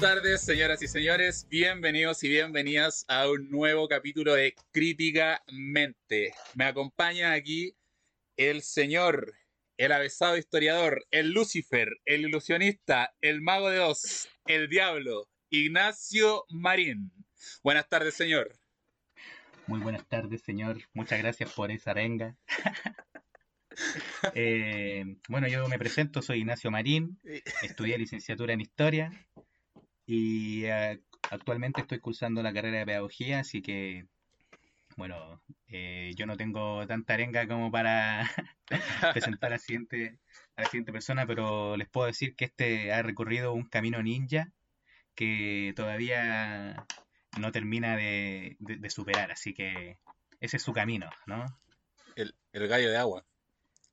tardes, señoras y señores. Bienvenidos y bienvenidas a un nuevo capítulo de Críticamente. Me acompaña aquí el señor, el avesado historiador, el Lucifer, el ilusionista, el mago de Oz, el diablo, Ignacio Marín. Buenas tardes, señor. Muy buenas tardes, señor. Muchas gracias por esa arenga. Eh, bueno, yo me presento, soy Ignacio Marín, estudié licenciatura en Historia y eh, actualmente estoy cursando la carrera de Pedagogía, así que, bueno, eh, yo no tengo tanta arenga como para presentar a la, siguiente, a la siguiente persona, pero les puedo decir que este ha recorrido un camino ninja que todavía no termina de, superar, así que ese es su camino, ¿no? El, gallo de agua.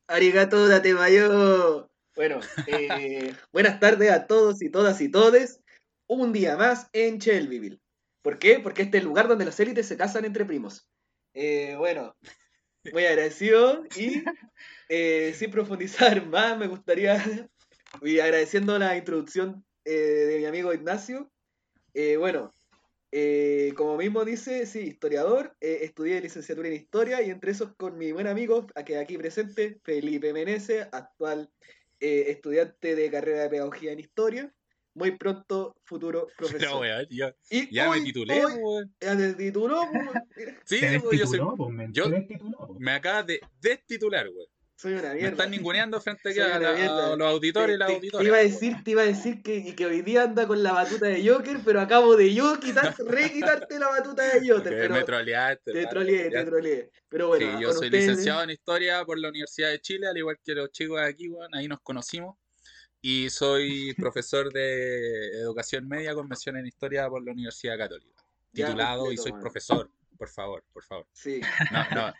Arigato mayo. Bueno, eh, buenas tardes a todos y todas y todes. Un día más en Shelbyville. ¿Por qué? Porque este es el lugar donde las élites se casan entre primos. Eh, bueno, muy agradecido y eh, sin profundizar más, me gustaría, y agradeciendo la introducción de mi amigo Ignacio, bueno, eh, como mismo dice, sí, historiador, eh, estudié licenciatura en historia y entre esos con mi buen amigo, aquí presente, Felipe Meneses, actual eh, estudiante de carrera de pedagogía en historia, muy pronto futuro profesor. No, ya, ya me titulé, Ya te tituló, Sí, yo, soy, yo me acabas de destitular, güey. Soy una mierda. Me están ninguneando frente a, los auditores y las auditoras. Te iba a decir, te iba a decir que, que hoy día anda con la batuta de Joker, pero acabo de yo quitar, re quitarte la batuta de Joker. pero me troleaste. Te troleé, te troleé. Pero bueno, sí, yo soy licenciado en Historia por la Universidad de Chile, al igual que los chicos de aquí, bueno, ahí nos conocimos. Y soy profesor de Educación Media con mención en Historia por la Universidad Católica. Titulado y soy profesor, por favor, por favor. Sí. No, no,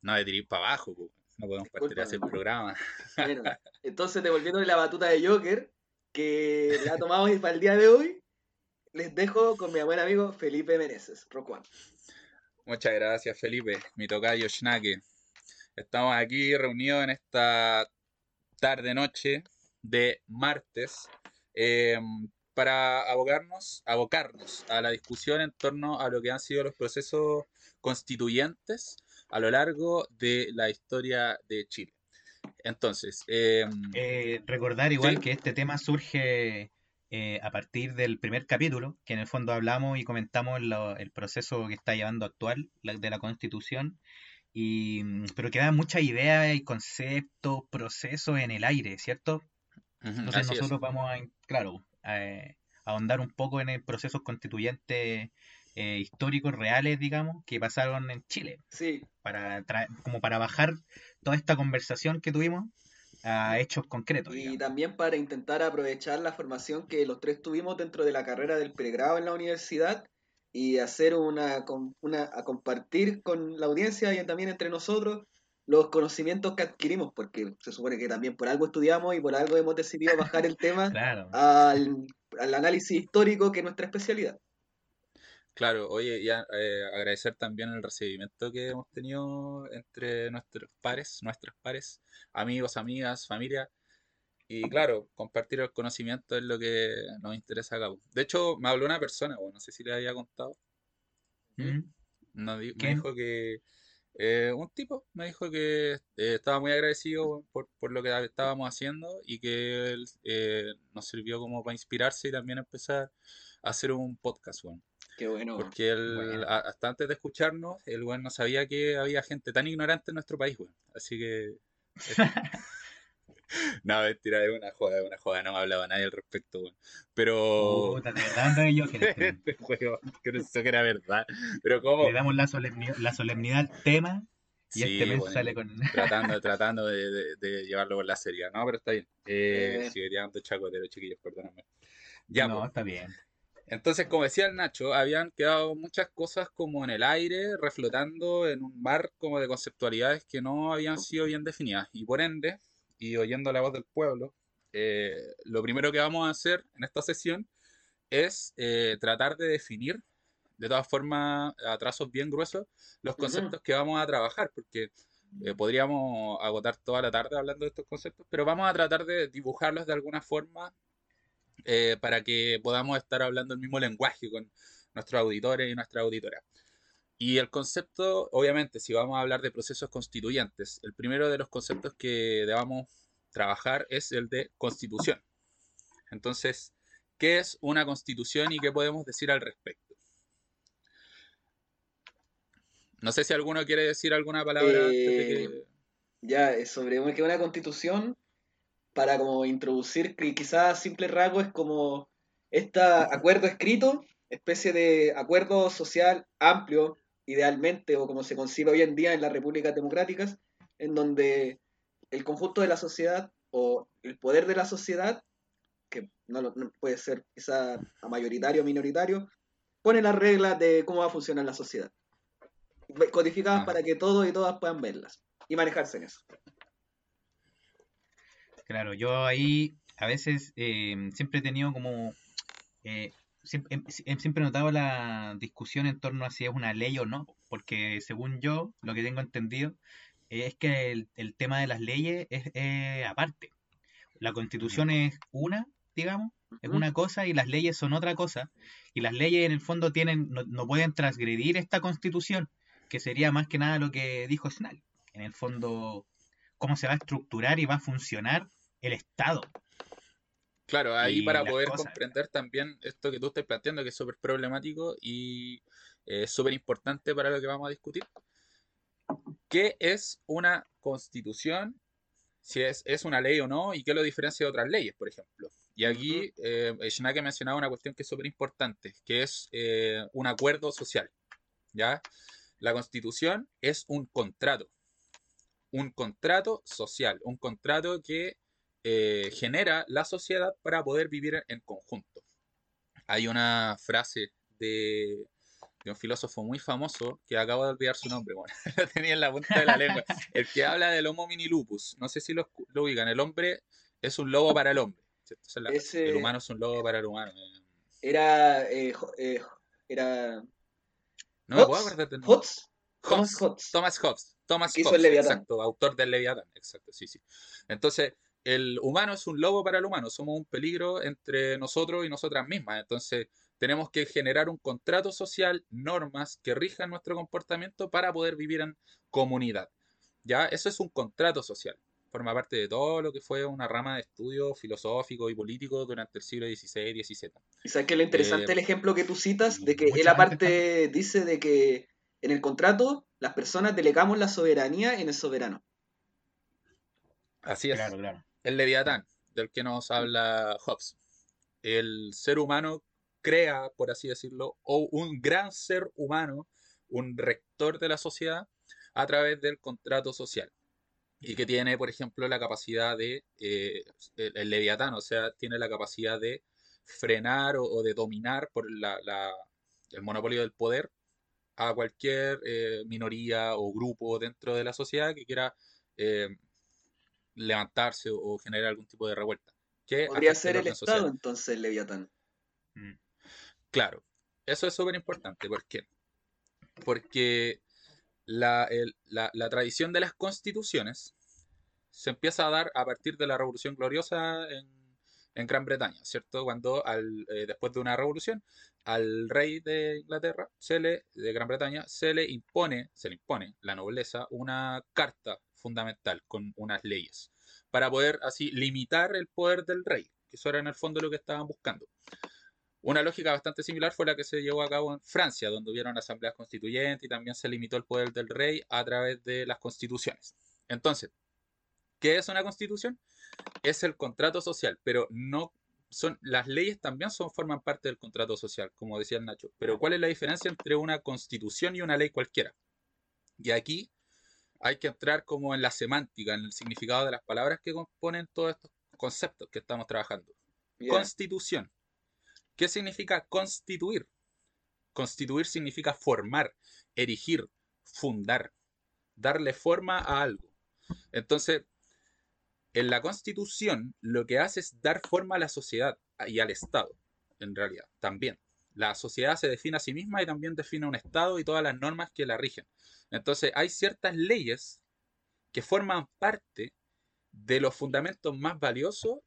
no de tirar para abajo, pues. No podemos partir el programa. Bueno, entonces, devolviéndole la batuta de Joker, que la tomamos para el día de hoy, les dejo con mi buen amigo Felipe Meneses, Rock Muchas gracias, Felipe, mi tocayo Schnake. Estamos aquí reunidos en esta tarde-noche de martes em, para abocarnos, abocarnos a la discusión en torno a lo que han sido los procesos constituyentes a lo largo de la historia de Chile. Entonces, em, eh, recordar igual que este tema surge eh, a partir del primer capítulo, que en el fondo hablamos y comentamos el proceso que está llevando actual de la Constitución, y, mm, pero quedan muchas ideas y conceptos, procesos en el aire, ¿cierto? Entonces nosotros vamos a, claro, a, ahondar un poco en el proceso constituyente eh, históricos reales, digamos, que pasaron en Chile. Sí. Para como para bajar toda esta conversación que tuvimos a hechos concretos. Y también para intentar aprovechar la formación que los tres tuvimos dentro de la carrera del pregrado en la universidad y hacer una, una a compartir con la audiencia y también entre nosotros los conocimientos que adquirimos, porque se supone que también por algo estudiamos y por algo hemos decidido bajar el tema al, al análisis histórico que es nuestra especialidad. Claro, oye, ya eh, agradecer también el recibimiento que hemos tenido entre nuestros pares, nuestros pares, amigos, amigas, familia. Y claro, compartir el conocimiento es lo que nos interesa acá. De hecho, me habló una persona, bueno, no sé si le había contado. ¿Mm? me dijo que eh, un tipo me dijo que eh, estaba muy agradecido por, por, lo que estábamos haciendo y que él, nos sirvió como para inspirarse y también empezar a hacer un podcast. Bueno. Qué bueno. Porque él, hasta antes de escucharnos, el weón no sabía que había gente tan ignorante en nuestro país, weón. Así que. no, mentira, es una joda, es una joda, no me hablaba nadie al respecto. Pero. Puta, de verdad, yo que este juego, que que era verdad. Pero. Le damos la solemnidad, la solemnidad al tema. Y este mes sale con. Tratando, tratando de, de, llevarlo con la seriedad. No, pero está bien. Eh, eh. Tirando chacotero, chiquillos, perdóname. Ya, no, pues. está bien. Entonces, como decía el Nacho, habían quedado muchas cosas como en el aire, reflotando en un mar como de conceptualidades que no habían sido bien definidas. Y por ende, y oyendo la voz del pueblo, eh, lo primero que vamos a hacer en esta sesión es eh, tratar de definir, de todas formas, a trazos bien gruesos, los conceptos que vamos a trabajar, porque eh, podríamos agotar toda la tarde hablando de estos conceptos, pero vamos a tratar de dibujarlos de alguna forma para que podamos estar hablando el mismo lenguaje con nuestros auditores y nuestras auditoras. Y el concepto, obviamente, si vamos a hablar de procesos constituyentes, el primero de los conceptos que debamos trabajar es el de constitución. Entonces, ¿qué es una constitución y qué podemos decir al respecto? No sé si alguno quiere decir alguna palabra antes de que... Eh, ya, sobre una constitución, para como introducir quizás simple rasgo, es como este acuerdo escrito, especie de acuerdo social amplio, idealmente, o como se concibe hoy en día en las repúblicas democráticas, en donde el conjunto de la sociedad o el poder de la sociedad, que no, puede ser quizá mayoritario o minoritario, pone las reglas de cómo va a funcionar la sociedad. Codificadas ah. para que todos y todas puedan verlas y manejarse en eso. Claro, yo ahí a veces eh, siempre he tenido como... Eh, siempre, siempre he notado la discusión en torno a si es una ley o no, porque según yo, lo que tengo entendido, es que el, tema de las leyes es aparte. La constitución es una, digamos, es una cosa y las leyes son otra cosa. Y las leyes en el fondo tienen, no, pueden transgredir esta constitución, que sería más que nada lo que dijo Snell. En el fondo, cómo se va a estructurar y va a funcionar el Estado. Claro, ahí para poder comprender también esto que tú estás planteando, que es súper problemático y es súper importante para lo que vamos a discutir. ¿Qué es una constitución? Si es, es una ley o no, y qué lo diferencia de otras leyes, por ejemplo. Y aquí eh, Shinake mencionaba una cuestión que es súper importante, que es eh, un acuerdo social. ¿ya? La constitución es un contrato, un contrato social, un contrato que eh, genera la sociedad para poder vivir en conjunto. Hay una frase de de un filósofo muy famoso que acabo de olvidar su nombre, bueno, lo tenía en la punta de la lengua, el que habla del Homo mini lupus, no sé si lo, lo ubican, el hombre es un lobo para el hombre, el humano es un lobo para el humano. Eh. Era, eh, eh, era... No me puedo acordar Thomas Hobbes. Thomas Hobbes. Thomas Hobbes, exacto, autor del Leviatán, exacto, sí, sí. Entonces, el humano es un lobo para el humano, somos un peligro entre nosotros y nosotras mismas. Entonces, tenemos que generar un contrato social, normas que rijan nuestro comportamiento para poder vivir en comunidad. Ya, eso es un contrato social. Forma parte de todo lo que fue una rama de estudio filosófico y político durante el siglo XVI y XVII. ¿Y sabes que lo interesante eh, el ejemplo que tú citas de que él aparte dice de que en el contrato las personas delegamos la soberanía en el soberano? Así es. El Leviatán, del que nos habla Hobbes. El ser humano crea, por así decirlo, o un gran ser humano, un rector de la sociedad, a través del contrato social. Y que tiene, por ejemplo, la capacidad de, eh, el, leviatán, o sea, tiene la capacidad de frenar o, de dominar por la, el monopolio del poder a cualquier eh, minoría o grupo dentro de la sociedad que quiera eh, levantarse o, generar algún tipo de revuelta. Podría ser el, Estado entonces, Leviatán. Mm. Claro, eso es súper importante. ¿Por qué? Porque la, tradición de las constituciones se empieza a dar a partir de la Revolución Gloriosa en, Gran Bretaña, ¿cierto? Cuando al, eh, después de una revolución, al rey de Inglaterra, se le, de Gran Bretaña, se le impone, se le impone la nobleza una carta fundamental con unas leyes para poder así limitar el poder del rey, que eso era en el fondo lo que estaban buscando. Una lógica bastante similar fue la que se llevó a cabo en Francia, donde hubieron asambleas constituyentes y también se limitó el poder del rey a través de las constituciones. Entonces, ¿qué es una constitución? Es el contrato social, pero no son las leyes también son forman parte del contrato social, como decía el Nacho. Pero ¿cuál es la diferencia entre una constitución y una ley cualquiera? Y aquí hay que entrar como en la semántica, en el significado de las palabras que componen todos estos conceptos que estamos trabajando. Constitución ¿Qué significa constituir? Constituir significa formar, erigir, fundar, darle forma a algo. Entonces, en la constitución lo que hace es dar forma a la sociedad y al Estado, en realidad, también. La sociedad se define a sí misma y también define un Estado y todas las normas que la rigen. Entonces, hay ciertas leyes que forman parte de los fundamentos más valiosos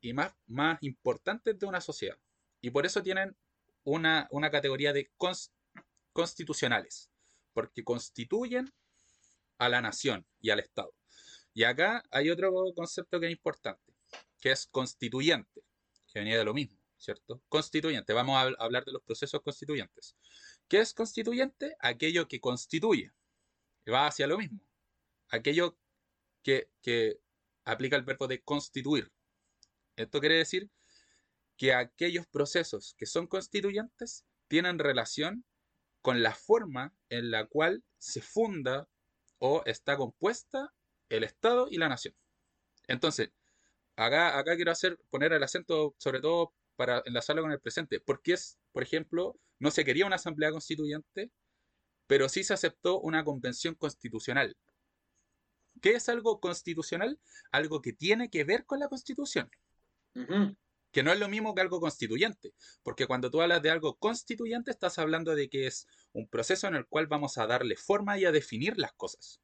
y más, más importantes de una sociedad. Y por eso tienen una, categoría de constitucionales, porque constituyen a la nación y al Estado. Y acá hay otro concepto que es importante, que es constituyente, que venía de lo mismo, ¿cierto? Constituyente, vamos a hablar de los procesos constituyentes. ¿Qué es constituyente? Aquello que constituye, va hacia lo mismo. Aquello que, que aplica el verbo de constituir. Esto quiere decir que aquellos procesos que son constituyentes tienen relación con la forma en la cual se funda o está compuesta el Estado y la nación. Entonces, acá, acá quiero hacer, poner el acento sobre todo para enlazarlo con el presente, porque es, por ejemplo, no se quería una asamblea constituyente, pero sí se aceptó una convención constitucional. ¿Qué es algo constitucional? Algo que tiene que ver con la constitución. Que no es lo mismo que algo constituyente, porque cuando tú hablas de algo constituyente estás hablando de que es un proceso en el cual vamos a darle forma y a definir las cosas.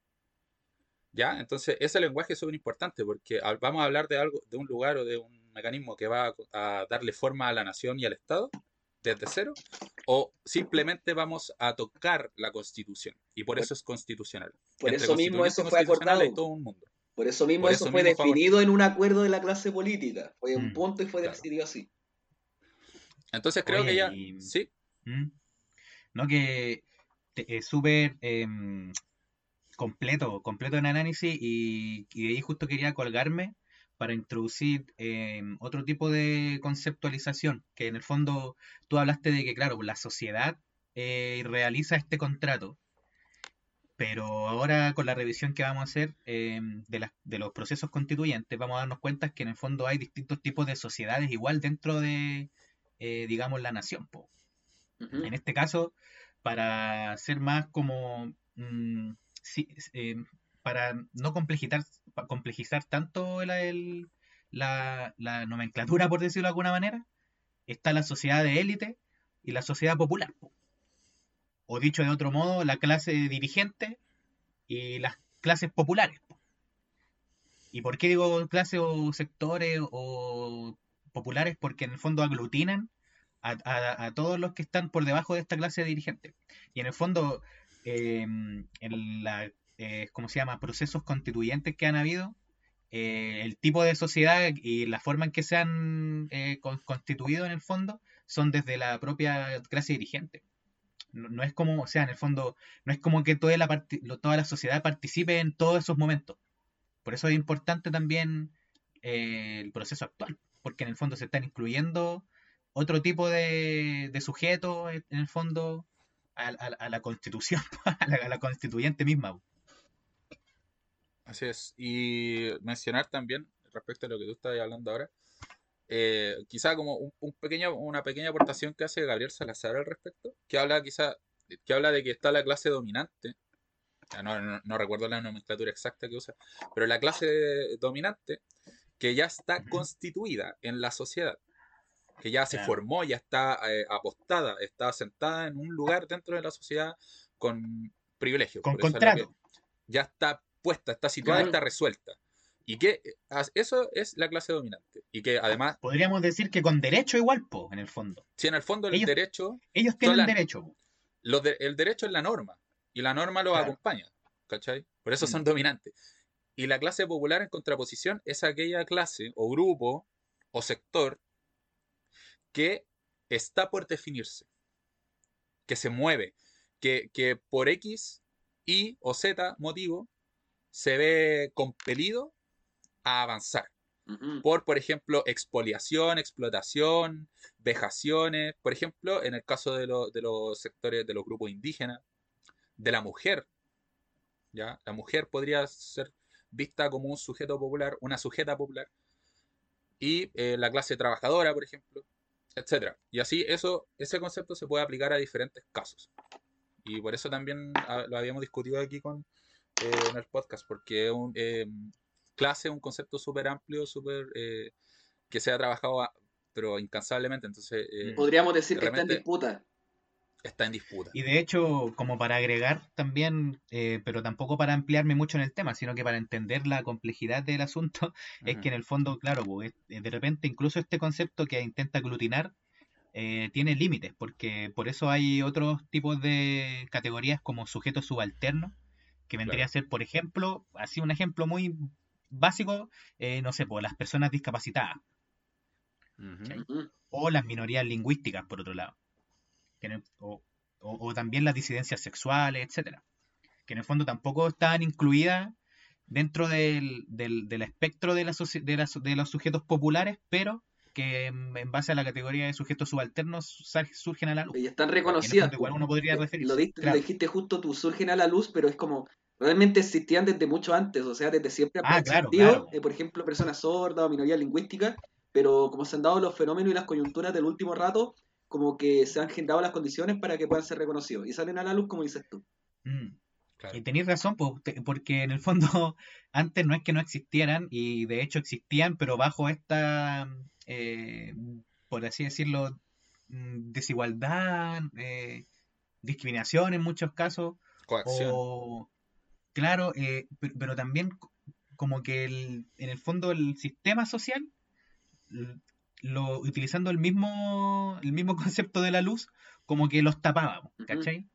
¿Ya? Entonces, ese lenguaje es súper importante porque vamos a hablar de algo, de un lugar o de un mecanismo que va a, darle forma a la nación y al Estado desde cero, o simplemente vamos a tocar la constitución, y por eso es constitucional. Por eso mismo eso fue acordado. Por eso mismo eso, fue definido en un acuerdo de la clase política. Fue un mm, punto y fue decidido así. Entonces creo que ya. Sí. Mm, no, que es súper em, completo, completo en análisis y, y, de ahí justo quería colgarme para introducir em, otro tipo de conceptualización, que en el fondo tú hablaste de que, claro, la sociedad eh, realiza este contrato pero ahora con la revisión que vamos a hacer em, de, de, los procesos constituyentes, vamos a darnos cuenta que en el fondo hay distintos tipos de sociedades igual dentro de, eh, digamos, la nación. En este caso, para ser más como... Mm, em, para no complejizar, complejizar tanto el, la, la, nomenclatura, por decirlo de alguna manera, está la sociedad de élite y la sociedad popular o dicho de otro modo, la clase dirigente y las clases populares. ¿Y por qué digo clases o sectores o populares? Porque en el fondo aglutinan a, todos los que están por debajo de esta clase dirigente. Y en el fondo, em, en la, eh, ¿cómo se llama? Procesos constituyentes que han habido, eh, el tipo de sociedad y la forma en que se han eh, constituido en el fondo son desde la propia clase dirigente. No, es como, o sea, en el fondo, no es como que toda la, toda la sociedad participe en todos esos momentos. Por eso es importante también eh, el proceso actual, porque en el fondo se están incluyendo otro tipo de, de sujetos, en el fondo, a, la constitución, a la, a la constituyente misma. Así es. Y mencionar también, respecto a lo que tú estás hablando ahora, eh, quizá como un, pequeño, una pequeña aportación que hace Gabriel Salazar al respecto, que habla quizá, que habla de que está la clase dominante, no, recuerdo la nomenclatura exacta que usa, pero la clase dominante que ya está constituida en la sociedad, que ya se formó, ya está eh, apostada, está sentada en un lugar dentro de la sociedad con privilegios. Con contrato. Ya está puesta, está situada, está resuelta. Y que eh, eso es la clase dominante. Y que además. Podríamos decir que con derecho igual, po, en el fondo. Sí, en el fondo el derecho. Ellos tienen derecho. el derecho es la norma. Y la norma los acompaña. ¿Cachai? Por eso son mm. dominantes. Y la clase popular en contraposición es aquella clase o grupo o sector que está por definirse. Que se mueve. Que, que por X, Y o Z motivo se ve compelido a avanzar. Por, por ejemplo, expoliación, explotación, vejaciones, por ejemplo, en el caso de, de los sectores de los grupos indígenas, de la mujer. ¿ya? La mujer podría ser vista como un sujeto popular, una sujeta popular, y eh, la clase trabajadora, por ejemplo, etcétera. Y así eso, ese concepto se puede aplicar a diferentes casos. Y por eso también ah, lo habíamos discutido aquí con, eh, en el podcast, porque un, em, clase, un concepto súper amplio, súper eh, que se ha trabajado pero incansablemente. Entonces, eh, Podríamos decir que está en disputa. está en disputa. Y de hecho, como para agregar también, eh, pero tampoco para ampliarme mucho en el tema, sino que para entender la complejidad del asunto, es que en el fondo, claro, pues, de repente incluso este concepto que intenta aglutinar eh, tiene límites, porque por eso hay otros tipos de categorías como sujetos subalternos, que vendría a ser, por ejemplo, así un ejemplo muy básico, eh, no sé, por las personas discapacitadas. O las minorías lingüísticas, por otro lado. O, también las disidencias sexuales, etcétera, que en el fondo tampoco están incluidas dentro del, del, espectro de, de, los sujetos populares, pero que en base a la categoría de sujetos subalternos surgen a la luz. Y están reconocidas. Igual uno podría lo, referirse. Lo, dijiste justo, tú surgen a la luz, pero es como realmente existían desde mucho antes, o sea, desde siempre han ah, eh, por ejemplo, personas sordas o minorías lingüísticas, pero como se han dado los fenómenos y las coyunturas del último rato, como que se han generado las condiciones para que puedan ser reconocidos y salen a la luz como dices tú. Mm, y tenéis razón, porque en el fondo antes no es que no existieran y de hecho existían, pero bajo esta, eh, por así decirlo, mm, desigualdad, eh, discriminación en muchos casos. Coacción. claro, eh, pero, también como que en el fondo el sistema social lo, utilizando el mismo, el mismo concepto de la luz, como que los tapábamos, ¿cachai?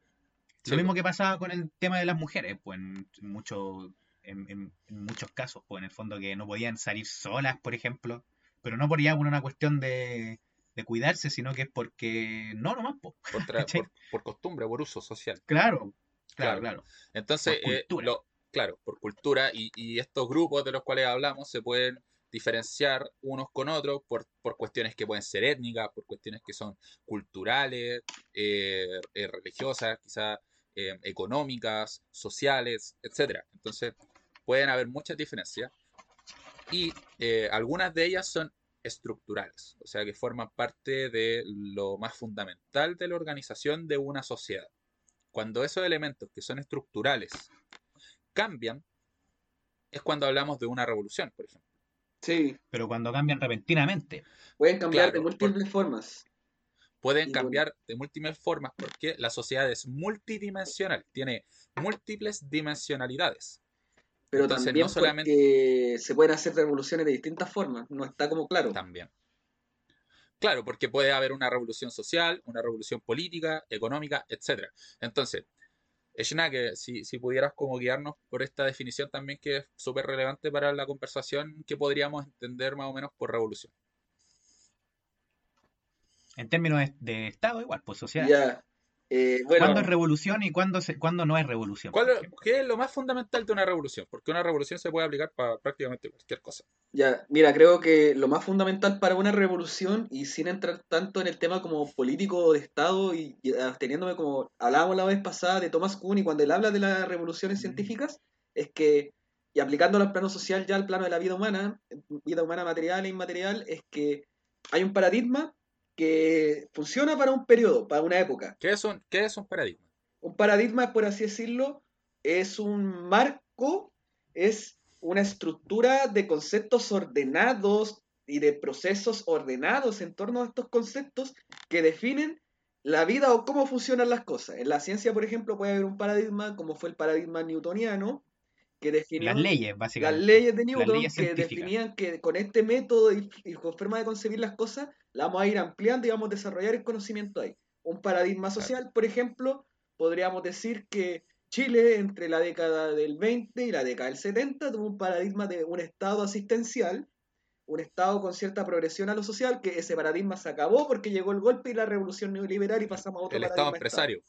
Lo mismo que pasaba con el tema de las mujeres, pues en, mucho, en, muchos casos, pues en el fondo que no podían salir solas, por ejemplo, pero no por ya una cuestión de, de cuidarse, sino que es porque no nomás, Por, por, costumbre, por uso social. Claro, claro, claro. Entonces, eh, lo, claro, por cultura y, y, estos grupos de los cuales hablamos se pueden diferenciar unos con otros por, cuestiones que pueden ser étnicas, por cuestiones que son culturales, eh, eh, religiosas, quizás eh, económicas, sociales, etc. Entonces, pueden haber muchas diferencias y algunas de ellas son estructurales, o sea que forman parte de lo más fundamental de la organización de una sociedad. Cuando esos elementos que son estructurales cambian, es cuando hablamos de una revolución, por ejemplo. Sí. Pero cuando cambian repentinamente. Pueden cambiar de múltiples formas. Pueden cambiar de múltiples formas porque la sociedad es multidimensional, tiene múltiples dimensionalidades. Pero también no solamente... se pueden hacer revoluciones de distintas formas, no está como claro. También. Claro, porque puede haber una revolución social, una revolución política, económica, etc. Entonces, Eshna, que si, si, pudieras como guiarnos por esta definición también que es súper relevante para la conversación, ¿qué podríamos entender más o menos por revolución? En términos de, Estado igual, pues sociedad. Ya. Eh, ¿Cuándo es revolución y cuándo, se, cuándo no es revolución? ¿Qué es lo más fundamental de una revolución? Porque una revolución se puede aplicar para prácticamente cualquier cosa. Ya, mira, creo que lo más fundamental para una revolución, y sin entrar tanto en el tema como político de Estado, y, absteniéndome como hablábamos la vez pasada de Thomas Kuhn, y cuando él habla de las revoluciones mm. científicas, es que, y aplicándolo al plano social ya al plano de la vida humana, vida humana material e inmaterial, es que hay un paradigma que funciona para un periodo, para una época. ¿Qué es un, qué es un paradigma? Un paradigma, por así decirlo, es un marco, es una estructura de conceptos ordenados y de procesos ordenados en torno a estos conceptos que definen la vida o cómo funcionan las cosas. En la ciencia, por ejemplo, puede haber un paradigma como fue el paradigma newtoniano, que definió las leyes, básicamente. Las leyes de Newton que definían que con este método y, y, con forma de concebir las cosas, la vamos a ir ampliando y vamos a desarrollar el conocimiento ahí. Un paradigma social, por ejemplo, podríamos decir que Chile entre la década del 20 y la década del 70 tuvo un paradigma de un estado asistencial, un estado con cierta progresión a lo social, que ese paradigma se acabó porque llegó el golpe y la revolución neoliberal y pasamos a otro el estado empresario.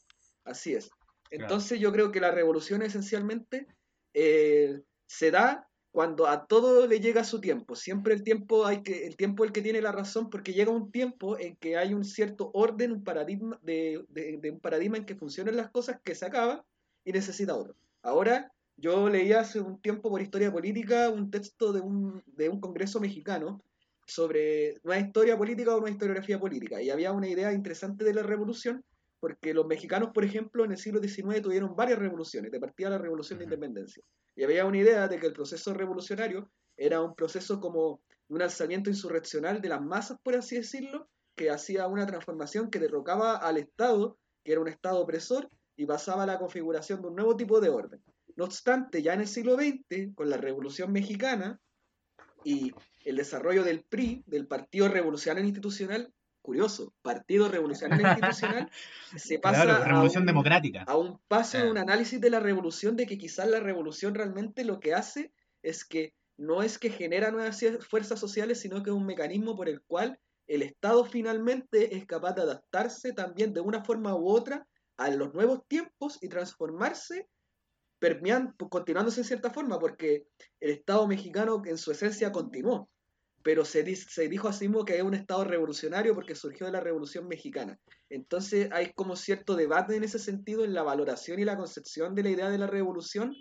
Así es. Entonces yo creo que la revolución esencialmente eh, se da cuando a todo le llega su tiempo. Siempre el tiempo hay que el tiempo es el que tiene la razón porque llega un tiempo en que hay un cierto orden, un paradigma de, un paradigma en que funcionan las cosas que se acaba y necesita otro. Ahora yo leí hace un tiempo por historia política un texto de un, de un congreso mexicano sobre una historia política o una historiografía política y había una idea interesante de la revolución porque los mexicanos, por ejemplo, en el siglo XIX tuvieron varias revoluciones, de partida la revolución de independencia. Y había una idea de que el proceso revolucionario era un proceso como un alzamiento insurreccional de las masas, por así decirlo, que hacía una transformación que derrocaba al Estado que era un Estado opresor, y pasaba a la configuración de un nuevo tipo de orden. No obstante, ya en el siglo XX, con la Revolución Mexicana y el desarrollo del PRI, del Partido Revolucionario Institucional, curioso, Partido Revolucionario Institucional, se pasa Claro, revolución a, un, democrática. a un paso de Eh. un análisis de la revolución, de que quizás la revolución realmente lo que hace es que no es que genera nuevas fuerzas sociales, sino que es un mecanismo por el cual el Estado finalmente es capaz de adaptarse también de una forma u otra a los nuevos tiempos y transformarse, continuándose en cierta forma, porque el Estado mexicano en su esencia continuó, pero se, se dijo así mismo que es un Estado revolucionario porque surgió de la Revolución Mexicana. Entonces hay como cierto debate en ese sentido en la valoración y la concepción de la idea de la revolución.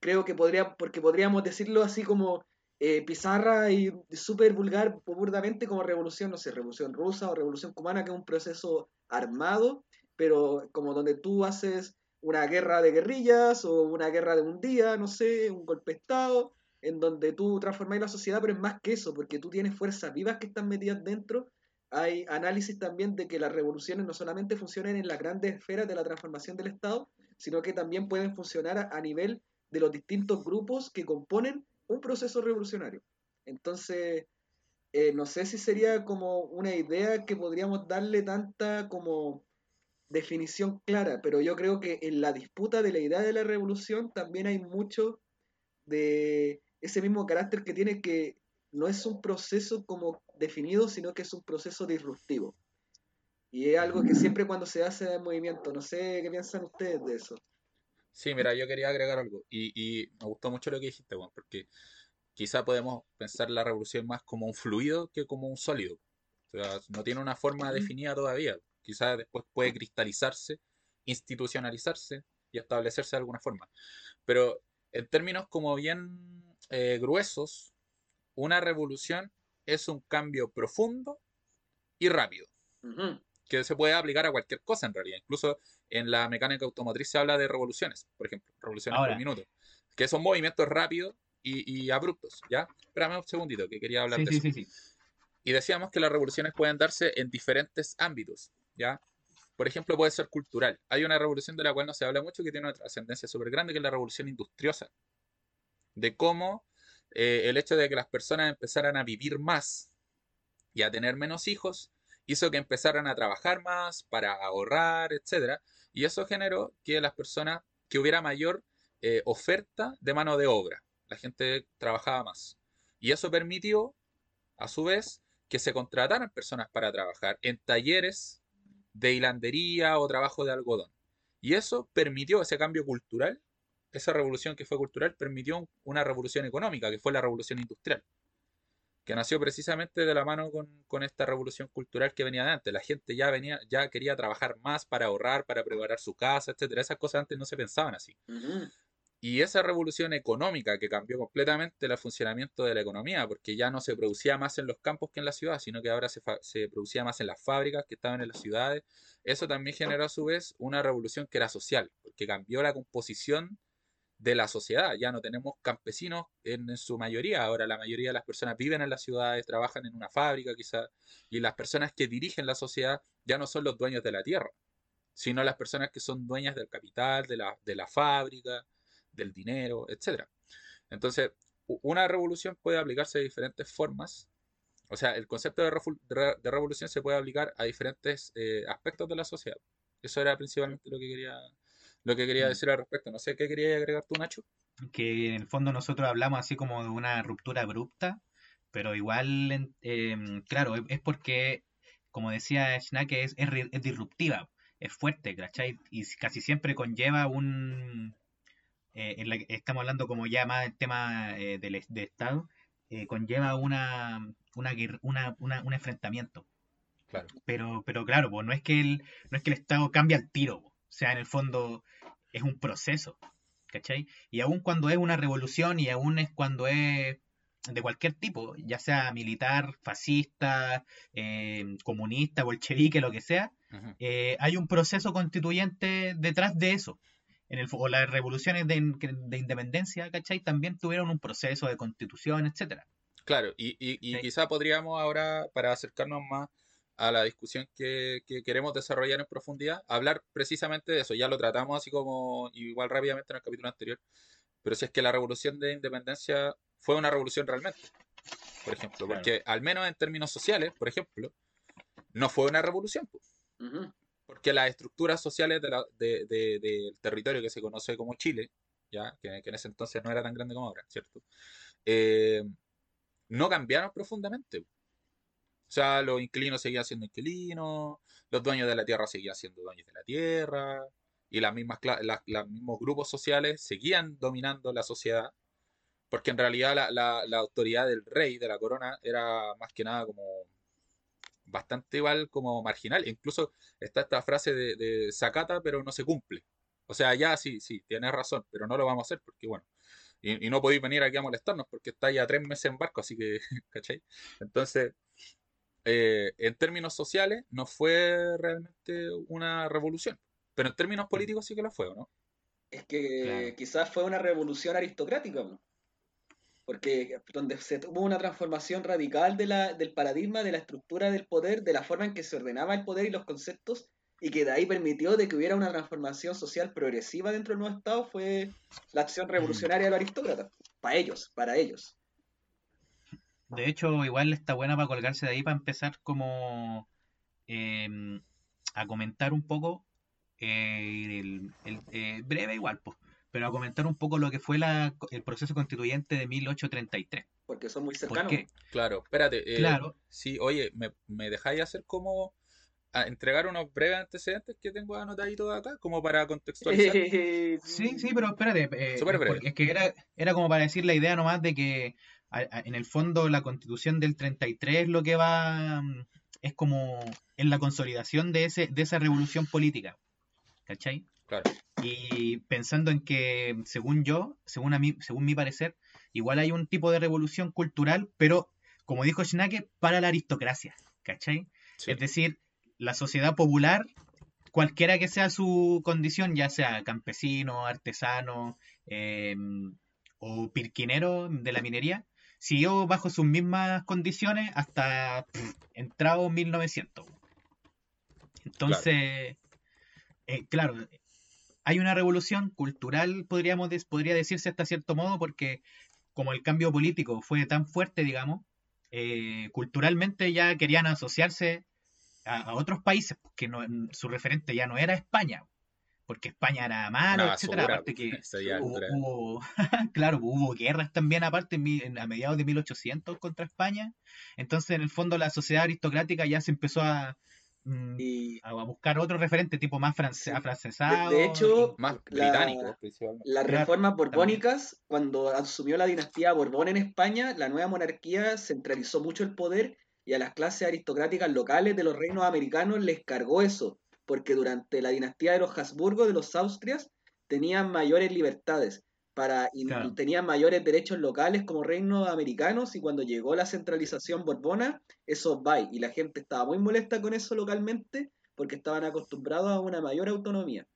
Creo que podría, porque podríamos decirlo así como eh, pizarra y súper vulgar, burdamente como revolución, no sé, revolución rusa o revolución cubana, que es un proceso armado, pero como donde tú haces una guerra de guerrillas o una guerra de un día, no sé, un golpe de Estado, en donde tú transformáis la sociedad, pero es más que eso, porque tú tienes fuerzas vivas que están metidas dentro. Hay análisis también de que las revoluciones no solamente funcionan en las grandes esferas de la transformación del Estado, sino que también pueden funcionar a, nivel de los distintos grupos que componen un proceso revolucionario. Entonces, eh, no sé si sería como una idea que podríamos darle tanta como definición clara, pero yo creo que en la disputa de la idea de la revolución también hay mucho de ese mismo carácter que tiene que no es un proceso como definido, sino que es un proceso disruptivo. Y es algo que siempre cuando se hace en movimiento, no sé qué piensan ustedes de eso. Sí, mira, yo quería agregar algo. Y, y me gustó mucho lo que dijiste, Juan, porque quizá podemos pensar la revolución más como un fluido que como un sólido. O sea, no tiene una forma definida todavía. Quizá después puede cristalizarse, institucionalizarse y establecerse de alguna forma. Pero en términos como bien eh, gruesos, una revolución es un cambio profundo y rápido que se puede aplicar a cualquier cosa en realidad. Incluso en la mecánica automotriz se habla de revoluciones, por ejemplo, revoluciones Ahora. por minuto, que son movimientos rápidos y, y abruptos, ¿ya? Espérame un segundito, que quería hablar Sí, de sí, eso. sí, sí. Y decíamos que las revoluciones pueden darse en diferentes ámbitos, ¿ya? Por ejemplo, puede ser cultural. Hay una revolución de la cual no se habla mucho que tiene una trascendencia súper grande, que es la revolución industriosa. De cómo eh, el hecho de que las personas empezaran a vivir más y a tener menos hijos hizo que empezaran a trabajar más para ahorrar, etcétera, y eso generó que las personas, que hubiera mayor eh, oferta de mano de obra, la gente trabajaba más. Y eso permitió, a su vez, que se contrataran personas para trabajar en talleres de hilandería o trabajo de algodón. Y eso permitió ese cambio cultural, esa revolución que fue cultural, permitió una revolución económica, que fue la revolución industrial que nació precisamente de la mano con, con, esta revolución cultural que venía de antes. La gente ya venía, ya quería trabajar más para ahorrar, para preparar su casa, etcétera. Esas cosas antes no se pensaban así. Y esa revolución económica que cambió completamente el funcionamiento de la economía, porque ya no se producía más en los campos que en la ciudad, sino que ahora se, se producía más en las fábricas que estaban en las ciudades, eso también generó a su vez una revolución que era social, porque cambió la composición de la sociedad. Ya no tenemos campesinos en, su mayoría. Ahora la mayoría de las personas viven en las ciudades, trabajan en una fábrica quizás, y las personas que dirigen la sociedad ya no son los dueños de la tierra, sino las personas que son dueñas del capital, de la, de la fábrica, del dinero, etc. Entonces, una revolución puede aplicarse de diferentes formas. O sea, el concepto de revolución se puede aplicar a diferentes eh, aspectos de la sociedad. Eso era principalmente lo que quería lo que quería decir al respecto. No sé qué quería agregar tú, Nacho. Que en el fondo nosotros hablamos así como de una ruptura abrupta, pero igual, eh, claro, es porque, como decía Schnack, es, es, es, disruptiva, es fuerte, ¿cachai? Y casi siempre conlleva un... Eh, en la, estamos hablando como ya más del tema eh, del de Estado, eh, conlleva una, una, una, una, un enfrentamiento. Claro. Pero, pero claro, pues no es que el, no es que el Estado cambie al tiro. O sea, en el fondo es un proceso, ¿cachai? Y aún cuando es una revolución y aún es cuando es de cualquier tipo, ya sea militar, fascista, eh, comunista, bolchevique, lo que sea, eh, hay un proceso constituyente detrás de eso. En el, o las revoluciones de, de, independencia, ¿cachai? También tuvieron un proceso de constitución, etcétera. Claro, y, y, y ¿Sí? quizá podríamos ahora, para acercarnos más, a la discusión que, queremos desarrollar en profundidad, hablar precisamente de eso. Ya lo tratamos así como igual rápidamente en el capítulo anterior, pero si es que la revolución de independencia fue una revolución realmente, por ejemplo, porque al menos en términos sociales, por ejemplo, no fue una revolución. Porque las estructuras sociales del territorio que se conoce como Chile, ya que, en ese entonces no era tan grande como ahora, ¿cierto? Eh, no cambiaron profundamente. O sea, los inquilinos seguían siendo inquilinos, los dueños de la tierra seguían siendo dueños de la tierra, y las mismas los mismos grupos sociales seguían dominando la sociedad, porque en realidad la, la, autoridad del rey, de la corona, era más que nada como bastante igual como marginal. Incluso está esta frase de, de Sakata, pero no se cumple. O sea, ya sí, sí, tienes razón, pero no lo vamos a hacer porque, bueno, y, no podéis venir aquí a molestarnos porque está ya tres meses en barco, así que, ¿cachai? Entonces, eh, en términos sociales, no fue realmente una revolución, pero en términos políticos sí que lo fue, ¿no? Es que quizás fue una revolución aristocrática, porque donde se tuvo una transformación radical de la, del paradigma, de la estructura del poder, de la forma en que se ordenaba el poder y los conceptos, y que de ahí permitió de que hubiera una transformación social progresiva dentro del nuevo Estado, fue la acción revolucionaria de los aristócratas, para ellos, para ellos. De hecho, igual está buena para colgarse de ahí para empezar como em, a comentar un poco, eh, el, eh, breve igual, pues, pero a comentar un poco lo que fue la, el proceso constituyente de 1833. Porque son muy cercanos. Claro, espérate. Eh, claro. Sí, oye, ¿me, ¿me dejáis hacer como entregar unos breves antecedentes que tengo anotaditos acá, como para contextualizar. sí, sí, pero espérate. Es que era, era como para decir la idea nomás de que en el fondo la constitución del 33 lo que va mm, es como en la consolidación de, ese, de esa revolución política. ¿Cachai? Claro. Y pensando en que, según yo, según, a mí, según mi parecer, igual hay un tipo de revolución cultural, pero, como dijo Schnake, para la aristocracia. ¿Cachai? Es decir, la sociedad popular, cualquiera que sea su condición, ya sea campesino, artesano em, o pirquinero de la minería, siguió bajo sus mismas condiciones hasta entrado 1900. Entonces, eh, claro. hay una revolución cultural, podríamos podría decirse hasta cierto modo, porque como el cambio político fue tan fuerte, digamos, eh, culturalmente ya querían asociarse a, otros países, porque no, su referente ya no era España, porque España era malo, etcétera. Aparte que hubo, claro, hubo guerras también, aparte, a mediados de 1800 contra España. Entonces, en el fondo, la sociedad aristocrática ya se empezó a, mm, a buscar otro referente tipo más francés, afrancesado. De, hecho, más británico. Las reformas borbónicas, cuando asumió la dinastía Borbón en España, la nueva monarquía centralizó mucho el poder y a las clases aristocráticas locales de los reinos americanos les cargó eso, porque durante la dinastía de los Habsburgo, de los Austrias, tenían mayores libertades para y tenían mayores derechos locales como reinos americanos y cuando llegó la centralización borbona, eso va y la gente estaba muy molesta con eso localmente porque estaban acostumbrados a una mayor autonomía.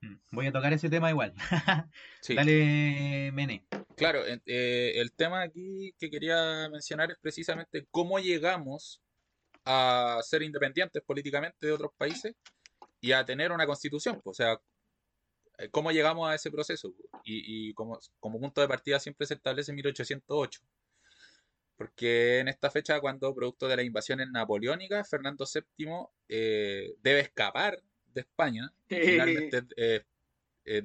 Mm, voy a tocar ese tema igual. Dale, Mene. Claro, eh, el tema aquí que quería mencionar es precisamente cómo llegamos a ser independientes políticamente de otros países y a tener una constitución. O sea, eh, cómo llegamos a ese proceso. Y, como, como, punto de partida siempre se establece en 1808. Porque en esta fecha, cuando producto de las invasiones napoleónicas, Fernando VII eh, debe escapar de España, finalmente eh,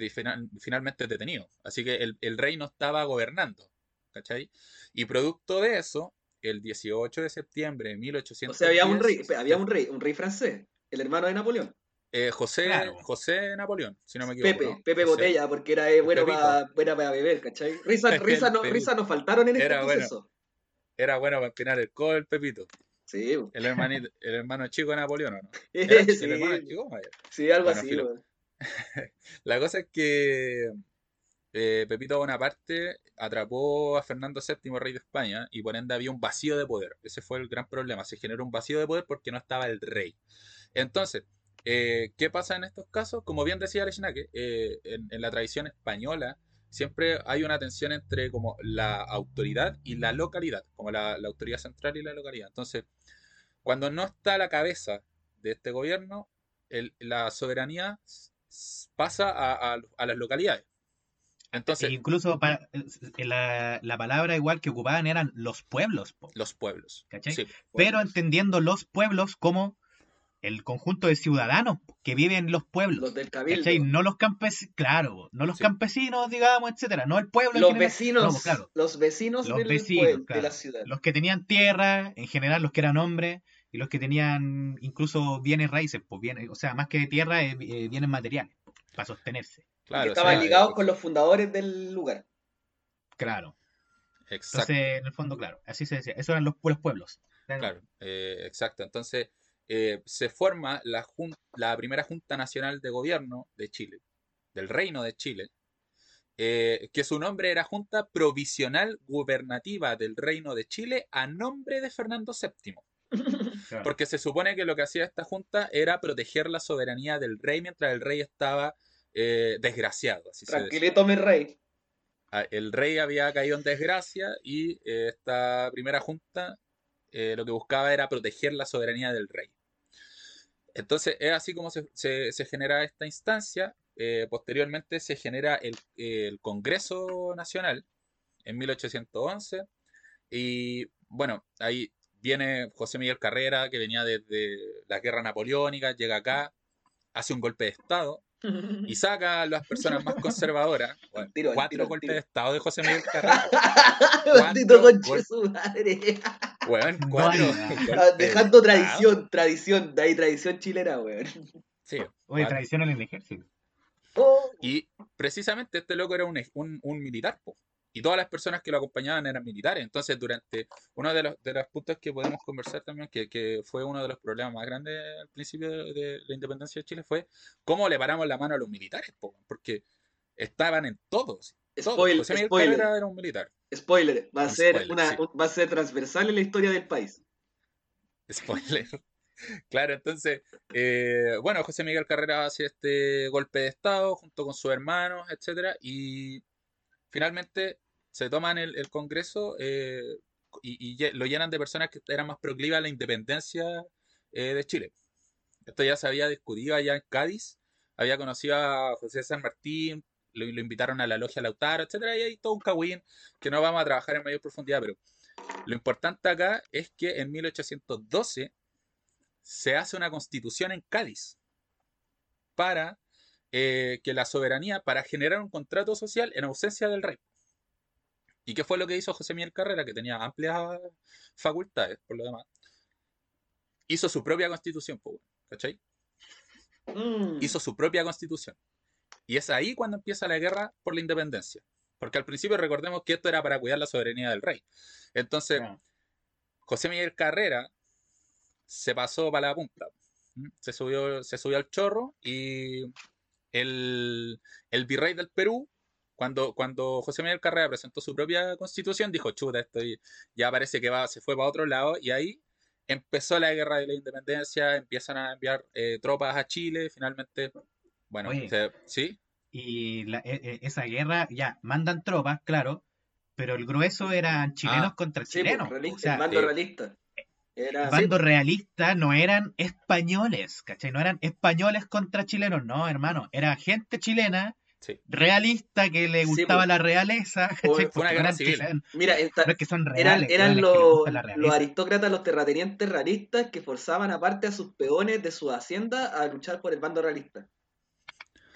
finalmente detenido. Así que el, rey no estaba gobernando. ¿Cachai? Y producto de eso, el 18 de septiembre de 1800. O sea, había un rey, había un rey, un rey francés, el hermano de Napoleón. Eh, José, José Napoleón, si no me equivoco. Pepe, Pepe Botella, porque era eh, bueno, para, para beber, ¿cachai? Risa, risa, no, risa nos faltaron en este era proceso. Bueno. Era bueno para empinar el codo el Pepito. Sí. El, hermanito, el hermano chico de Napoleón, ¿no? sí. El hermano chico? Sí, algo así. la cosa es que eh, Pepito Bonaparte atrapó a Fernando VII, rey de España, y por ende había un vacío de poder. Ese fue el gran problema. Se generó un vacío de poder porque no estaba el rey. Entonces, eh, ¿qué pasa en estos casos? Como bien decía Arechinake, eh, en, la tradición española siempre hay una tensión entre como la autoridad y la localidad, como la, la autoridad central y la localidad. Entonces, cuando no está a la cabeza de este gobierno, el- la soberanía pasa a, a- a las localidades. Entonces, E incluso para, eh, la, la palabra igual que ocupaban eran los pueblos, po, los pueblos. ¿cachai? Sí, Pero entendiendo los pueblos como el conjunto de ciudadanos que viven en los pueblos. Los del cabildo. ¿cachai? No los campesinos, claro, no los Sí. campesinos, digamos, etcétera, no el pueblo Los vecinos, No, claro, los vecinos, Los del vecinos, pueblo, claro. de la ciudad. los que tenían tierra, en general los que eran hombres, y los que tenían incluso bienes raíces, pues bienes, o sea, más que tierra, eh, eh, bienes materiales, para sostenerse. claro. que o estaban sea, ligados eh, con los fundadores del lugar. Claro. Exacto. Entonces, en el fondo, claro, así se decía. Esos eran los, los pueblos. Claro, eh, exacto. Entonces, eh, se forma la, jun- la primera Junta Nacional de Gobierno de Chile, del Reino de Chile, eh, que su nombre era Junta Provisional Gubernativa del Reino de Chile a nombre de Fernando VII. Claro. Porque se supone que lo que hacía esta junta era proteger la soberanía del rey mientras el rey estaba eh, desgraciado. Así. Tranquilito, mi rey. Ah, El rey había caído en desgracia y eh, esta primera junta eh, lo que buscaba era proteger la soberanía del rey. Entonces es así como se, se- se genera esta instancia. Eh, posteriormente se genera el, el Congreso Nacional en 1811 y bueno, ahí viene José Miguel Carrera que venía desde la guerra napoleónica, llega acá, hace un golpe de Estado y saca a las personas más conservadoras. Bueno, Tiro, cuatro tiro, golpes tiro. de estado de José Miguel Carrera. Cuatro conche su madre. Weón, cuatro Ah, Dejando tradición, tradición, de ahí tradición chilena, weón. Sí, Oye, cuatro. tradición en el ejército. Oh, Y precisamente este loco era un, un, un militar, po. y todas las personas que lo acompañaban eran militares. Entonces, durante uno de los, de los puntos que podemos conversar también, que, que fue uno de los problemas más grandes al principio de, de la independencia de Chile, fue cómo le paramos la mano a los militares, po, porque estaban en todos. todos. Spoil- José Miguel spoiler. Era un militar. Spoiler, va a ser spoiler, una, sí. va a ser transversal en la historia del país. Spoiler. Claro, entonces, eh, bueno, José Miguel Carrera hace este golpe de Estado junto con sus hermanos, etcétera, y finalmente se toman el, el Congreso eh, y, y lo llenan de personas que eran más proclives a la independencia eh, de Chile. Esto ya se había discutido allá en Cádiz, había conocido a José San Martín, lo, lo invitaron a la logia Lautaro, etcétera, y hay todo un cagüín que no vamos a trabajar en mayor profundidad, pero lo importante acá es que en 1812 se hace una constitución en Cádiz para eh, que la soberanía, para generar un contrato social en ausencia del rey. ¿Y qué fue lo que hizo José Miguel Carrera, que tenía amplias facultades, por lo demás? Hizo su propia constitución, ¿cachai? Mm. Hizo su propia constitución. Y es ahí cuando empieza la guerra por la independencia. Porque al principio recordemos que esto era para cuidar la soberanía del rey. Entonces. José Miguel Carrera se pasó para la punta. Se subió, se subió al chorro y el, el virrey del Perú, cuando, cuando José Miguel Carrera presentó su propia constitución, dijo, chuta, esto ya parece que va, se fue para otro lado y ahí empezó la guerra de la independencia, empiezan a enviar eh, tropas a Chile, finalmente, bueno, Oye. se- ¿sí? Y la- e- e- esa guerra, ya, mandan tropas, claro, pero el grueso eran chilenos Ah, contra Sí, pues, chilenos. realista, o sea, el bando eh, realista. Era, el bando realista no eran españoles, ¿cachai? No eran españoles contra chilenos, no, hermano. Era gente chilena, Sí. realista, que le Sí, gustaba pues. la realeza, ¿cachai? Fue una guerra civil. Mira, esta- no es que son eran, reales, eran los, los aristócratas, los terratenientes realistas que forzaban aparte a sus peones de su hacienda a luchar por el bando realista.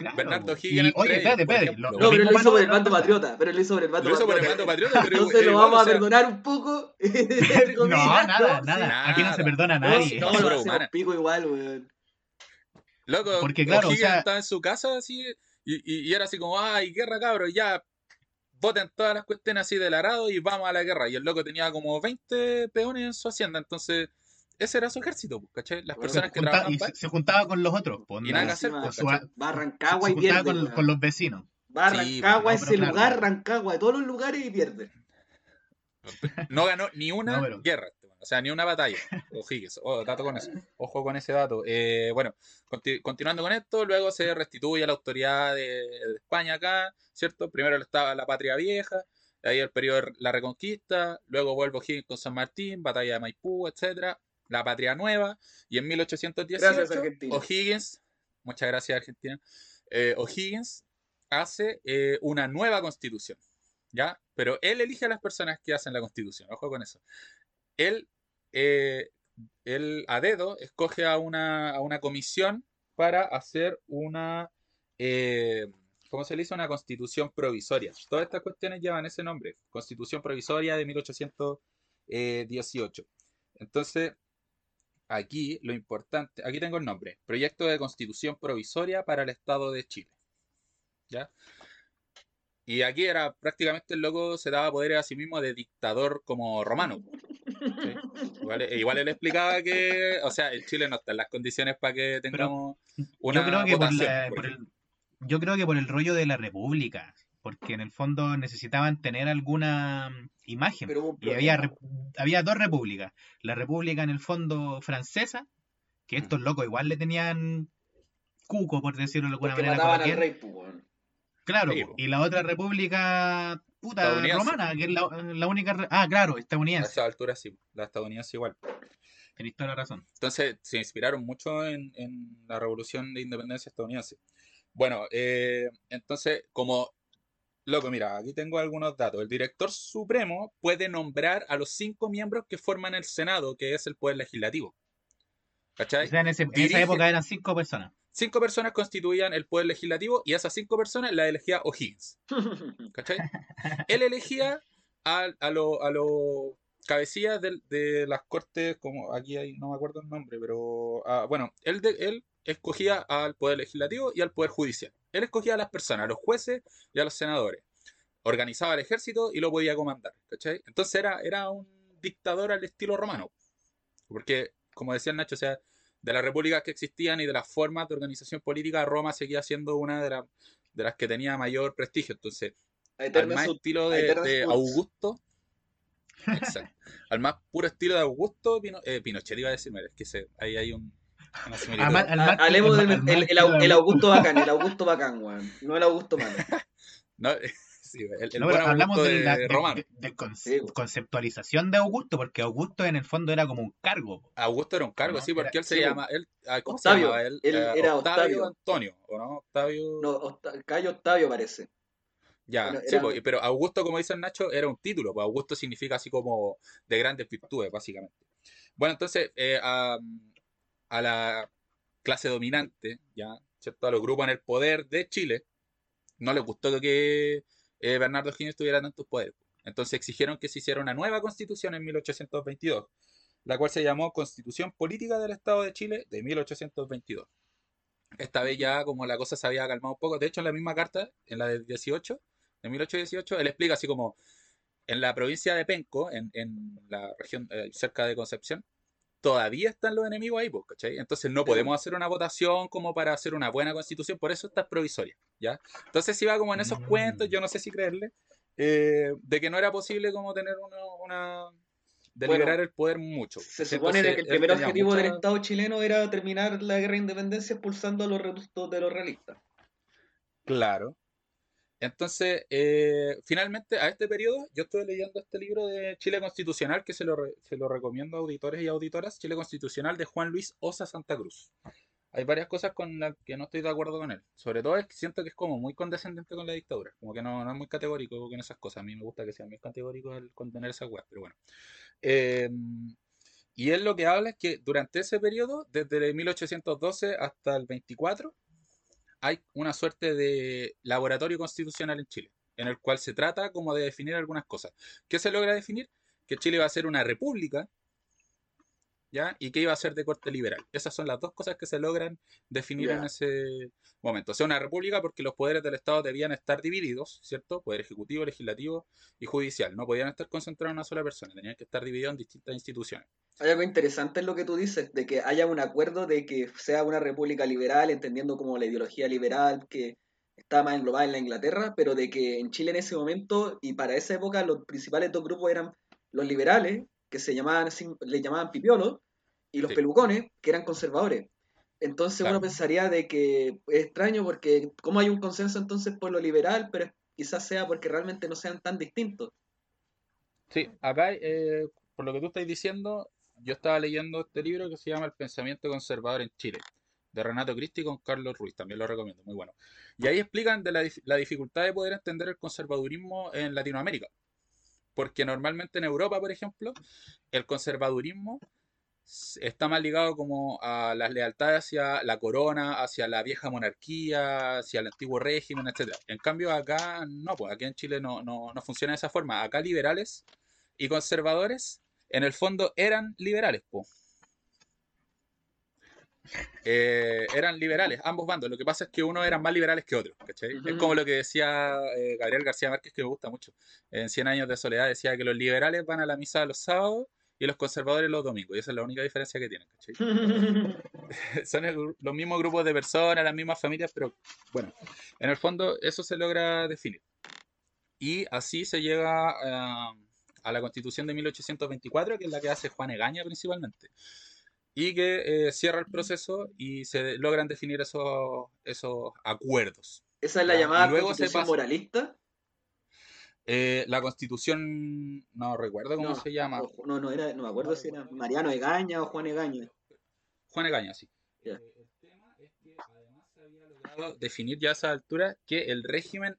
Claro, Bernardo. Higgins oye, espérate, espérate. lo- No, pero lo hizo por el bando patriota. Pero lo hizo por el bando Lo hizo por el patriota. bando patriota, pero Entonces lo vamos o a perdonar un poco. No, nada, nada. Aquí no se perdona a nadie. no, lo hacemos pico igual, weón. Loco, Porque, claro, o O'Higgins sea- estaba en su casa así y, y- y era así como, ay, guerra cabros, ya voten todas las cuestiones así del arado y vamos a la guerra. Y el loco tenía como 20 peones en su hacienda, entonces ese era su ejército, pues, ¿cachai? Las Bueno, personas que Junta- trabajaban y se, se juntaba con los otros. Y nada que hacer, Encima, pues, a se y juntaba pierde. con, weón. con los vecinos. Va a Sí, ese claro, lugar. Rancagua, de todos los lugares y pierde. No ganó ni una No, pero- guerra, este o sea, ni una batalla. O'Higgins, oh, dato con eso. Ojo con ese dato. Eh, bueno, conti- continuando con esto, luego se restituye la autoridad de, de España acá, ¿cierto? Primero estaba la patria vieja, ahí el periodo de la reconquista, luego vuelve O'Higgins con San Martín, batalla de Maipú, etcétera. La patria nueva, y en Gracias, 1818 Argentina. O'Higgins, muchas gracias Argentina, eh, O'Higgins hace eh, una nueva constitución, ¿ya? Pero él elige a las personas que hacen la constitución, ojo con eso. Él, eh, él a dedo escoge a una, a una comisión para hacer una, ¿cómo se le dice? Una constitución provisoria. Todas estas cuestiones llevan ese nombre, constitución provisoria de 1818. Entonces, aquí lo importante, aquí tengo el nombre, proyecto de constitución provisoria para el Estado de Chile. ¿Ya? Y aquí era prácticamente el loco se daba poderes a sí mismo de dictador como romano. ¿sí? Igual, igual él explicaba que, o sea, en Chile no están las condiciones para que tengamos una yo creo que por, votación, la- por por ejemplo. el, yo creo que por el rollo de la república, porque en el fondo necesitaban tener alguna mm, imagen. Pero Y había, había dos repúblicas. La república en el fondo francesa, que estos locos igual le tenían cuco, por decirlo de alguna Porque manera. al rey. Claro, Sí, y la otra república puta romana, que es la, la única... re- Ah, claro, A estadounidense. esa altura sí, la estadounidense igual. Tenéis toda la razón. Entonces se inspiraron mucho en, en la revolución de independencia estadounidense. Bueno, eh, entonces, como, loco, mira, aquí tengo algunos datos. El director supremo puede nombrar a los cinco miembros que forman el Senado, que es el poder legislativo. O ¿Cachai? sea, en, ese- en Dirige- esa época eran cinco personas. Cinco personas constituían el poder legislativo y esas cinco personas las elegía O'Higgins. ¿Cachai? Él elegía a, a los a cabecillas de, las cortes, como aquí hay, no me acuerdo el nombre, pero ah, bueno, él, de- él escogía al poder legislativo y al poder judicial. Él escogía a las personas, a los jueces y a los senadores. Organizaba el ejército y lo podía comandar. ¿cachai? Entonces era, era un dictador al estilo romano. Porque, como decía el Nacho, o sea, de las repúblicas que existían y de las formas de organización política, Roma seguía siendo una de, la- de las que tenía mayor prestigio. Entonces, al más estilo de. Augusto. Exacto. Al más puro estilo de Augusto, Pino- eh, Pinochet iba a decirme, es que se- ahí hay un, ma- al Hablemos del el, Augusto bacán, el Augusto bacán, weón. No el Augusto malo. No, sí, el, el No, buen pero hablamos de, de la de- romano. de- Sí, conceptualización de Augusto, porque Augusto en el fondo era como un cargo. po. Augusto era un cargo, No, sí, porque era- él se sí, llama, él, ah, ¿cómo Octavio, se llamaba él? él Eh, era Octavio, Octavio. Antonio, ¿o no? Octavio. No, Osta- Cayo Octavio parece. Ya, Bueno, sí, era- pero Augusto, como dice el Nacho, era un título, pues Augusto significa así como de grandes virtudes, básicamente. Bueno, entonces, eh, a, a la clase dominante, ya, ¿cierto? A los grupos en el poder de Chile, no les gustó que eh, Bernardo Higgins tuviera tantos poderes. Entonces exigieron que se hiciera una nueva constitución en 1822, la cual se llamó Constitución Política del Estado de Chile de 1822. Esta vez ya como la cosa se había calmado un poco, de hecho en la misma carta, en la del 18, de 1818, él explica así como en la provincia de Penco, en, en la región eh, cerca de Concepción, todavía están los enemigos ahí, pues, ¿cachai? Entonces no podemos hacer una votación como para hacer una buena constitución, por eso está provisoria, ¿ya? Entonces si va como en esos Mm. cuentos, yo no sé si creerle, eh, de que no era posible como tener una... una de Bueno, liberar el poder mucho. Se supone Entonces, que el primer objetivo mucha- del Estado chileno era terminar la guerra de independencia expulsando a los reductos de los realistas. Claro. Entonces, eh, finalmente, a este periodo, yo estuve leyendo este libro de Chile Constitucional, que se lo, re- se lo recomiendo a auditores y auditoras, Chile Constitucional de Juan Luis Osa Santa Cruz. Hay varias cosas con las que no estoy de acuerdo con él. Sobre todo es que siento que es como muy condescendente con la dictadura. Como que no, es muy categórico con esas cosas. A mí me gusta que sea muy categórico el contener esas weas, pero bueno. Eh, y él lo que habla es que durante ese periodo, desde el 1812 hasta el 24, hay una suerte de laboratorio constitucional en Chile, en el cual se trata como de definir algunas cosas. ¿Qué se logra definir? Que Chile va a ser una república, ¿ya? Y que iba a ser de corte liberal. Esas son las dos cosas que se logran definir en ese momento. O sea, una república porque los poderes del Estado debían estar divididos, ¿cierto? Poder ejecutivo, legislativo y judicial. No podían estar concentrados en una sola persona, tenían que estar divididos en distintas instituciones. Hay algo interesante en lo que tú dices, de que haya un acuerdo de que sea una república liberal, entendiendo como la ideología liberal que está más englobada en la Inglaterra, pero de que en Chile en ese momento y para esa época los principales dos grupos eran los liberales, que se llamaban, le llamaban pipiolos, y los Sí. pelucones, que eran conservadores. Entonces Claro. uno pensaría de que es extraño porque cómo hay un consenso entonces por lo liberal, pero quizás sea porque realmente no sean tan distintos. Sí, acá, eh, por lo que tú estás diciendo, yo estaba leyendo este libro que se llama El pensamiento conservador en Chile, de Renato Cristi con Carlos Ruiz, también lo recomiendo, muy bueno. Y ahí explican de la, la dificultad de poder entender el conservadurismo en Latinoamérica. Porque normalmente en Europa, por ejemplo, el conservadurismo está más ligado como a las lealtades hacia la corona, hacia la vieja monarquía, hacia el antiguo régimen, etc. En cambio acá no, pues aquí en Chile no, no, no funciona de esa forma. Acá liberales y conservadores en el fondo eran liberales, pues. Eran liberales, ambos bandos. Lo que pasa es que uno eran más liberales que otros. ¿cachai? Es como lo que decía eh, Gabriel García Márquez, que me gusta mucho. En 100 años de soledad decía que los liberales van a la misa los sábados y los conservadores los domingos. Y esa es la única diferencia que tienen. Son los mismos grupos de personas, las mismas familias, pero bueno, en el fondo eso se logra definir. Y así se llega a a la constitución de 1824, que es la que hace Juan Egaña principalmente, y que eh, cierra el proceso y se logran definir esos, esos acuerdos. ¿Esa es la llamada constitución moralista? Eh, la constitución, no recuerdo cómo se llama. no, no, era, no me acuerdo si era Mariano Egaña o Juan Egaña. Juan Egaña, sí. Eh, el tema es que además se había logrado definir ya a esa altura que el régimen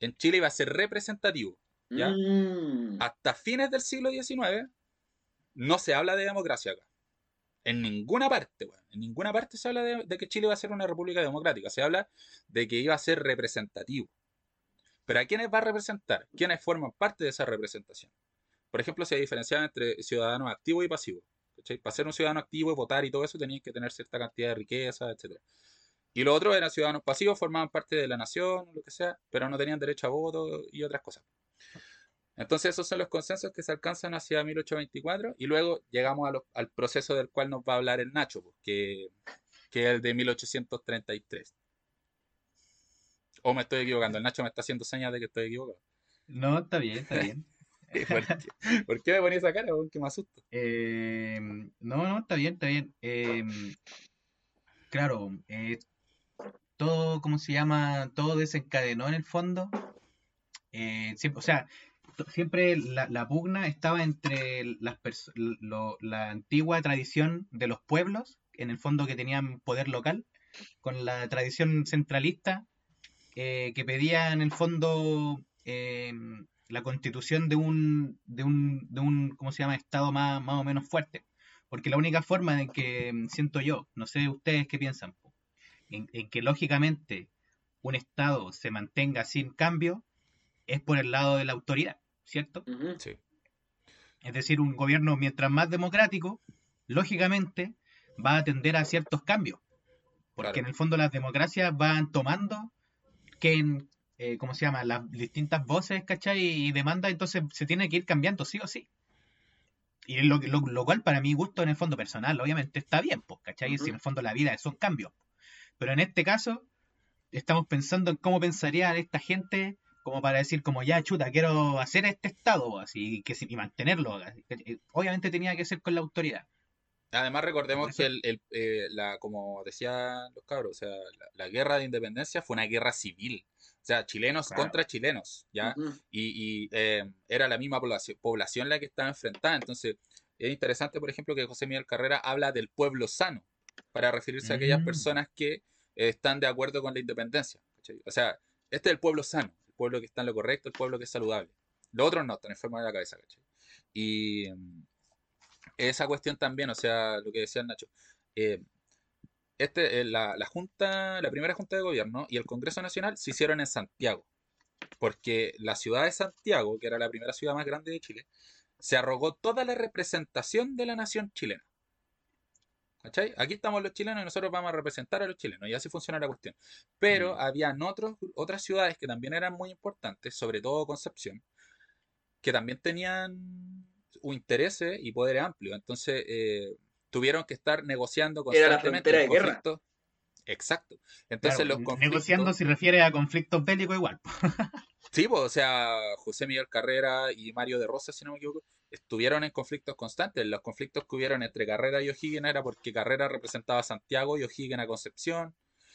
en Chile iba a ser representativo. Mm. Hasta fines del siglo XIX no se habla de democracia acá. En ninguna parte, En ninguna parte se habla de, que Chile iba a ser una república democrática. Se habla de que iba a ser representativo. Pero ¿a quiénes va a representar? ¿Quiénes forman parte de esa representación? Por ejemplo, se diferenciaba entre ciudadanos activos y pasivos. Para ser un ciudadano activo y votar y todo eso tenías que tener cierta cantidad de riqueza, etc. Y los otros eran ciudadanos pasivos, formaban parte de la nación, lo que sea, pero no tenían derecho a voto y otras cosas. Entonces esos son los consensos que se alcanzan hacia 1824 y luego llegamos al proceso del cual nos va a hablar el Nacho, pues, que, que, es el de 1833. O me estoy equivocando, el Nacho me está haciendo señas de que estoy equivocado. No, está bien, está bien. ¿Por, qué, me ponía esa cara? Que me asusto. Em, no, no, está bien, está bien. Em, claro, eh, todo, ¿cómo se llama? Todo desencadenó en el fondo. Eh, o sea, siempre la, pugna estaba entre las la antigua tradición de los pueblos, en el fondo que tenían poder local, con la tradición centralista eh, que pedía en el fondo eh, la constitución de un, de un, de un, ¿cómo se llama?, Estado más, más o menos fuerte. Porque la única forma en que siento yo, no sé ustedes qué piensan, en que lógicamente un Estado se mantenga sin cambio es por el lado de la autoridad. ¿Cierto? Sí. Es decir, un gobierno mientras más democrático, lógicamente, va a tender a ciertos cambios. Porque en el fondo las democracias van tomando que, eh, ¿cómo se llama? Las distintas voces, ¿cachai? Y demandas, entonces se tiene que ir cambiando sí o sí. Y lo, lo, cual para mi gusto en el fondo personal, obviamente está bien, pues, ¿cachai? Si en el fondo la vida son cambios. Pero en este caso, estamos pensando en cómo pensaría esta gente como para decir como ya chuta, quiero hacer este estado así que y mantenerlo. Eh, obviamente tenía que ser con la autoridad. Además recordemos que el, eh, la, como decían los cabros, o sea, la, guerra de independencia fue una guerra civil. O sea, chilenos contra chilenos, ¿ya? Y, eh, era la misma población, población la que estaba enfrentada. Entonces, es interesante, por ejemplo, que José Miguel Carrera habla del pueblo sano, para referirse a aquellas mm. personas que están de acuerdo con la independencia. O sea, este es el pueblo sano pueblo que está en lo correcto, el pueblo que es saludable. Los otros no, están enfermos de la cabeza, ¿cachai? Y mm, esa cuestión también, o sea, lo que decía Nacho. Eh, este, eh, la, junta, la primera junta de gobierno y el Congreso Nacional se hicieron en Santiago, porque la ciudad de Santiago, que era la primera ciudad más grande de Chile, se arrogó toda la representación de la nación chilena. ¿Cachai? Aquí estamos los chilenos y nosotros vamos a representar a los chilenos y así funciona la cuestión. Pero mm. habían otros, otras ciudades que también eran muy importantes, sobre todo Concepción, que también tenían un interés y poder amplio. Entonces eh, tuvieron que estar negociando constantemente. Era la de guerra. Exacto. Entonces los Negociando si refiere a conflictos bélicos igual. sí, pues, o sea, José Miguel Carrera y Mario de Rosa, si no me equivoco, estuvieron en conflictos constantes. Los conflictos que hubieron entre Carrera y O'Higgins era porque Carrera representaba a Santiago y O'Higgins a Concepción,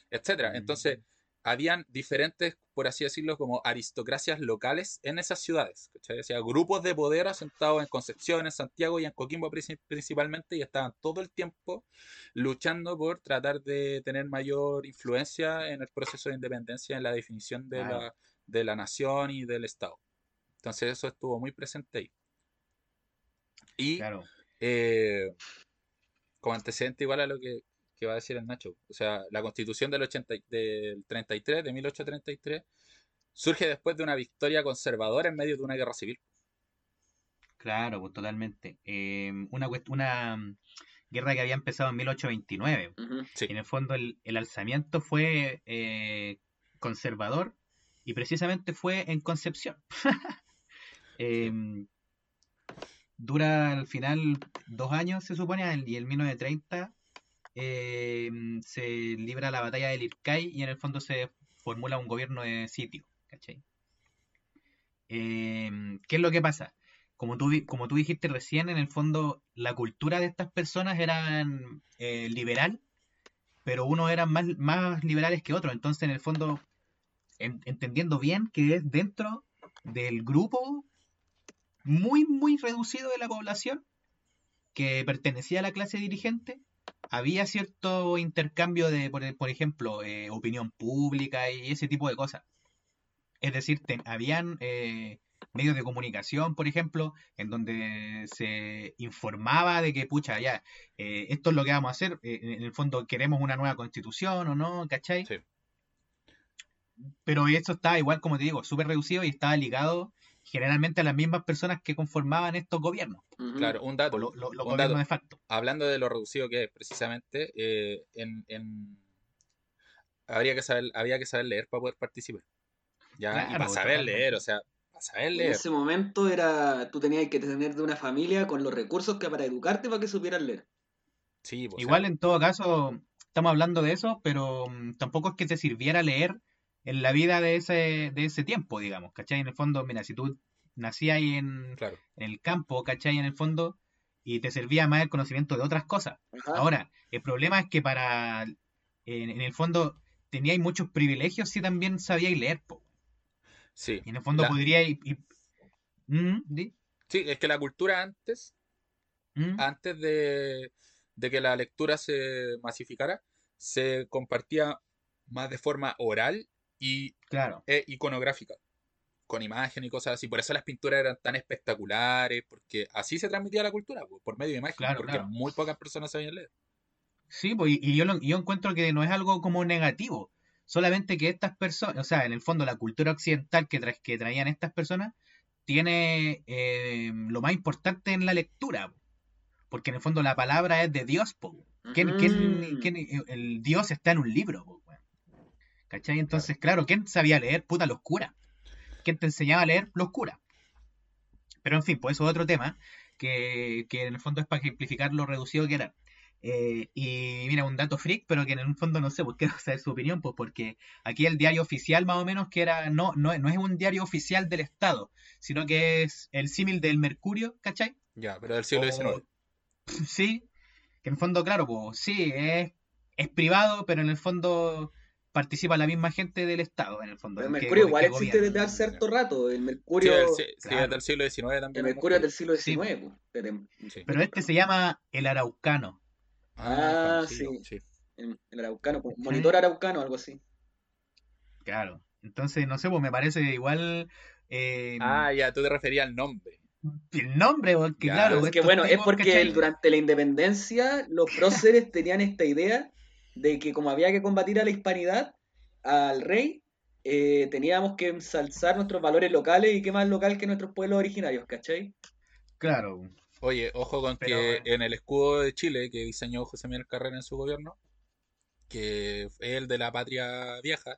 etcétera. Mm. Entonces, habían diferentes, por así decirlo, como aristocracias locales en esas ciudades. ¿cachai? O sea, grupos de poder asentados en Concepción, en Santiago y en Coquimbo principalmente, y estaban todo el tiempo luchando por tratar de tener mayor influencia en el proceso de independencia, en la definición de, la, de la nación y del Estado. Entonces eso estuvo muy presente ahí. Y eh, como antecedente igual a lo que que va a decir el Nacho. O sea, la constitución del, 80, del 33, de 1833, surge después de una victoria conservadora en medio de una guerra civil. Claro, pues totalmente. Em, una, una mm, guerra que había empezado en 1829. En el fondo el, alzamiento fue eh, conservador y precisamente fue en Concepción. Em, dura al final dos años, se supone, y el 1930 eh, se libra la batalla del Ircay y en el fondo se formula un gobierno de sitio. ¿cachai? Eh, ¿Qué es lo que pasa? Como tú, como tú dijiste recién, en el fondo la cultura de estas personas era eh, liberal, pero unos eran más, más liberales que otros. Entonces, en el fondo, entendiendo bien que es dentro del grupo muy, muy reducido de la población que pertenecía a la clase dirigente, había cierto intercambio de, por, ejemplo, eh, opinión pública y ese tipo de cosas. Es decir, habían eh, medios de comunicación, por ejemplo, en donde se informaba de que, pucha, ya, eh, esto es lo que vamos a hacer, en el fondo queremos una nueva constitución o no, ¿cachai? Sí. Pero eso está igual, como te digo, súper reducido y estaba ligado generalmente a las mismas personas que conformaban estos gobiernos. Claro, un dato. Lo, de facto. Hablando de lo reducido que es, precisamente, eh, en, habría que saber, había que saber leer para poder participar. Ya, y para saber leer, o sea, para saber leer. En ese momento era, tú tenías que tener de una familia con los recursos que para educarte para que supieras leer. Sí, pues, Igual en todo caso, estamos hablando de eso, pero mm, tampoco es que te sirviera leer en la vida de ese, de ese tiempo, digamos, ¿cachai? En el fondo, mira, si tú nacías ahí en, el campo, ¿cachai? En el fondo, y te servía más el conocimiento de otras cosas. Ahora, el problema es que para, en, el fondo, teníais muchos privilegios si también sabíais leer, po. Sí. Y en el fondo podríais... ¿Mm? ¿Sí? es que la cultura antes, ¿Mm? antes de, de que la lectura se masificara, se compartía más de forma oral y claro. e iconográfica, con imagen y cosas así. Por eso las pinturas eran tan espectaculares, porque así se transmitía la cultura, por medio de imagen, porque muy pocas personas sabían leer. Sí, pues, y yo, yo encuentro que no es algo como negativo, solamente que estas personas, o sea, en el fondo la cultura occidental que, que traían estas personas tiene eh, lo más importante en la lectura, porque en el fondo la palabra es de Dios, po. ¿Quién, el Dios está en un libro, po. ¿Cachai? Entonces, claro, ¿quién sabía leer? Puta, los curas. ¿Quién te enseñaba a leer? Los curas. Pero en fin, pues eso es otro tema, que, en el fondo es para ejemplificar lo reducido que era. Eh, y mira, un dato freak, pero que en el fondo no sé, pues quiero saber su opinión, pues porque aquí el diario oficial más o menos que era, no, no, no es un diario oficial del Estado, sino que es el símil del Mercurio, ¿cachai? Ya, pero del siglo XIX. Sí, que en el fondo, claro, pues sí, es, es privado, pero en el fondo participa la misma gente del Estado, en el fondo. el Mercurio igual existe desde hace cierto rato. El Mercurio. Sí, desde el siglo XIX también. El Mercurio es del siglo XIX. Pues, Pero este se llama el Araucano. Ah, ah sí. El, Araucano, monitor Araucano, algo así. Claro. Entonces, no sé, pues me parece igual. Eh, ah, ya, tú te referías al nombre. El nombre, porque claro. Es que bueno, es porque durante la independencia los próceres tenían esta idea de que como había que combatir a la hispanidad, al rey, eh, teníamos que ensalzar nuestros valores locales y qué más local que nuestros pueblos originarios, ¿cachai? Claro. Oye, ojo con que en el escudo de Chile que diseñó José Miguel Carrera en su gobierno, que es el de la patria vieja,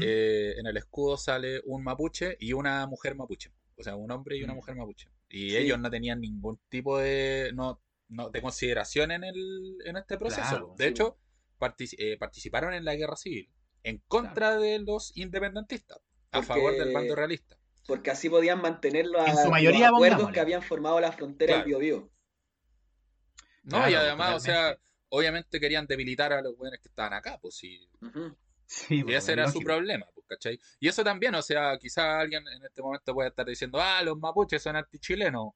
eh, en el escudo sale un mapuche y una mujer mapuche. O sea, un hombre y una mm. mujer mapuche. Y ellos no tenían ningún tipo de. No, no, de consideración en, el, en este proceso. de hecho, eh, participaron en la guerra civil en contra de los independentistas, a favor del bando realista. Porque así podían mantener los, su mayoría, acuerdos que habían formado la frontera del Biobío. No, y además, o sea, obviamente querían debilitar a los buenos que estaban acá, pues sí. Sí, Y pues, ese es era su problema, pues, ¿cachai? Y eso también, o sea, quizá alguien en este momento puede estar diciendo, ah, los mapuches son antichilenos,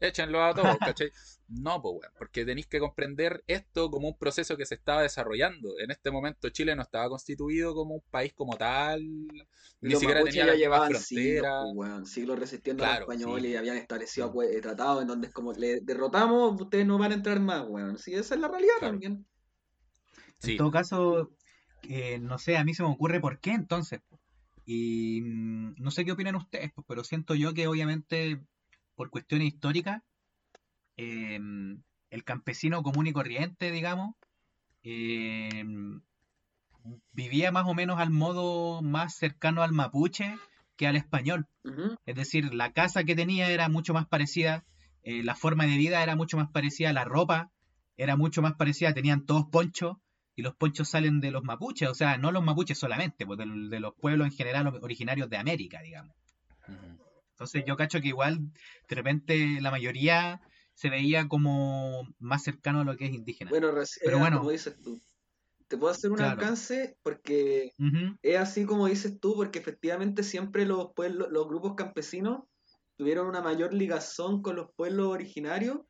échenlos a todos, ¿cachai? No, pues, weón, porque tenéis que comprender esto como un proceso que se estaba desarrollando. En este momento Chile no estaba constituido como un país como tal, Y ni los siquiera tenía ya llevaban siglos, fronteras. pues, weón, siglos resistiendo a Claro, los españoles sí. y habían establecido eh, tratados en donde es como le derrotamos, ustedes no van a entrar más, weón. Sí, esa es la realidad Claro. también. En Sí, todo caso, eh, no sé, a mí se me ocurre por qué entonces. Y mm, no sé qué opinan ustedes, pues, pero siento yo que obviamente por cuestiones históricas, eh, el campesino común y corriente, digamos, eh, vivía más o menos al modo más cercano al mapuche que al español. Es decir, la casa que tenía era mucho más parecida, eh, la forma de vida era mucho más parecida, la ropa era mucho más parecida, tenían todos ponchos y los ponchos salen de los mapuches, o sea, no los mapuches solamente, pues del- de, los pueblos en general originarios de América, digamos. Entonces yo cacho que igual de repente la mayoría se veía como más cercano a lo que es indígena. Bueno, Pero era bueno. como dices tú. Te puedo hacer un Claro. alcance porque es así como dices tú, porque efectivamente siempre los pueblos, los grupos campesinos tuvieron una mayor ligazón con los pueblos originarios,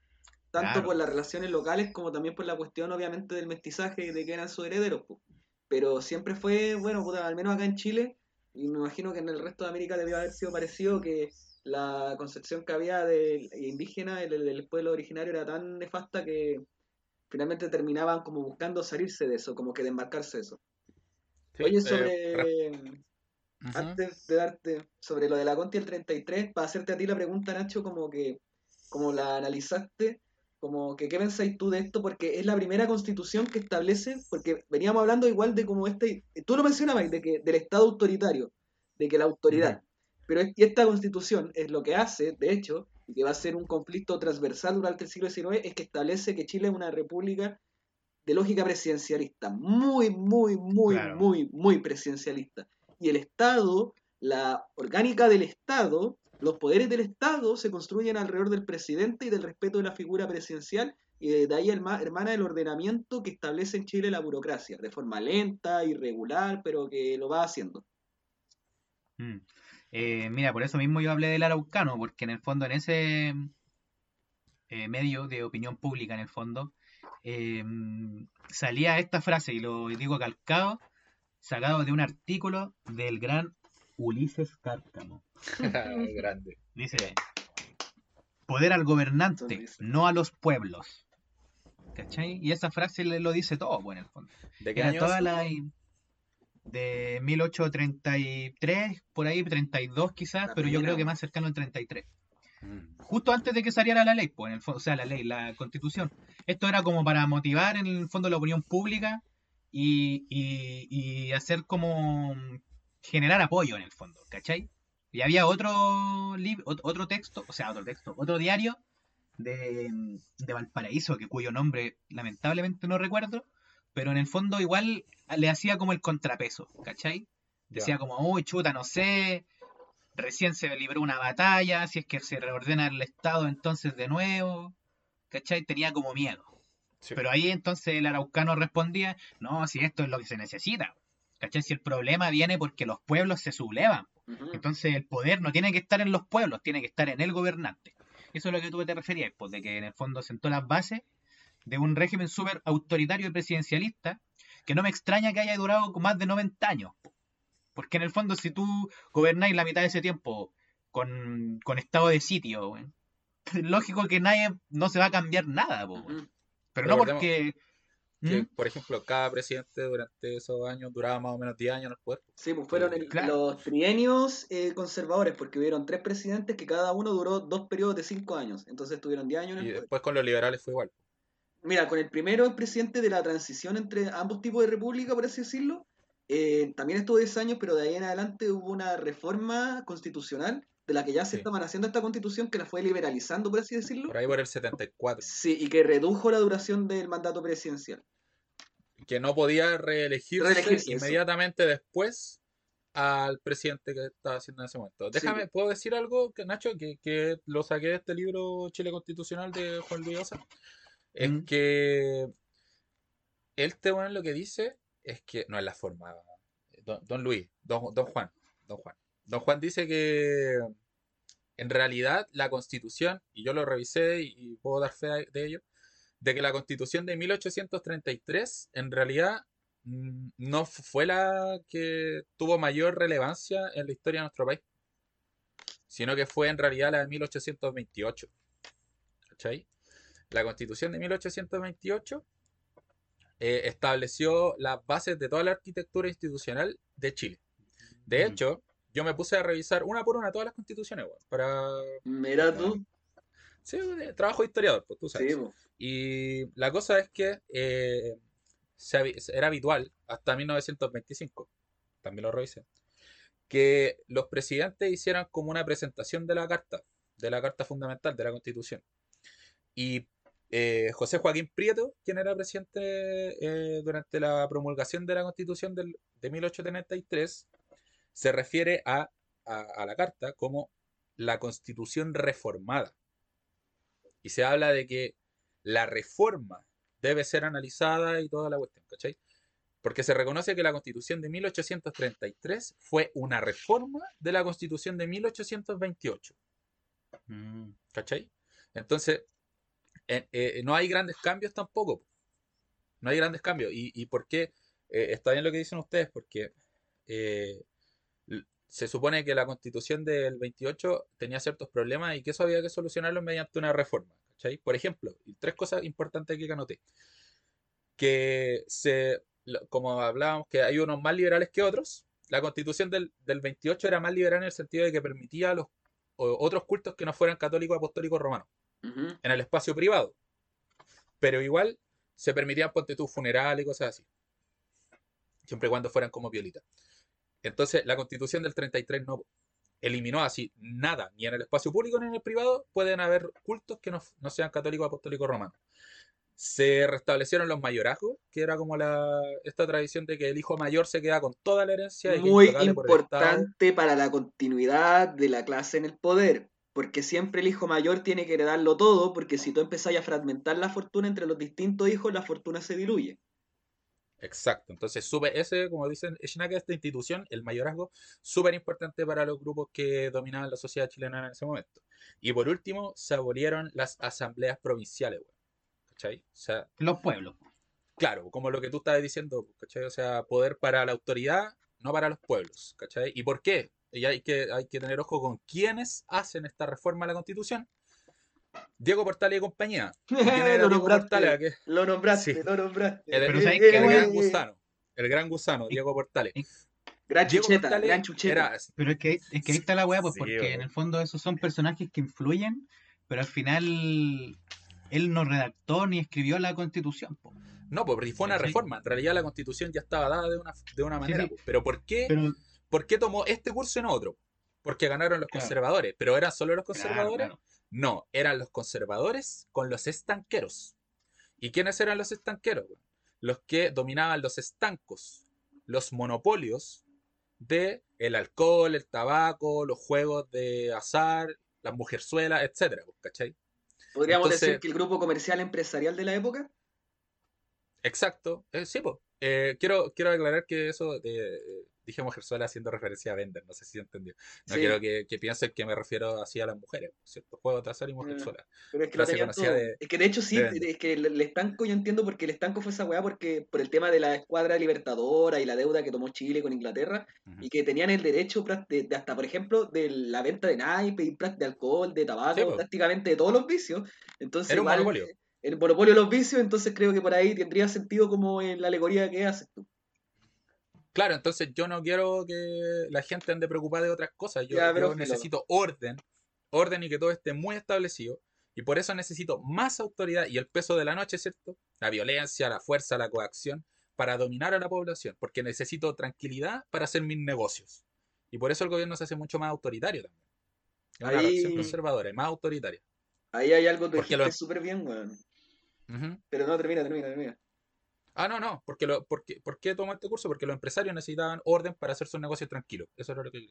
tanto Claro. por las relaciones locales como también por la cuestión obviamente del mestizaje y de que eran sus herederos. Pero siempre fue, bueno, al menos acá en Chile, y me imagino que en el resto de América debió haber sido parecido, que la concepción que había de indígena, del, del pueblo originario, era tan nefasta que finalmente terminaban como buscando salirse de eso, como que desmarcarse de eso. Sí, Oye, eh, sobre... Antes de darte sobre lo de la Conti el 33, para hacerte a ti la pregunta, Nacho, como que como la analizaste, como que qué pensáis tú de esto, porque es la primera constitución que establece, porque veníamos hablando igual de como este, tú lo mencionabas, de que del Estado autoritario, de que la autoridad, pero es- y esta constitución es lo que hace, de hecho, y que va a ser un conflicto transversal durante el siglo XIX, es que establece que Chile es una república de lógica presidencialista, muy, muy, muy, Claro. muy, muy presidencialista. Y el Estado, la orgánica del Estado, los poderes del Estado se construyen alrededor del presidente y del respeto de la figura presidencial, y de ahí herma- hermana el ordenamiento que establece en Chile la burocracia, de forma lenta, irregular, pero que lo va haciendo. mm. Eh, mira, por eso mismo yo hablé del araucano, porque en el fondo en ese eh, medio de opinión pública, en el fondo, eh, salía esta frase, y lo digo calcado, sacado de un artículo del gran Ulises Cárcamo. Grande. Dice, poder al gobernante, no a los pueblos. ¿Cachai? Y esa frase le lo dice todo, pues, en el fondo. ¿De qué Era año toda la... de 1833, por ahí, 32 quizás, La pero yo creo que más cercano al 33. Mm. Justo antes de que saliera la ley, pues, en el fondo, o sea, la ley, la constitución. Esto era como para motivar en el fondo la opinión pública y, y- y hacer como generar apoyo en el fondo, ¿cachai? Y había otro lib- ot- otro texto, o sea, otro texto, otro diario de, de Valparaíso, que cuyo nombre lamentablemente no recuerdo, pero en el fondo igual le hacía como el contrapeso, ¿cachai? Decía como, uy, chuta, no sé, recién se libró una batalla, si es que se reordena el Estado entonces de nuevo, ¿cachai? Tenía como miedo. Sí. Pero ahí entonces el araucano respondía, no, si esto es lo que se necesita, ¿cachai? Si el problema viene porque los pueblos se sublevan, entonces el poder no tiene que estar en los pueblos, tiene que estar en el gobernante. Eso es lo que tú te referías, pues de que en el fondo sentó las bases de un régimen súper autoritario y presidencialista, que no me extraña que haya durado con más de 90 años. po. Porque en el fondo si tú gobernáis la mitad de ese tiempo con, con estado de sitio, lógico que nadie no se va a cambiar nada, po, pero no porque... Que, ¿Mm? por ejemplo, cada presidente durante esos años duraba más o menos 10 años en el poder. Sí, pues fueron el- Claro. los trienios eh, conservadores, porque hubieron tres presidentes que cada uno duró dos periodos de cinco años. Entonces tuvieron 10 años en Y el poder. después con los liberales fue igual. Mira, con el primero, el presidente de la transición entre ambos tipos de república, por así decirlo, eh, también estuvo 10 años, pero de ahí en adelante hubo una reforma constitucional de la que ya se Sí. estaban haciendo esta constitución, que la fue liberalizando, por así decirlo. Por ahí por el 74. Sí, y que redujo la duración del mandato presidencial. Que no podía reelegirse, Reelegirse, eso. inmediatamente después al presidente que estaba haciendo en ese momento. Déjame, Sí. ¿puedo decir algo, Nacho? Que, que lo saqué de este libro Chile Constitucional de Juan Luis Osa. Es Mm. que este bueno lo que dice es que no es la forma Don, don Luis, don, don Juan, don Juan. Don Juan dice que en realidad la constitución, y yo lo revisé y, y puedo dar fe de ello, de que la constitución de 1833 en realidad mm, no fue la que tuvo mayor relevancia en la historia de nuestro país, sino que fue en realidad la de 1828. ¿Cachai? La constitución de 1828 eh, estableció las bases de toda la arquitectura institucional de Chile. De hecho, yo me puse a revisar una por una todas las constituciones, para... Mira tú. Sí, trabajo de historiador, pues tú sabes. Sí. Y la cosa es que eh, era habitual hasta 1925, también lo revisé, que los presidentes hicieran como una presentación de la carta, de la carta fundamental de la Constitución. Y eh, José Joaquín Prieto, quien era presidente eh, durante la promulgación de la Constitución del- de 1833, se refiere a, a- a la carta como la Constitución reformada. Y se habla de que la reforma debe ser analizada y toda la cuestión, ¿cachai? Porque se reconoce que la Constitución de 1833 fue una reforma de la Constitución de 1828. Mm. ¿Cachai? Entonces, eh, eh, no hay grandes cambios tampoco. No hay grandes cambios. ¿Y, y por qué? Eh, está bien lo que dicen ustedes, porque se supone que la constitución del 28 tenía ciertos problemas y que eso había que solucionarlo mediante una reforma. ¿cachai? Por ejemplo, tres cosas importantes que anoté. Que se, como hablábamos, que hay unos más liberales que otros. La constitución del, del 28 era más liberal en el sentido de que permitía los o- otros cultos que no fueran católicos apostólicos romanos en el espacio privado. Pero igual se permitían ponte tú funeral y cosas así. Siempre y cuando fueran como violitas. Entonces, la constitución del 33 no eliminó así nada, ni en el espacio público ni en el privado pueden haber cultos que no, no sean católicos apostólicos romanos. Se restablecieron los mayorazgos, que era como la, esta tradición de que el hijo mayor se queda con toda la herencia y Muy importante para la continuidad de la clase en el poder. Porque siempre el hijo mayor tiene que heredarlo todo, porque si tú empezás a fragmentar la fortuna entre los distintos hijos, la fortuna se diluye. Exacto, entonces sube ese, como dicen Shinaka, esta institución, el mayorazgo, súper importante para los grupos que dominaban la sociedad chilena en ese momento. Y por último, se abolieron las asambleas provinciales, weón. ¿Cachai? O sea, Los pueblos. claro, como lo que tú estabas diciendo, ¿cachai? O sea, poder para la autoridad, no para los pueblos, ¿cachai? ¿Y por qué? Y hay que, hay que tener ojo con quiénes hacen esta reforma a la constitución. Diego Portales y compañía. ¿Quién era lo Portales? nombraste, ¿A qué? lo nombraste, Sí. lo nombraste. El, Pero el- ¿sabes el qué, gran gusano. El gran gusano, Diego Portales. Gran Diego chucheta, Portales gran chucheta. era, Pero es que, es que ahí está la weá, pues Sí, porque en el fondo esos son personajes que influyen, pero al final él no redactó ni escribió la constitución. po. No, pues porque fue una Sí. reforma. En realidad la constitución ya estaba dada de una, de una manera. sí. pues. Pero ¿por qué, Pero, ¿por qué tomó este curso y no otro? Porque ganaron los Claro. conservadores. ¿Pero eran solo los claro, conservadores? claro. No, eran los conservadores con los estanqueros. ¿Y quiénes eran los estanqueros? Los que dominaban los estancos, los monopolios de el alcohol, el tabaco, los juegos de azar, las mujerzuelas, etcétera, ¿cachai? Podríamos Entonces- decir que el grupo comercial empresarial de la época. Exacto, eh, sí, pues. Eh, quiero, quiero aclarar que eso de, dije mujerzuela haciendo referencia a vender, no sé si entendió. No Sí. quiero que, que piensen que me refiero así a las mujeres, ¿cierto? Juego azar y Ah. mujerzuela. Pero es que lo todo. de- Es que de hecho sí, de Bender. es que el, el estanco yo entiendo porque el estanco fue esa weá porque por el tema de la escuadra libertadora y la deuda que tomó Chile con Inglaterra y que tenían el derecho de, de hasta, por ejemplo, de la venta de naipe y de alcohol, de tabaco, Sí, prácticamente de todos los vicios. Entonces, Era un igual, monopolio. El monopolio de los vicios, entonces creo que por ahí tendría sentido como en la alegoría que haces tú. Claro, entonces yo no quiero que la gente ande preocupada de otras cosas. Yo, Ya, necesito orden, orden y que todo esté muy establecido. Y por eso necesito más autoridad y el peso de la noche, ¿cierto? La violencia, la fuerza, la coacción, para dominar a la población. Porque necesito tranquilidad para hacer mis negocios. Y por eso el gobierno se hace mucho más autoritario también. Es una Ahí- reacción conservadora más autoritaria. Ahí hay algo que dijiste lo- súper bien, weón. Pero no, termina, termina, termina. Ah, no, no. Porque lo, porque, ¿Por qué tomó este curso? Porque los empresarios necesitaban orden para hacer sus negocios tranquilos. Eso era lo que...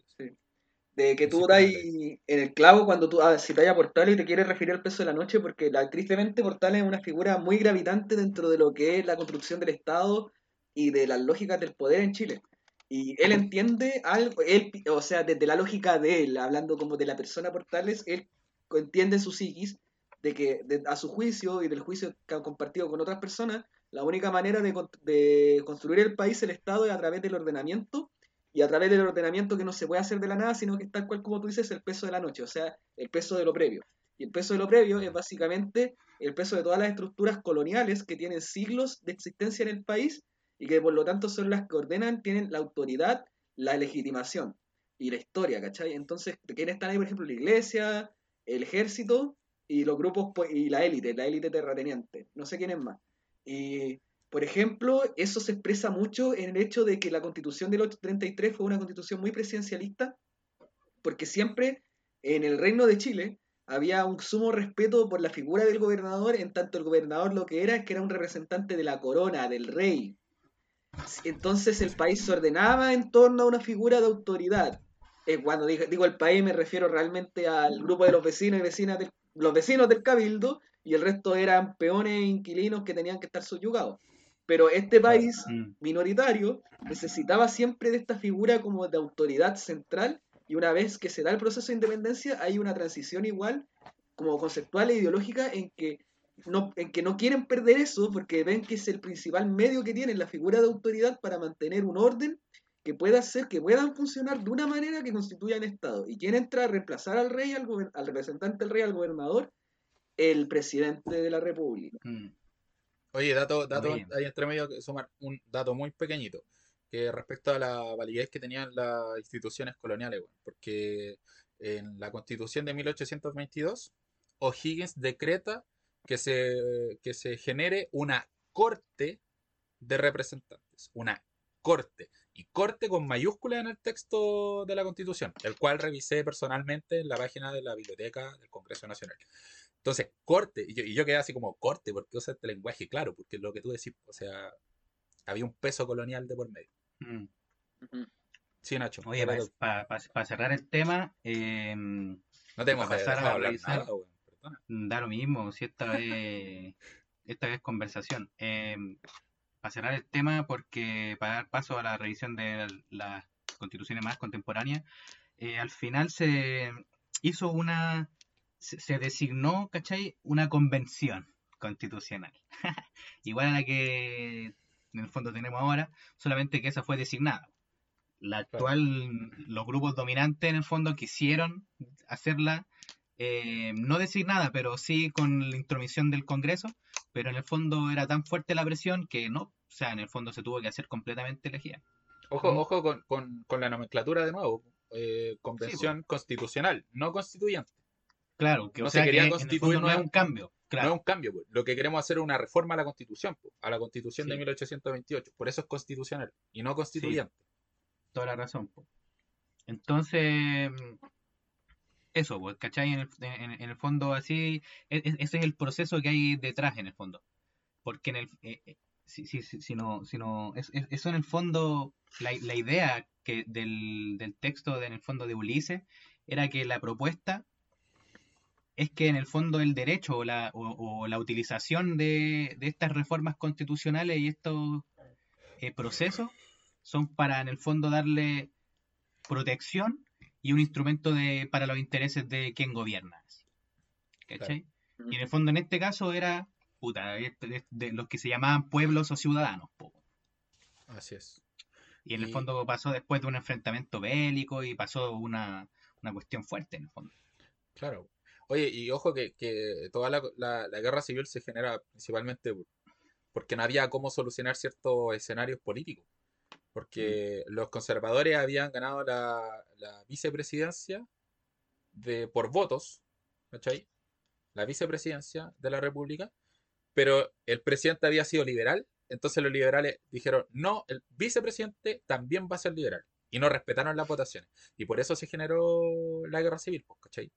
De que tú Sí, das en el clavo cuando tú ah, citas a Portales y te quieres referir al peso de la noche, porque la, tristemente Portales es una figura muy gravitante dentro de lo que es la construcción del Estado y de las lógicas del poder en Chile. Y él entiende algo, él, o sea, desde la lógica de él, hablando como de la persona Portales, él entiende su psiquis de que a su juicio y del juicio que ha compartido con otras personas, la única manera de, de, construir el país, el Estado, es a través del ordenamiento, y a través del ordenamiento que no se puede hacer de la nada, sino que es tal cual como tú dices, el peso de la noche, o sea, el peso de lo previo. Y el peso de lo previo es básicamente el peso de todas las estructuras coloniales que tienen siglos de existencia en el país y que por lo tanto son las que ordenan, tienen la autoridad, la legitimación y la historia, ¿cachai? Entonces, ¿quiénes están ahí? Por ejemplo, la iglesia, el ejército y los grupos pues, y la élite, la élite terrateniente. No sé quién es más. Y, por ejemplo, eso se expresa mucho en el hecho de que la constitución del 833 fue una constitución muy presidencialista, porque siempre en el reino de Chile había un sumo respeto por la figura del gobernador, en tanto el gobernador lo que era es que era un representante de la corona, del rey. Entonces el país se ordenaba en torno a una figura de autoridad. Eh, cuando digo, el país me refiero realmente al grupo de los vecinos y vecinas del, los vecinos del cabildo y el resto eran peones e inquilinos que tenían que estar subyugados. Pero este país mm. minoritario necesitaba siempre de esta figura como de autoridad central y una vez que se da el proceso de independencia hay una transición igual como conceptual e ideológica en que no, en que no quieren perder eso porque ven que es el principal medio que tienen la figura de autoridad para mantener un orden que pueda hacer que puedan funcionar de una manera que constituyan Estado. ¿Y quién entra a reemplazar al rey, al, al representante del rey, al gobernador? El presidente de la República. Mm. Oye, dato, dato ahí entre medio, sumar un dato muy pequeñito que respecto a la validez que tenían las instituciones coloniales, porque en la constitución de 1822, O'Higgins decreta que se, que se genere una corte de representantes, una corte, y corte con mayúsculas en el texto de la constitución, el cual revisé personalmente en la página de la biblioteca del Congreso Nacional. Entonces, corte, y yo, y yo quedé así como corte, porque usa este lenguaje, claro, porque es lo que tú decís, o sea, había un peso colonial de por medio. Mm. Sí, Nacho. Oye, para cerrar el tema, eh, no tenemos que pasar a hablar nada, Da lo mismo, si esta vez, esta vez conversación. Eh, para cerrar el tema, porque para dar paso a la revisión de las constituciones más contemporáneas, eh, al final se hizo una, se, designó, ¿cachai? Una convención constitucional, igual a la que en el fondo tenemos ahora, solamente que esa fue designada. La actual, los grupos dominantes en el fondo quisieron hacerla eh, no designada, pero sí con la intromisión del Congreso, pero en el fondo era tan fuerte la presión que no, o sea, en el fondo se tuvo que hacer completamente elegida. Ojo, ojo con, la nomenclatura de nuevo, eh, convención constitucional, no constituyente. Claro, que no se quería constituir no es un cambio. No es un cambio, pues. lo que queremos hacer es una reforma a la constitución, pues, a la constitución de 1828, por eso es constitucional y no constituyente. Toda la razón. Pues. Entonces, eso, pues, ¿cachai? En el, en, el, fondo así, e, e, ese es el proceso que hay detrás en el fondo. Porque en el, eh, eh, si, si, si, no, si no es, eso en el fondo, la, la idea que del, del texto de, en el fondo de Ulises era que la propuesta es que en el fondo el derecho o la, o, la utilización de, de, estas reformas constitucionales y estos eh, procesos son para en el fondo darle protección y un instrumento de, para los intereses de quien gobierna. ¿Cachai? Y en el fondo en este caso era puta, de, los que se llamaban pueblos o ciudadanos. Así es. Y en el fondo pasó después de un enfrentamiento bélico y pasó una, una cuestión fuerte en el fondo. Claro. Oye, y ojo que, que toda la, la, la, guerra civil se genera principalmente porque no había cómo solucionar ciertos escenarios políticos porque los conservadores habían ganado la, vicepresidencia de, por votos, ¿cachai? La vicepresidencia de la República, pero el presidente había sido liberal, entonces los liberales dijeron, no, el vicepresidente también va a ser liberal, y no respetaron las votaciones, y por eso se generó la guerra civil, pues, ¿cachai?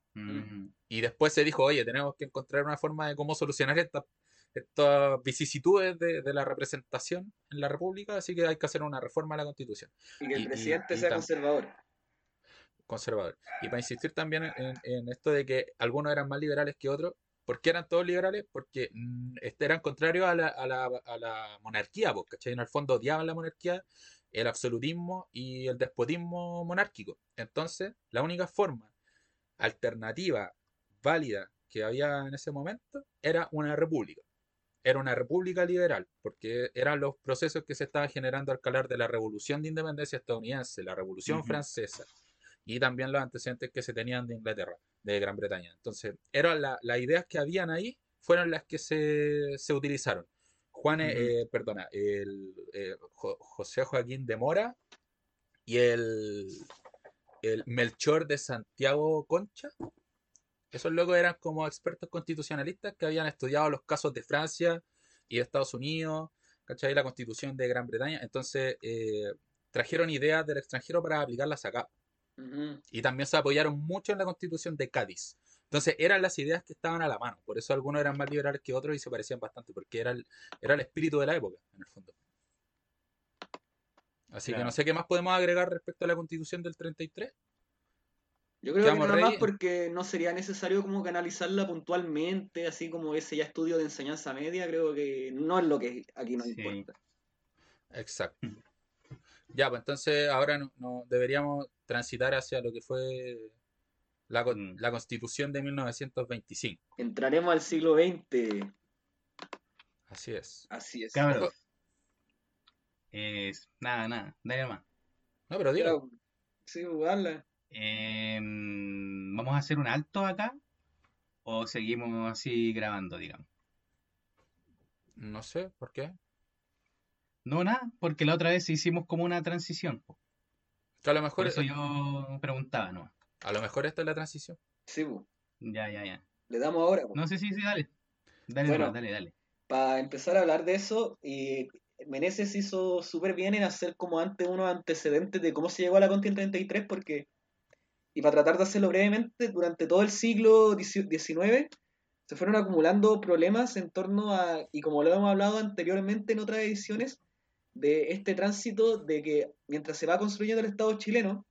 Y después se dijo, oye, tenemos que encontrar una forma de cómo solucionar esta estas vicisitudes de, la representación en la República, así que hay que hacer una reforma a la Constitución. Y que el presidente sea conservador. Conservador. Y para insistir también en, esto de que algunos eran más liberales que otros, ¿por qué eran todos liberales? Porque mm, eran contrarios a la, a la, a la monarquía, porque En el fondo odiaban la monarquía el absolutismo y el despotismo monárquico. Entonces, la única forma alternativa válida que había en ese momento era una república. Era una república liberal, porque eran los procesos que se estaban generando al calar de la revolución de independencia estadounidense, la revolución francesa y también los antecedentes que se tenían de Inglaterra, de Gran Bretaña. Entonces, eran las ideas que habían ahí, fueron las que se, se utilizaron. Juan, eh, perdona, el, eh, José Joaquín de Mora y el, el Melchor de Santiago Concha. Esos locos eran como expertos constitucionalistas que habían estudiado los casos de Francia y de Estados Unidos, ¿cachai? La constitución de Gran Bretaña. Entonces, eh, trajeron ideas del extranjero para aplicarlas acá. Y también se apoyaron mucho en la constitución de Cádiz. Entonces eran las ideas que estaban a la mano. Por eso algunos eran más liberales que otros y se parecían bastante, porque era el, era el espíritu de la época, en el fondo. Así que no sé qué más podemos agregar respecto a la constitución del 33. Yo creo que nada más porque no sería necesario como canalizarla puntualmente, así como ese ya estudio de enseñanza media, creo que no es lo que aquí nos importa. Exacto. Ya, pues entonces ahora no, deberíamos transitar hacia lo que fue Mm. La, constitución de 1925. Entraremos al siglo XX. Así es. Así es. Cabrón. nada, nada, dale más. No, pero dilo. Sí, jugarla. Em, ¿Vamos a hacer un alto acá? ¿O seguimos así grabando, digamos? No sé, ¿por qué? No, nada, porque la otra vez hicimos como una transición. Que a lo mejor. Por eso yo preguntaba, ¿no? A lo mejor esta es la transición. Sí, Ya, ya, ya. Le damos ahora. No sé, sí, sí, dale. Dale, bueno, dale, dale. Para empezar a hablar de eso, y Meneses hizo súper bien en hacer como antes unos antecedentes de cómo se llegó a la Constitución 33, porque, y para tratar de hacerlo brevemente, durante todo el siglo XIX se fueron acumulando problemas en torno a, y como lo hemos hablado anteriormente en otras ediciones, de este tránsito de que mientras se va construyendo el Estado chileno,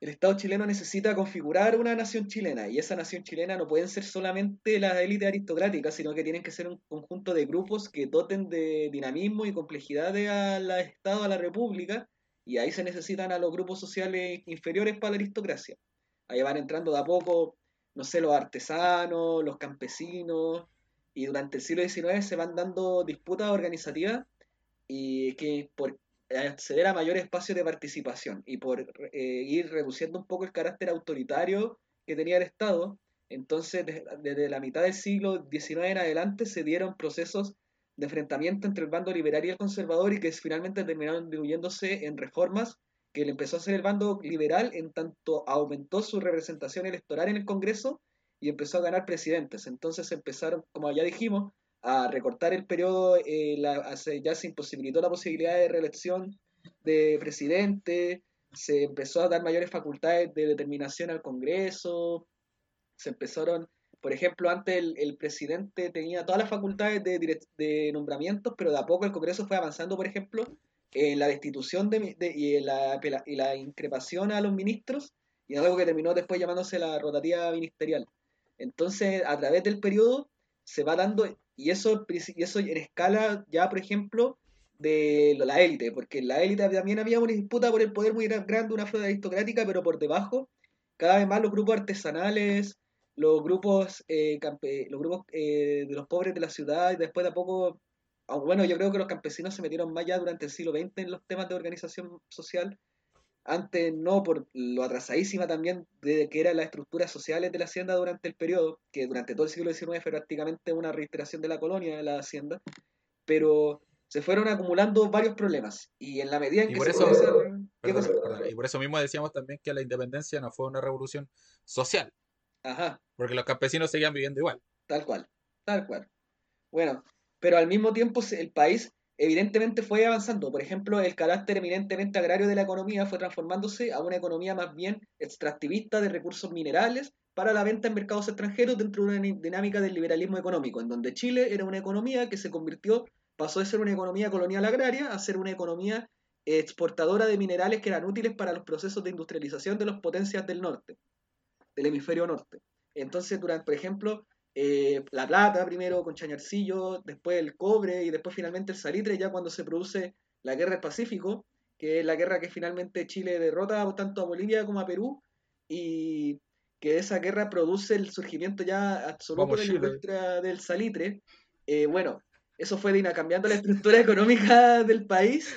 el Estado chileno necesita configurar una nación chilena y esa nación chilena no pueden ser solamente las élites aristocráticas, sino que tienen que ser un conjunto de grupos que doten de dinamismo y complejidad al Estado, a la República, y ahí se necesitan a los grupos sociales inferiores para la aristocracia. Ahí van entrando de a poco, no sé, los artesanos, los campesinos, y durante el siglo XIX se van dando disputas organizativas y que por acceder a mayor espacio de participación y por eh, ir reduciendo un poco el carácter autoritario que tenía el Estado, entonces desde, la mitad del siglo XIX en adelante se dieron procesos de enfrentamiento entre el bando liberal y el conservador y que finalmente terminaron diluyéndose en reformas que le empezó a hacer el bando liberal en tanto aumentó su representación electoral en el Congreso y empezó a ganar presidentes. Entonces empezaron, como ya dijimos, a recortar el periodo, eh, ya se imposibilitó la posibilidad de reelección de presidente, se empezó a dar mayores facultades de determinación al Congreso, se empezaron, por ejemplo, antes el, presidente tenía todas las facultades de, nombramientos, pero de a poco el Congreso fue avanzando, por ejemplo, en la destitución de, y, la, y la increpación a los ministros, y algo que terminó después llamándose la rotativa ministerial. Entonces, a través del periodo se va dando y eso, y eso en escala ya, por ejemplo, de la élite, porque en la élite también había una disputa por el poder muy grande, una flota aristocrática, pero por debajo, cada vez más los grupos artesanales, los grupos, eh, los grupos eh, de los pobres de la ciudad, y después de a poco, bueno, yo creo que los campesinos se metieron más ya durante el siglo XX en los temas de organización social, antes no por lo atrasadísima también de que eran las estructuras sociales de la hacienda durante el periodo, que durante todo el siglo XIX fue prácticamente una reiteración de la colonia de la hacienda, pero se fueron acumulando varios problemas y en la medida en que por se eso, y por eso mismo decíamos también que la independencia no fue una revolución social. Ajá. Porque los campesinos seguían viviendo igual. Tal cual, tal cual. Bueno, pero al mismo tiempo el país evidentemente fue avanzando. Por ejemplo, el carácter eminentemente agrario de la economía fue transformándose a una economía más bien extractivista de recursos minerales para la venta en mercados extranjeros dentro de una dinámica del liberalismo económico, en donde Chile era una economía que se convirtió, pasó de ser una economía colonial agraria a ser una economía exportadora de minerales que eran útiles para los procesos de industrialización de las potencias del norte, del hemisferio norte. Entonces, durante, por ejemplo, eh, la plata primero con Chañarcillo, después el cobre y después finalmente el salitre, ya cuando se produce la guerra del Pacífico, que es la guerra que finalmente Chile derrota tanto a Bolivia como a Perú, y que esa guerra produce el surgimiento ya absoluto de la industria del salitre. Eh, bueno, eso fue cambiando la estructura económica del país.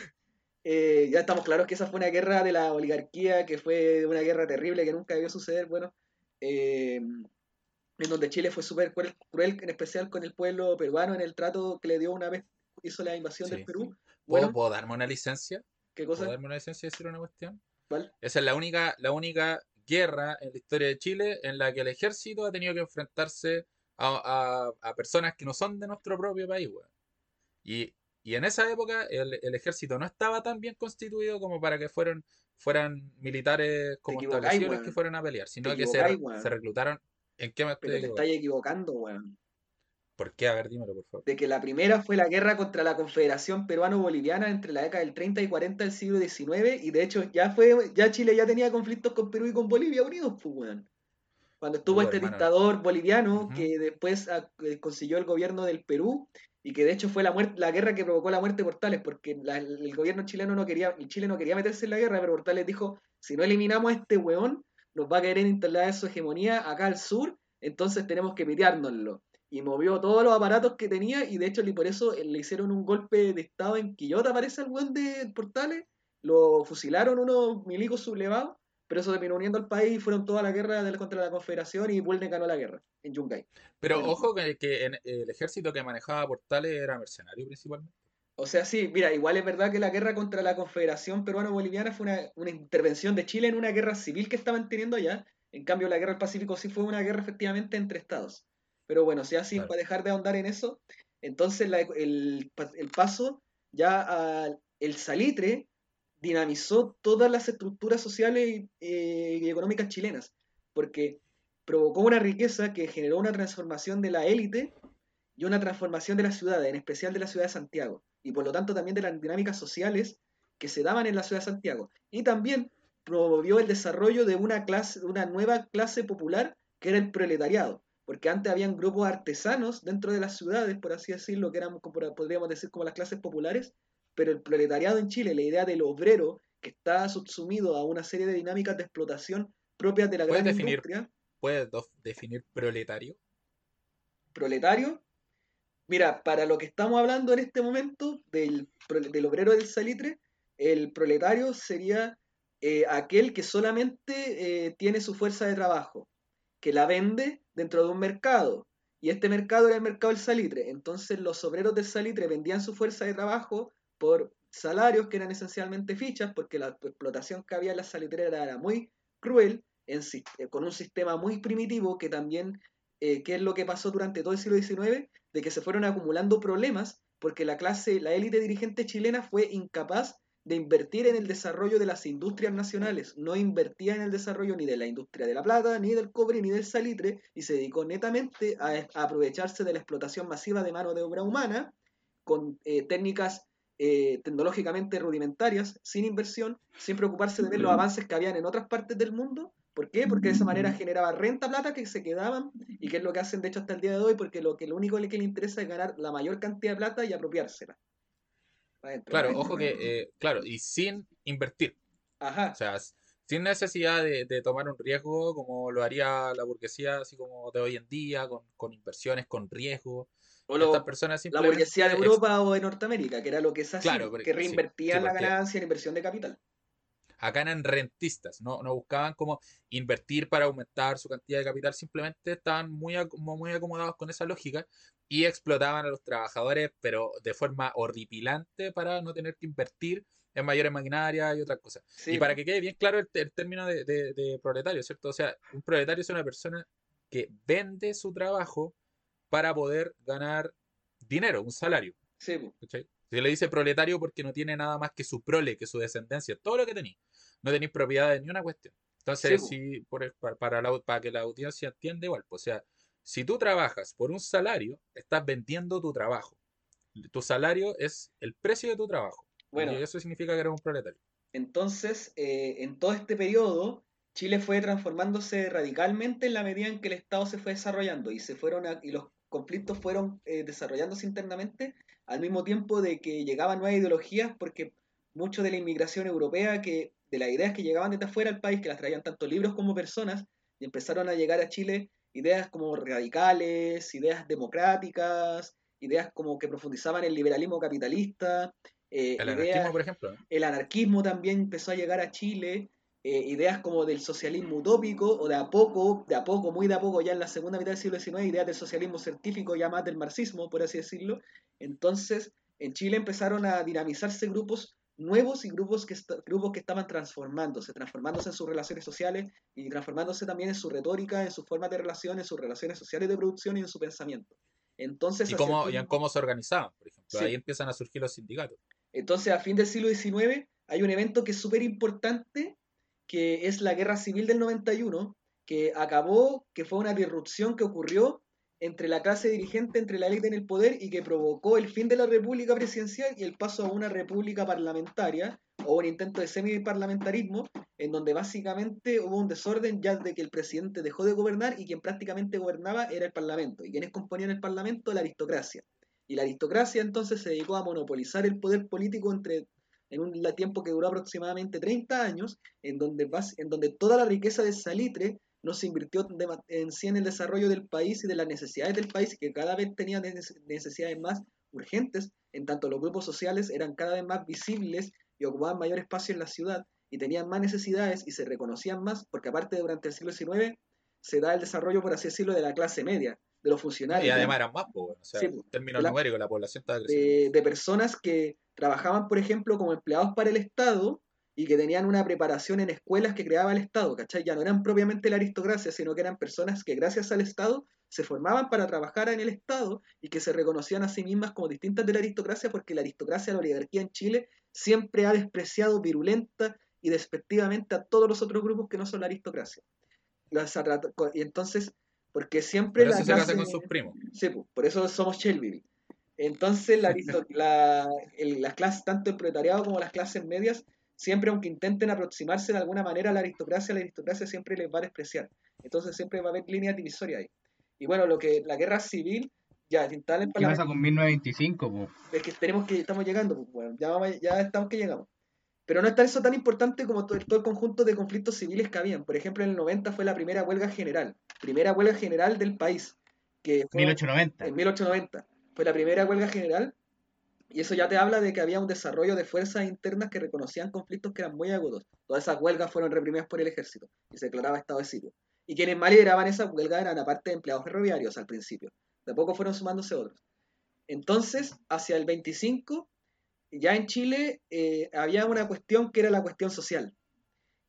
Eh, ya estamos claros que esa fue una guerra de la oligarquía, que fue una guerra terrible que nunca debió suceder. Bueno, eh, en donde Chile fue súper cruel, en especial con el pueblo peruano en el trato que le dio una vez hizo la invasión del Perú. Bueno, ¿Puedo, darme una licencia? ¿Qué cosa? ¿Puedo darme una licencia y decir una cuestión? Esa es la única, la única guerra en la historia de Chile en la que el ejército ha tenido que enfrentarse a, personas que no son de nuestro propio país, Y, en esa época el, ejército no estaba tan bien constituido como para que fueran, fueran militares como establecidos que fueran a pelear, sino que se, se, reclutaron. ¿En qué me estoy Pero te estáis equivocando, weón. ¿Por qué? A ver, dímelo, por favor. De que la primera fue la guerra contra la Confederación Peruano-Boliviana entre la década del 30 y 40 del siglo XIX, y de hecho ya fue, ya Chile ya tenía conflictos con Perú y con Bolivia unidos, pues, weón. Cuando estuvo este dictador boliviano que después ah, eh, consiguió el gobierno del Perú y que de hecho fue la muerte, la guerra que provocó la muerte de Portales, porque el gobierno chileno no quería, el Chile no quería meterse en la guerra, pero Portales dijo, si no eliminamos a este weón, nos va a querer instalar su hegemonía acá al sur, entonces tenemos que piteárnoslo y movió todos los aparatos que tenía y de hecho por eso le hicieron un golpe de estado en Quillota, parece el buen de Portales, lo fusilaron unos milicos sublevados, pero eso terminó uniendo al país y fueron toda la guerra contra la Confederación y Bulne ganó la guerra en Yungay. Pero ojo que, que el ejército que manejaba Portales era mercenario principalmente. O sea, sí, mira, igual es verdad que la guerra contra la Confederación Peruano-Boliviana fue una, una, intervención de Chile en una guerra civil que estaban teniendo allá. En cambio, la guerra del Pacífico sí fue una guerra efectivamente entre estados. Pero bueno, si así, para dejar de ahondar en eso, entonces el, paso ya al el salitre dinamizó todas las estructuras sociales eh, y, económicas chilenas, porque provocó una riqueza que generó una transformación de la élite y una transformación de la ciudad, en especial de la ciudad de Santiago, y por lo tanto también de las dinámicas sociales que se daban en la ciudad de Santiago. Y también promovió el desarrollo de una clase, una nueva clase popular que era el proletariado, porque antes habían grupos artesanos dentro de las ciudades, por así decirlo, que eran, podríamos decir, como las clases populares, pero el proletariado en Chile, la idea del obrero que está subsumido a una serie de dinámicas de explotación propias de la gran definir, industria. ¿Puedes definir proletario? ¿Proletario? Mira, para lo que estamos hablando en este momento del, del obrero del salitre, el proletario sería eh, aquel que solamente eh, tiene su fuerza de trabajo, que la vende dentro de un mercado. Y este mercado era el mercado del salitre. Entonces los obreros del salitre vendían su fuerza de trabajo por salarios que eran esencialmente fichas, porque la explotación que había en la salitrera era muy cruel, en, eh, con un sistema muy primitivo que también, ¿qué es lo que pasó durante todo el siglo XIX? De que se fueron acumulando problemas porque la clase, la élite dirigente chilena fue incapaz de invertir en el desarrollo de las industrias nacionales. No invertía en el desarrollo ni de la industria de la plata, ni del cobre, ni del salitre, y se dedicó netamente a, aprovecharse de la explotación masiva de mano de obra humana con eh, técnicas eh, tecnológicamente rudimentarias, sin inversión, sin preocuparse de ver los avances que habían en otras partes del mundo. ¿Por qué? Porque de esa manera generaba renta plata que se quedaban y que es lo que hacen de hecho hasta el día de hoy, porque lo que lo único que le interesa es ganar la mayor cantidad de plata y apropiársela claro, ojo que, eh, claro, y sin invertir. Ajá. O sea, sin necesidad de, tomar un riesgo como lo haría la burguesía, así como de hoy en día, con, inversiones, con riesgo. O lo, personas la burguesía de Europa o de Norteamérica, que era lo que se hacía, que reinvertían la ganancia en inversión de capital. Acá eran rentistas, no, no buscaban como invertir para aumentar su cantidad de capital, simplemente estaban muy, muy acomodados con esa lógica y explotaban a los trabajadores, pero de forma horripilante para no tener que invertir en mayores maquinarias y otras cosas. y para que quede bien claro el, término de, proletario, ¿cierto? O sea, un proletario es una persona que vende su trabajo para poder ganar dinero, un salario. Sí. Se le dice proletario porque no tiene nada más que su prole, que su descendencia, todo lo que tenéis. No tenéis propiedades ni una cuestión. Entonces, si, para, para, que la audiencia entienda igual, pues, o sea, si tú trabajas por un salario, estás vendiendo tu trabajo. Tu salario es el precio de tu trabajo. Bueno, y eso significa que eres un proletario. Entonces, eh, en todo este periodo, Chile fue transformándose radicalmente en la medida en que el Estado se fue desarrollando y se fueron y los conflictos fueron eh, desarrollándose internamente al mismo tiempo de que llegaban nuevas ideologías porque mucho de la inmigración europea, que de las ideas que llegaban desde afuera al país, que las traían tanto libros como personas, y empezaron a llegar a Chile ideas como radicales, ideas democráticas, ideas como que profundizaban el liberalismo capitalista. Eh, el anarquismo, por ejemplo. El anarquismo también empezó a llegar a Chile. Eh, ideas como del socialismo utópico, o de a poco, de a poco, muy de a poco, ya en la segunda mitad del siglo XIX, ideas del socialismo científico, ya más del marxismo, por así decirlo. Entonces, en Chile empezaron a dinamizarse grupos nuevos y grupos que, grupos que estaban transformándose, transformándose en sus relaciones sociales y transformándose también en su retórica, en sus formas de relación, en sus relaciones sociales de producción y en su pensamiento. Entonces, y, cómo, y en cómo se organizaban, por ejemplo. Ahí empiezan a surgir los sindicatos. Entonces, a fin del siglo XIX hay un evento que es súper importante que es la Guerra Civil del 91, que acabó, que fue una disrupción que ocurrió entre la clase dirigente, entre la élite en el poder y que provocó el fin de la república presidencial y el paso a una república parlamentaria o un intento de semi-parlamentarismo, en donde básicamente hubo un desorden ya de que el presidente dejó de gobernar y quien prácticamente gobernaba era el parlamento. Y quienes componían el parlamento, la aristocracia. Y la aristocracia entonces se dedicó a monopolizar el poder político entre en un tiempo que duró aproximadamente 30 años, en donde, en donde toda la riqueza de salitre no se invirtió en sí en el desarrollo del país y de las necesidades del país, que cada vez tenía necesidades más urgentes, en tanto los grupos sociales eran cada vez más visibles y ocupaban mayor espacio en la ciudad y tenían más necesidades y se reconocían más, porque aparte durante el siglo XIX se da el desarrollo, por así decirlo, de la clase media, de los funcionarios. Y además eran más, o sea, en términos numéricos, la población estaba creciendo. De, personas que trabajaban, por ejemplo, como empleados para el Estado y que tenían una preparación en escuelas que creaba el Estado, ¿cachai? Ya no eran propiamente la aristocracia, sino que eran personas que gracias al Estado se formaban para trabajar en el Estado y que se reconocían a sí mismas como distintas de la aristocracia porque la aristocracia, la oligarquía en Chile, siempre ha despreciado virulenta y despectivamente a todos los otros grupos que no son la aristocracia. Y entonces porque siempre la clase, se con sus primos. Sí, por eso somos Shelby. Entonces, la, la, las clases, tanto el proletariado como las clases medias, siempre, aunque intenten aproximarse de alguna manera a la aristocracia, la aristocracia siempre les va a despreciar. Entonces, siempre va a haber líneas divisorias ahí. Y bueno, lo que la guerra civil, ya, instala ¿Qué pasa con 1925? Es que tenemos que, estamos llegando, pues, bueno, ya, ya estamos que llegamos. Pero no está eso tan importante como todo, todo, el conjunto de conflictos civiles que habían. Por ejemplo, en el 90 fue la primera huelga general, primera huelga general del país. Que fue 1890. En 1890. Fue la primera huelga general y eso ya te habla de que había un desarrollo de fuerzas internas que reconocían conflictos que eran muy agudos. Todas esas huelgas fueron reprimidas por el ejército y se declaraba estado de sitio. Y quienes más lideraban esas huelgas eran aparte de empleados ferroviarios al principio. De poco fueron sumándose otros. Entonces, hacia el 25 ya en Chile eh, había una cuestión que era la cuestión social,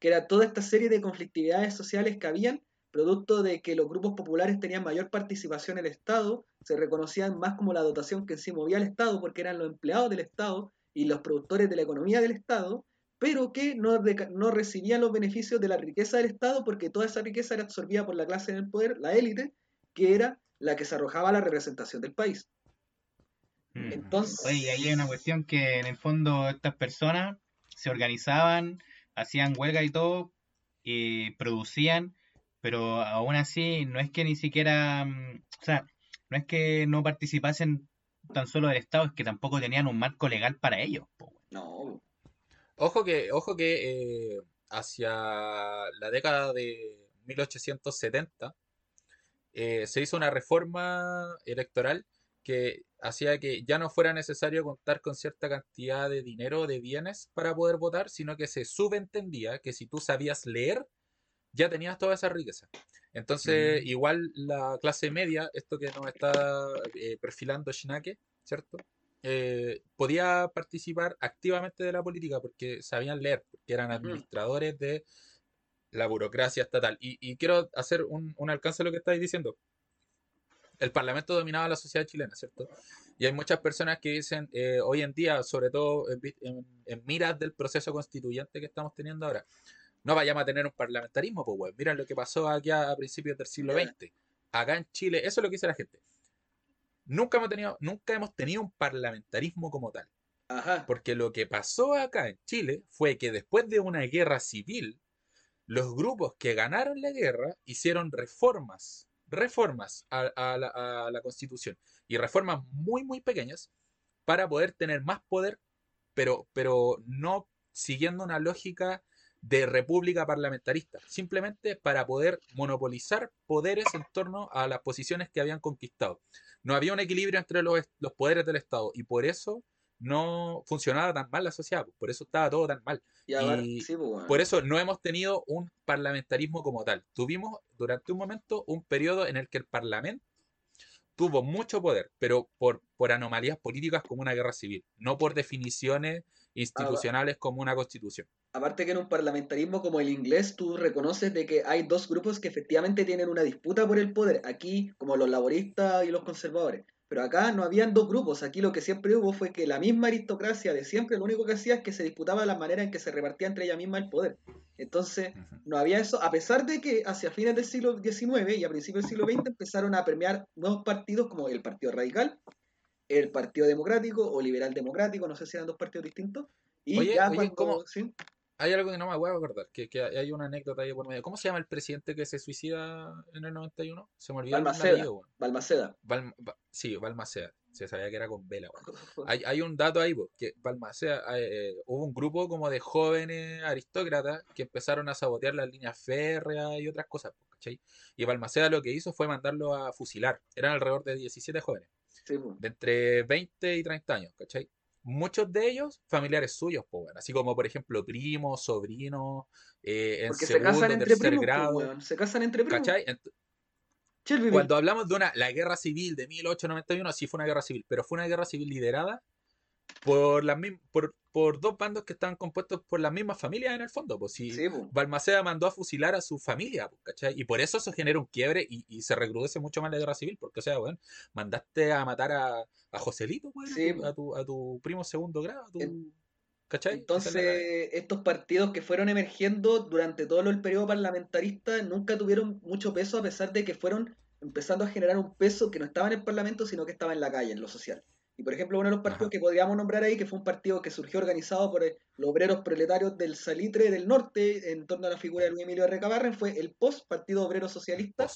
que era toda esta serie de conflictividades sociales que habían, producto de que los grupos populares tenían mayor participación en el Estado, se reconocían más como la dotación que en sí movía el Estado, porque eran los empleados del Estado y los productores de la economía del Estado, pero que no, no recibían los beneficios de la riqueza del Estado porque toda esa riqueza era absorbida por la clase del poder, la élite, que era la que se arrojaba a la representación del país. Mm. Entonces... Oye, ahí hay una cuestión que en el fondo estas personas se organizaban, hacían huelga y todo, y producían, pero aún así no es que ni siquiera, mm, o sea, no es que no participasen tan solo del Estado, es que tampoco tenían un marco legal para ellos. No. Ojo que, ojo que eh, hacia la década de 1870 eh, se hizo una reforma electoral que hacía que ya no fuera necesario contar con cierta cantidad de dinero o de bienes para poder votar, sino que se subentendía que si tú sabías leer, ya tenías toda esa riqueza. Entonces, mm. igual la clase media, esto que nos está eh, perfilando Shinake, ¿cierto? Eh, podía participar activamente de la política porque sabían leer, porque eran administradores de la burocracia estatal. Y, quiero hacer un, un alcance a lo que estáis diciendo el Parlamento dominaba la sociedad chilena, ¿cierto? Y hay muchas personas que dicen, eh, hoy en día, sobre todo en, miras del proceso constituyente que estamos teniendo ahora, no vayamos a tener un parlamentarismo, pues, bueno, miren lo que pasó aquí a, principios del siglo XX. Acá en Chile, eso es lo que dice la gente. Nunca hemos tenido, nunca hemos tenido un parlamentarismo como tal. Porque lo que pasó acá en Chile fue que después de una guerra civil, los grupos que ganaron la guerra hicieron reformas reformas a, la, Constitución y reformas muy, muy pequeñas para poder tener más poder pero, pero no siguiendo una lógica de república parlamentarista, simplemente para poder monopolizar poderes en torno a las posiciones que habían conquistado. No había un equilibrio entre los, los poderes del Estado y por eso no funcionaba tan mal la sociedad, por eso estaba todo tan mal. Y, pues, por eso no hemos tenido un parlamentarismo como tal. Tuvimos durante un momento un periodo en el que el Parlamento tuvo mucho poder, pero por, por anomalías políticas como una guerra civil, no por definiciones institucionales como una constitución. Aparte que en un parlamentarismo como el inglés tú reconoces de que hay dos grupos que efectivamente tienen una disputa por el poder, aquí como los laboristas y los conservadores. Pero acá no habían dos grupos, aquí lo que siempre hubo fue que la misma aristocracia de siempre lo único que hacía es que se disputaba la manera en que se repartía entre ella misma el poder. Entonces, no había eso, a pesar de que hacia fines del siglo XIX y a principios del siglo XX empezaron a permear nuevos partidos como el Partido Radical, el Partido Democrático o Liberal Democrático, no sé si eran dos partidos distintos. Y ya cuando, hay algo que no me voy a acordar, que, que, hay una anécdota ahí por medio. ¿Cómo se llama el presidente que se suicida en el 91? Se me olvidó Balmaceda. Balmaceda. sí, Balmaceda. Se sabía que era con vela. hay, hay, un dato ahí, que Balmaceda, eh, hubo un grupo como de jóvenes aristócratas que empezaron a sabotear las líneas férreas y otras cosas, ¿cachai? Y Balmaceda lo que hizo fue mandarlo a fusilar. Eran alrededor de 17 jóvenes. de entre 20 y 30 años, ¿cachai? Muchos de ellos familiares suyos, así como por ejemplo primos, sobrinos, eh, en segundo, se tercer grado. se casan entre primos. ¿Cachai? Cuando hablamos de una, la guerra civil de 1891, sí fue una guerra civil, pero fue una guerra civil liderada por, las por, por dos bandos que estaban compuestos por las mismas familias en el fondo. Pues si Balmaceda mandó a fusilar a su familia, ¿cachai? Y por eso eso genera un quiebre y, se recrudece mucho más la guerra civil, porque, o sea, bueno, mandaste a matar a, a Joselito, pues, a, tu, a, tu, primo segundo grado, ¿cachai? Entonces, estos partidos que fueron emergiendo durante todo el periodo parlamentarista nunca tuvieron mucho peso, a pesar de que fueron empezando a generar un peso que no estaba en el Parlamento, sino que estaba en la calle, en lo social. Y por ejemplo, uno de los partidos que podríamos nombrar ahí, que fue un partido que surgió organizado por eh, los obreros proletarios del Salitre del Norte, en torno a la figura de Luis Emilio Recabarren, fue el POS, Partido Obrero Socialista,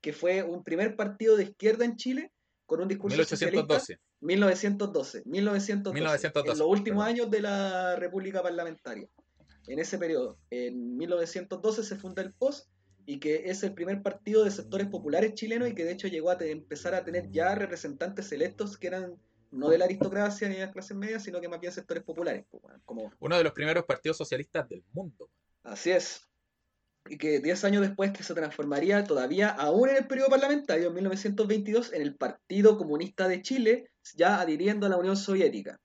que fue un primer partido de izquierda en Chile, con un discurso 1812. 1912. 1912. 1912. En los últimos años de la República Parlamentaria. En ese periodo, en 1912 se funda el POS y que es el primer partido de sectores populares chilenos y que de hecho llegó a empezar a tener ya representantes electos que eran no de la aristocracia ni de las clases medias, sino que más bien sectores populares. Como... Uno de los primeros partidos socialistas del mundo. Así es. Y que 10 años después que se transformaría todavía, aún en el periodo parlamentario, en 1922, en el Partido Comunista de Chile, ya adhiriendo a la Unión Soviética.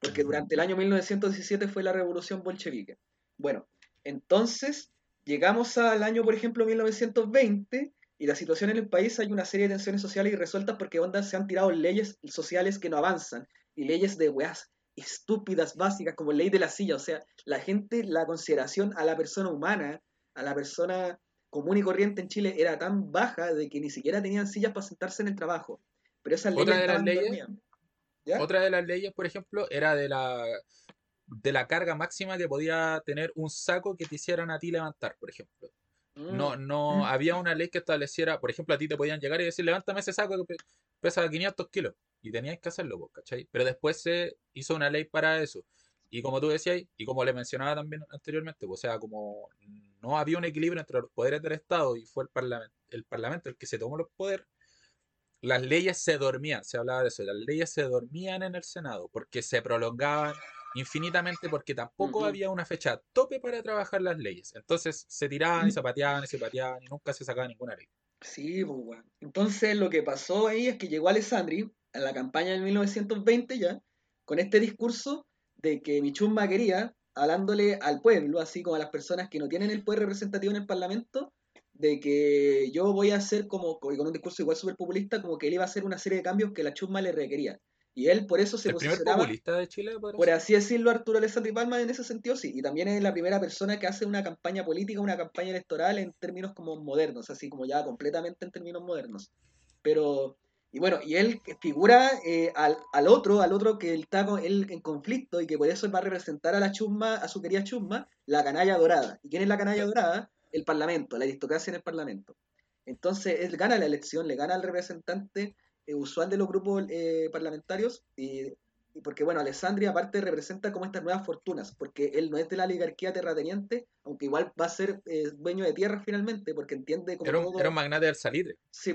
Porque durante el año 1917 fue la revolución bolchevique. Bueno, entonces llegamos al año, por ejemplo, 1920, y la situación en el país hay una serie de tensiones sociales irresueltas porque onda se han tirado leyes sociales que no avanzan y leyes de weas estúpidas, básicas, como ley de la silla. O sea, la gente, la consideración a la persona humana, a la persona común y corriente en Chile era tan baja de que ni siquiera tenían sillas para sentarse en el trabajo. Pero esas leyes otra de las leyes, otra de las leyes, por ejemplo, era de la de la carga máxima que podía tener un saco que te hicieran a ti levantar, por ejemplo. No, mm. no había una ley que estableciera, por ejemplo, a ti te podían llegar y decir, levántame ese saco que pesa 500 kilos. Y tenías que hacerlo, ¿cachai? Pero después se hizo una ley para eso. Y como tú decías, y como le mencionaba también anteriormente, o sea, como no había un equilibrio entre los poderes del Estado y fue el, parlamento el Parlamento el que se tomó los poderes, las leyes se dormían, se hablaba de eso, las leyes se dormían en el Senado porque se prolongaban infinitamente porque tampoco había una fecha tope para trabajar las leyes. Entonces se tiraban y se pateaban y se pateaban y nunca se sacaba ninguna ley. Sí, pues bueno. Entonces lo que pasó ahí es que llegó Alessandri en la campaña del 1920 ya, con este discurso de que Michumma quería, hablándole al pueblo, así como a las personas que no tienen el poder representativo en el Parlamento, de que yo voy a hacer como, con un discurso igual súper populista, como que él iba a hacer una serie de cambios que la chumma le requería. Y él por eso se ¿El primer populista de Chile? Por así decirlo, Arturo Alessandri Palma en ese sentido sí. Y también es la primera persona que hace una campaña política, una campaña electoral en términos como modernos, así como ya completamente en términos modernos. Pero, y bueno, y él figura eh, al, al, otro, al otro que está con él en conflicto y que por eso va a representar a la chusma, a su querida chusma, la canalla dorada. ¿Y quién es la canalla dorada? El parlamento, la aristocracia en el parlamento. Entonces él gana la elección, le gana al representante usual de los grupos eh, parlamentarios y y porque bueno, Alessandri aparte representa como estas nuevas fortunas, porque él no es de la oligarquía terrateniente, aunque igual va a ser eh, dueño de tierra finalmente, porque entiende como Era un, todo... era un magnate del salitre. Sí.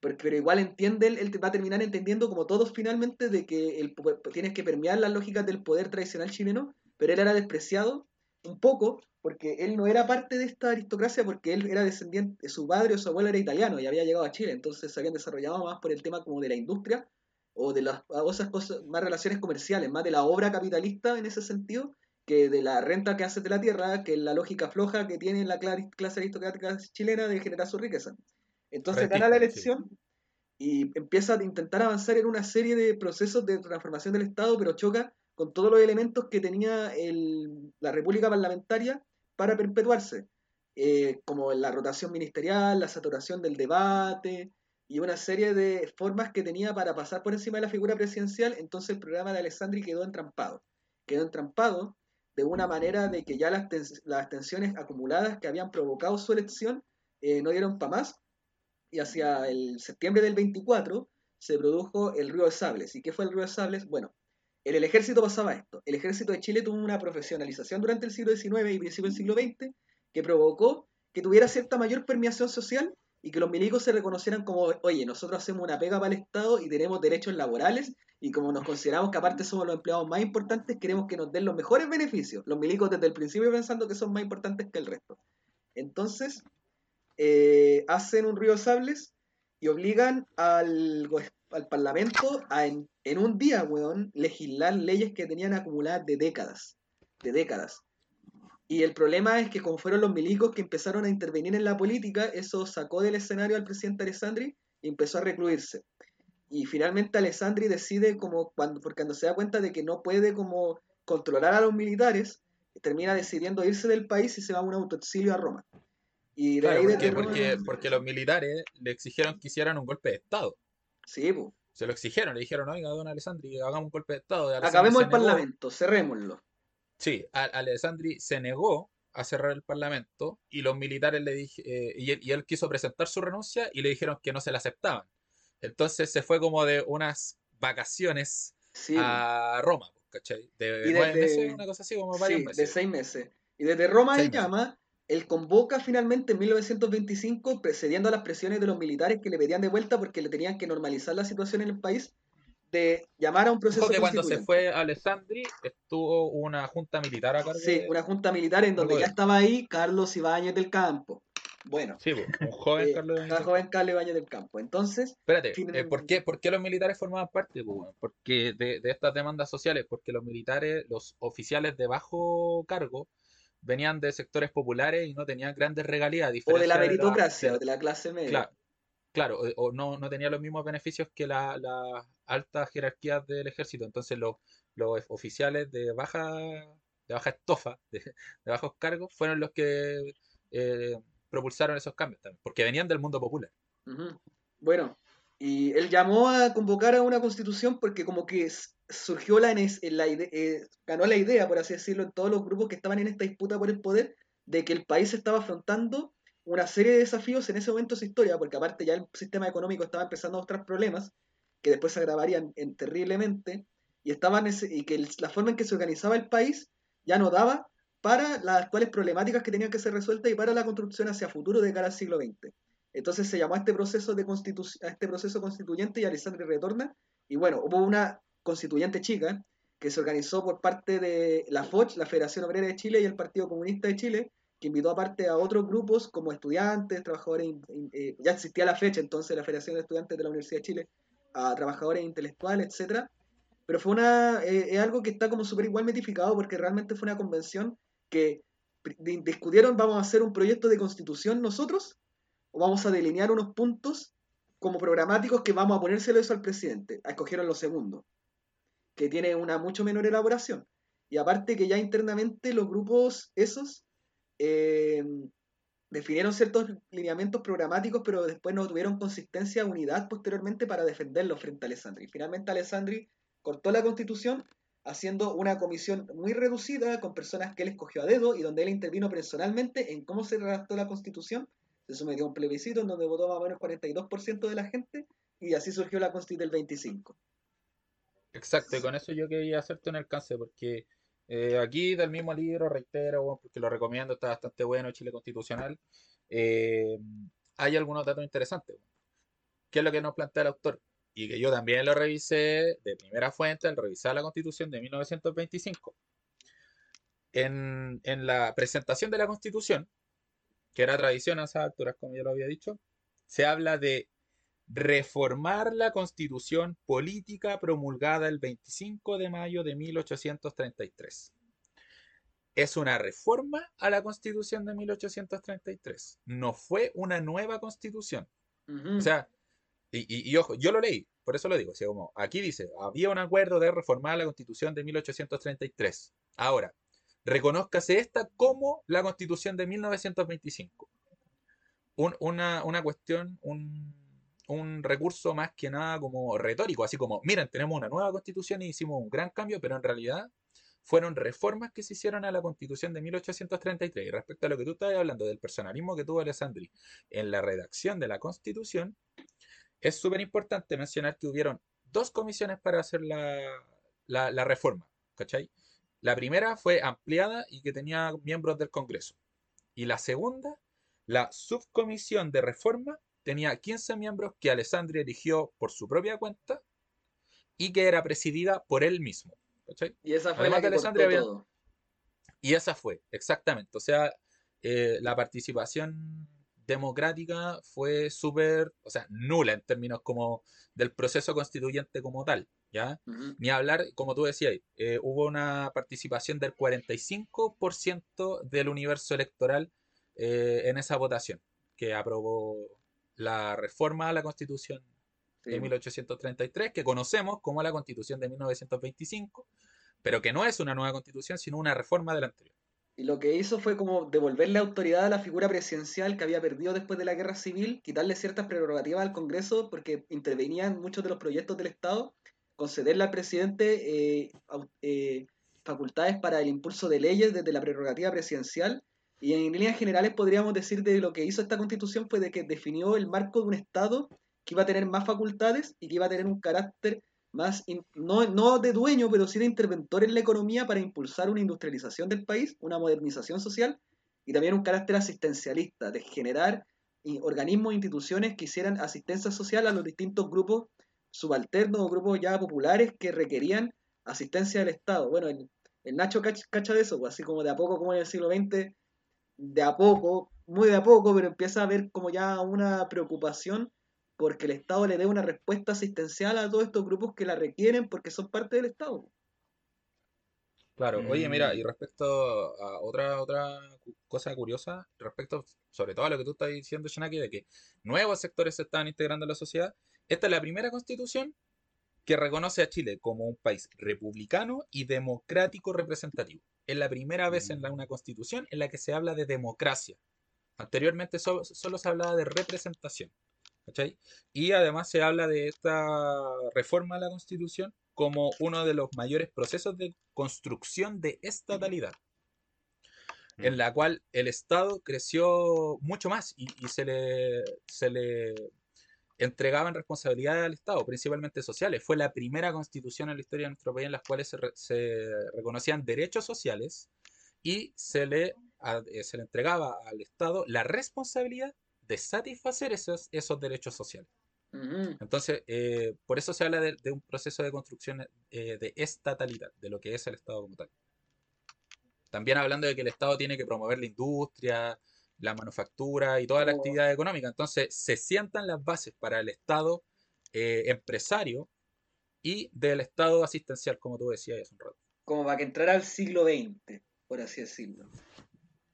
Porque, pero igual entiende, él, él va a terminar entendiendo como todos finalmente de que el, tienes que permear las lógicas del poder tradicional chileno, pero él era despreciado un poco porque él no era parte de esta aristocracia porque él era descendiente, su padre o su abuelo era italiano y había llegado a Chile, entonces se habían desarrollado más por el tema como de la industria o de las cosas, más relaciones comerciales, más de la obra capitalista en ese sentido, que de la renta que haces de la tierra, que es la lógica floja que tiene la cla- clase aristocrática chilena de generar su riqueza. Entonces gana la sí. elección y empieza a intentar avanzar en una serie de procesos de transformación del Estado, pero choca con todos los elementos que tenía la República Parlamentaria para perpetuarse, eh, como la rotación ministerial, la saturación del debate y una serie de formas que tenía para pasar por encima de la figura presidencial, entonces el programa de Alessandri quedó entrampado. Quedó entrampado de una manera de que ya las tensiones acumuladas que habían provocado su elección eh, no dieron para más y hacia el septiembre del 24 se produjo el río de Sables. ¿Y qué fue el río de Sables? Bueno, en el ejército pasaba esto. El ejército de Chile tuvo una profesionalización durante el siglo XIX y principio del siglo XX que provocó que tuviera cierta mayor permeación social y que los milicos se reconocieran como, oye, nosotros hacemos una pega para el Estado y tenemos derechos laborales y como nos consideramos que aparte somos los empleados más importantes, queremos que nos den los mejores beneficios. Los milicos desde el principio pensando que son más importantes que el resto. Entonces, eh, hacen un río de sables y obligan al, al Parlamento a en, en un día, weón, legislar leyes que tenían acumuladas de décadas, de décadas. Y el problema es que como fueron los milicos que empezaron a intervenir en la política, eso sacó del escenario al presidente Alessandri y empezó a recluirse. Y finalmente Alessandri decide como cuando, porque cuando se da cuenta de que no puede como controlar a los militares, termina decidiendo irse del país y se va a un autoexilio a Roma. Y de Claro, ahí porque, Roma- porque, porque los militares le exigieron que hicieran un golpe de Estado. Sí. Se lo exigieron, le dijeron, oiga, don Alessandri, hagamos un golpe de Estado. Acabemos el negó. parlamento, cerrémoslo. Sí, a- Alessandri se negó a cerrar el parlamento y los militares le dije, eh, y, él, y él quiso presentar su renuncia y le dijeron que no se la aceptaban. Entonces se fue como de unas vacaciones Sí, a Roma, ¿cachai? De Y nueve desde- meses, una cosa así, como varios Sí, de meses. seis meses. Y desde Roma él llama, él convoca finalmente en 1925, precediendo a las presiones de los militares que le pedían de vuelta porque le tenían que normalizar la situación en el país, de llamar a un proceso que cuando se fue Alessandri estuvo una junta militar a cargo Sí, de- una junta militar en donde ya de- estaba ahí Carlos Ibáñez del Campo. Bueno, Sí, un joven eh, Carlos Ibáñez. joven Carlos Ibáñez del Campo. Entonces, Espérate, Fin- eh, ¿por, qué, por qué los militares formaban parte? Porque de, de estas demandas sociales, porque los militares, los oficiales de bajo cargo, venían de sectores populares y no tenían grandes regalías. o de la de meritocracia, de- o de la clase media. Claro, claro, o, o no, no tenía los mismos beneficios que la- las altas jerarquías del ejército. Entonces los, los oficiales de baja, de baja estofa, de, de bajos cargos, fueron los que eh, propulsaron esos cambios también, porque venían del mundo popular. Bueno, y él llamó a convocar a una constitución porque como que surgió la, nes- la eh, ganó la idea, por así decirlo, en todos los grupos que estaban en esta disputa por el poder, de que el país estaba afrontando una serie de desafíos en ese momento de su historia, porque aparte ya el sistema económico estaba empezando a mostrar problemas que después se agravarían en- terriblemente, y, estaban ese- y que la forma en que se organizaba el país ya no daba para las actuales problemáticas que tenían que ser resueltas y para la construcción hacia futuro de cara al siglo XX. Entonces se llamó a este proceso de constitu- este proceso constituyente y Alessandri retorna. Y bueno, hubo una constituyente chica que se organizó por parte de la FOCH, la Federación Obrera de Chile y el Partido Comunista de Chile, que invitó aparte a otros grupos como estudiantes, trabajadores, eh, ya existía la fecha entonces la Federación de Estudiantes de la Universidad de Chile, a trabajadores intelectuales, etcétera. Pero fue una, eh, es algo que está como súper igual metificado porque realmente fue una convención que discutieron, vamos a hacer un proyecto de constitución nosotros o vamos a delinear unos puntos como programáticos que vamos a ponérselo eso al presidente. Escogieron lo segundo, que tiene una mucho menor elaboración. Y aparte que ya internamente los grupos esos eh, definieron ciertos lineamientos programáticos, pero después no tuvieron consistencia, unidad posteriormente para defenderlos frente a Alessandri. Finalmente Alessandri cortó la constitución haciendo una comisión muy reducida con personas que él escogió a dedo y donde él intervino personalmente en cómo se redactó la constitución. Se sometió a un plebiscito en donde votó más o menos el 42% de la gente y así surgió la constitución del 25. Exacto, y con eso yo quería hacerte un alcance, porque eh, aquí del mismo libro, reitero, porque lo recomiendo, está bastante bueno, Chile Constitucional, eh, hay algunos datos interesantes. ¿Qué es lo que nos plantea el autor? Y que yo también lo revisé de primera fuente al revisar la Constitución de 1925. En, en la presentación de la Constitución, que era tradición a esas alturas, como yo lo había dicho, se habla de reformar la constitución política promulgada el 25 de mayo de 1833. Es una reforma a la constitución de 1833. No fue una nueva constitución. O sea, y, ojo, yo lo leí, por eso lo digo. como aquí dice, había un acuerdo de reformar la constitución de 1833. Ahora, reconózcase esta como la constitución de 1925. una, una cuestión, un, un recurso más que nada como retórico, así como, miren, tenemos una nueva constitución y hicimos un gran cambio, pero en realidad fueron reformas que se hicieron a la constitución de 1833. Y respecto a lo que tú estabas hablando del personalismo que tuvo Alessandri en la redacción de la constitución, es súper importante mencionar que hubieron dos comisiones para hacer la, la, la reforma, ¿cachai? La primera fue ampliada y que tenía miembros del Congreso. Y la segunda, la subcomisión de reforma tenía 15 miembros que Alessandri eligió por su propia cuenta y que era presidida por él mismo. Y esa fue la que todo. Y esa fue, exactamente. O sea, eh, la participación democrática fue súper, o sea, nula en términos como del proceso constituyente como tal, ¿ya? Ni hablar, como tú decías, eh, hubo una participación del 45% del universo electoral eh, en esa votación que aprobó la reforma a la Constitución de 1833, que conocemos como la Constitución de 1925, pero que no es una nueva Constitución, sino una reforma de la anterior. Y lo que hizo fue como devolverle autoridad a la figura presidencial que había perdido después de la guerra civil, quitarle ciertas prerrogativas al Congreso porque intervenían muchos de los proyectos del Estado, concederle al presidente eh, eh, facultades para el impulso de leyes desde la prerrogativa presidencial. Y en líneas generales podríamos decir de lo que hizo esta constitución fue de que definió el marco de un Estado que iba a tener más facultades y que iba a tener un carácter más, no, no de dueño, pero sí de interventor en la economía para impulsar una industrialización del país, una modernización social y también un carácter asistencialista, de generar organismos e instituciones que hicieran asistencia social a los distintos grupos subalternos o grupos ya populares que requerían asistencia del Estado. Bueno, el, Nacho cacha de eso, pues, así como de a poco, como en el siglo XX, de a poco, muy de a poco, pero empieza a haber como ya una preocupación porque el Estado le dé una respuesta asistencial a todos estos grupos que la requieren porque son parte del Estado. Claro, oye, mira, mm. y respecto a otra, otra cosa curiosa, respecto sobre todo a lo que tú estás diciendo, Shanaki, de que nuevos sectores se están integrando a la sociedad, esta es la primera constitución que reconoce a Chile como un país republicano y democrático representativo. Es la primera vez en la, mm. una constitución en la que se habla de democracia. Anteriormente solo se hablaba de representación. Y además se habla de esta reforma a la constitución como uno de los mayores procesos de construcción de estatalidad, en mm. la cual el Estado creció mucho más y, se, le, se le entregaban responsabilidades al Estado, principalmente sociales. Fue la primera constitución en la historia de nuestro país en las cuales se, reconocían derechos sociales y se le, eh, se le entregaba al Estado la responsabilidad de satisfacer esos, esos derechos sociales. Entonces, eh, por eso se habla de, un proceso de construcción eh, de estatalidad, de lo que es el Estado como tal. También hablando de que el Estado tiene que promover la industria, la manufactura y toda la oh. actividad económica. Entonces se sientan las bases para el Estado eh, empresario y del Estado asistencial, como tú decías hace un rato. Como para que entrara al siglo XX, por así decirlo.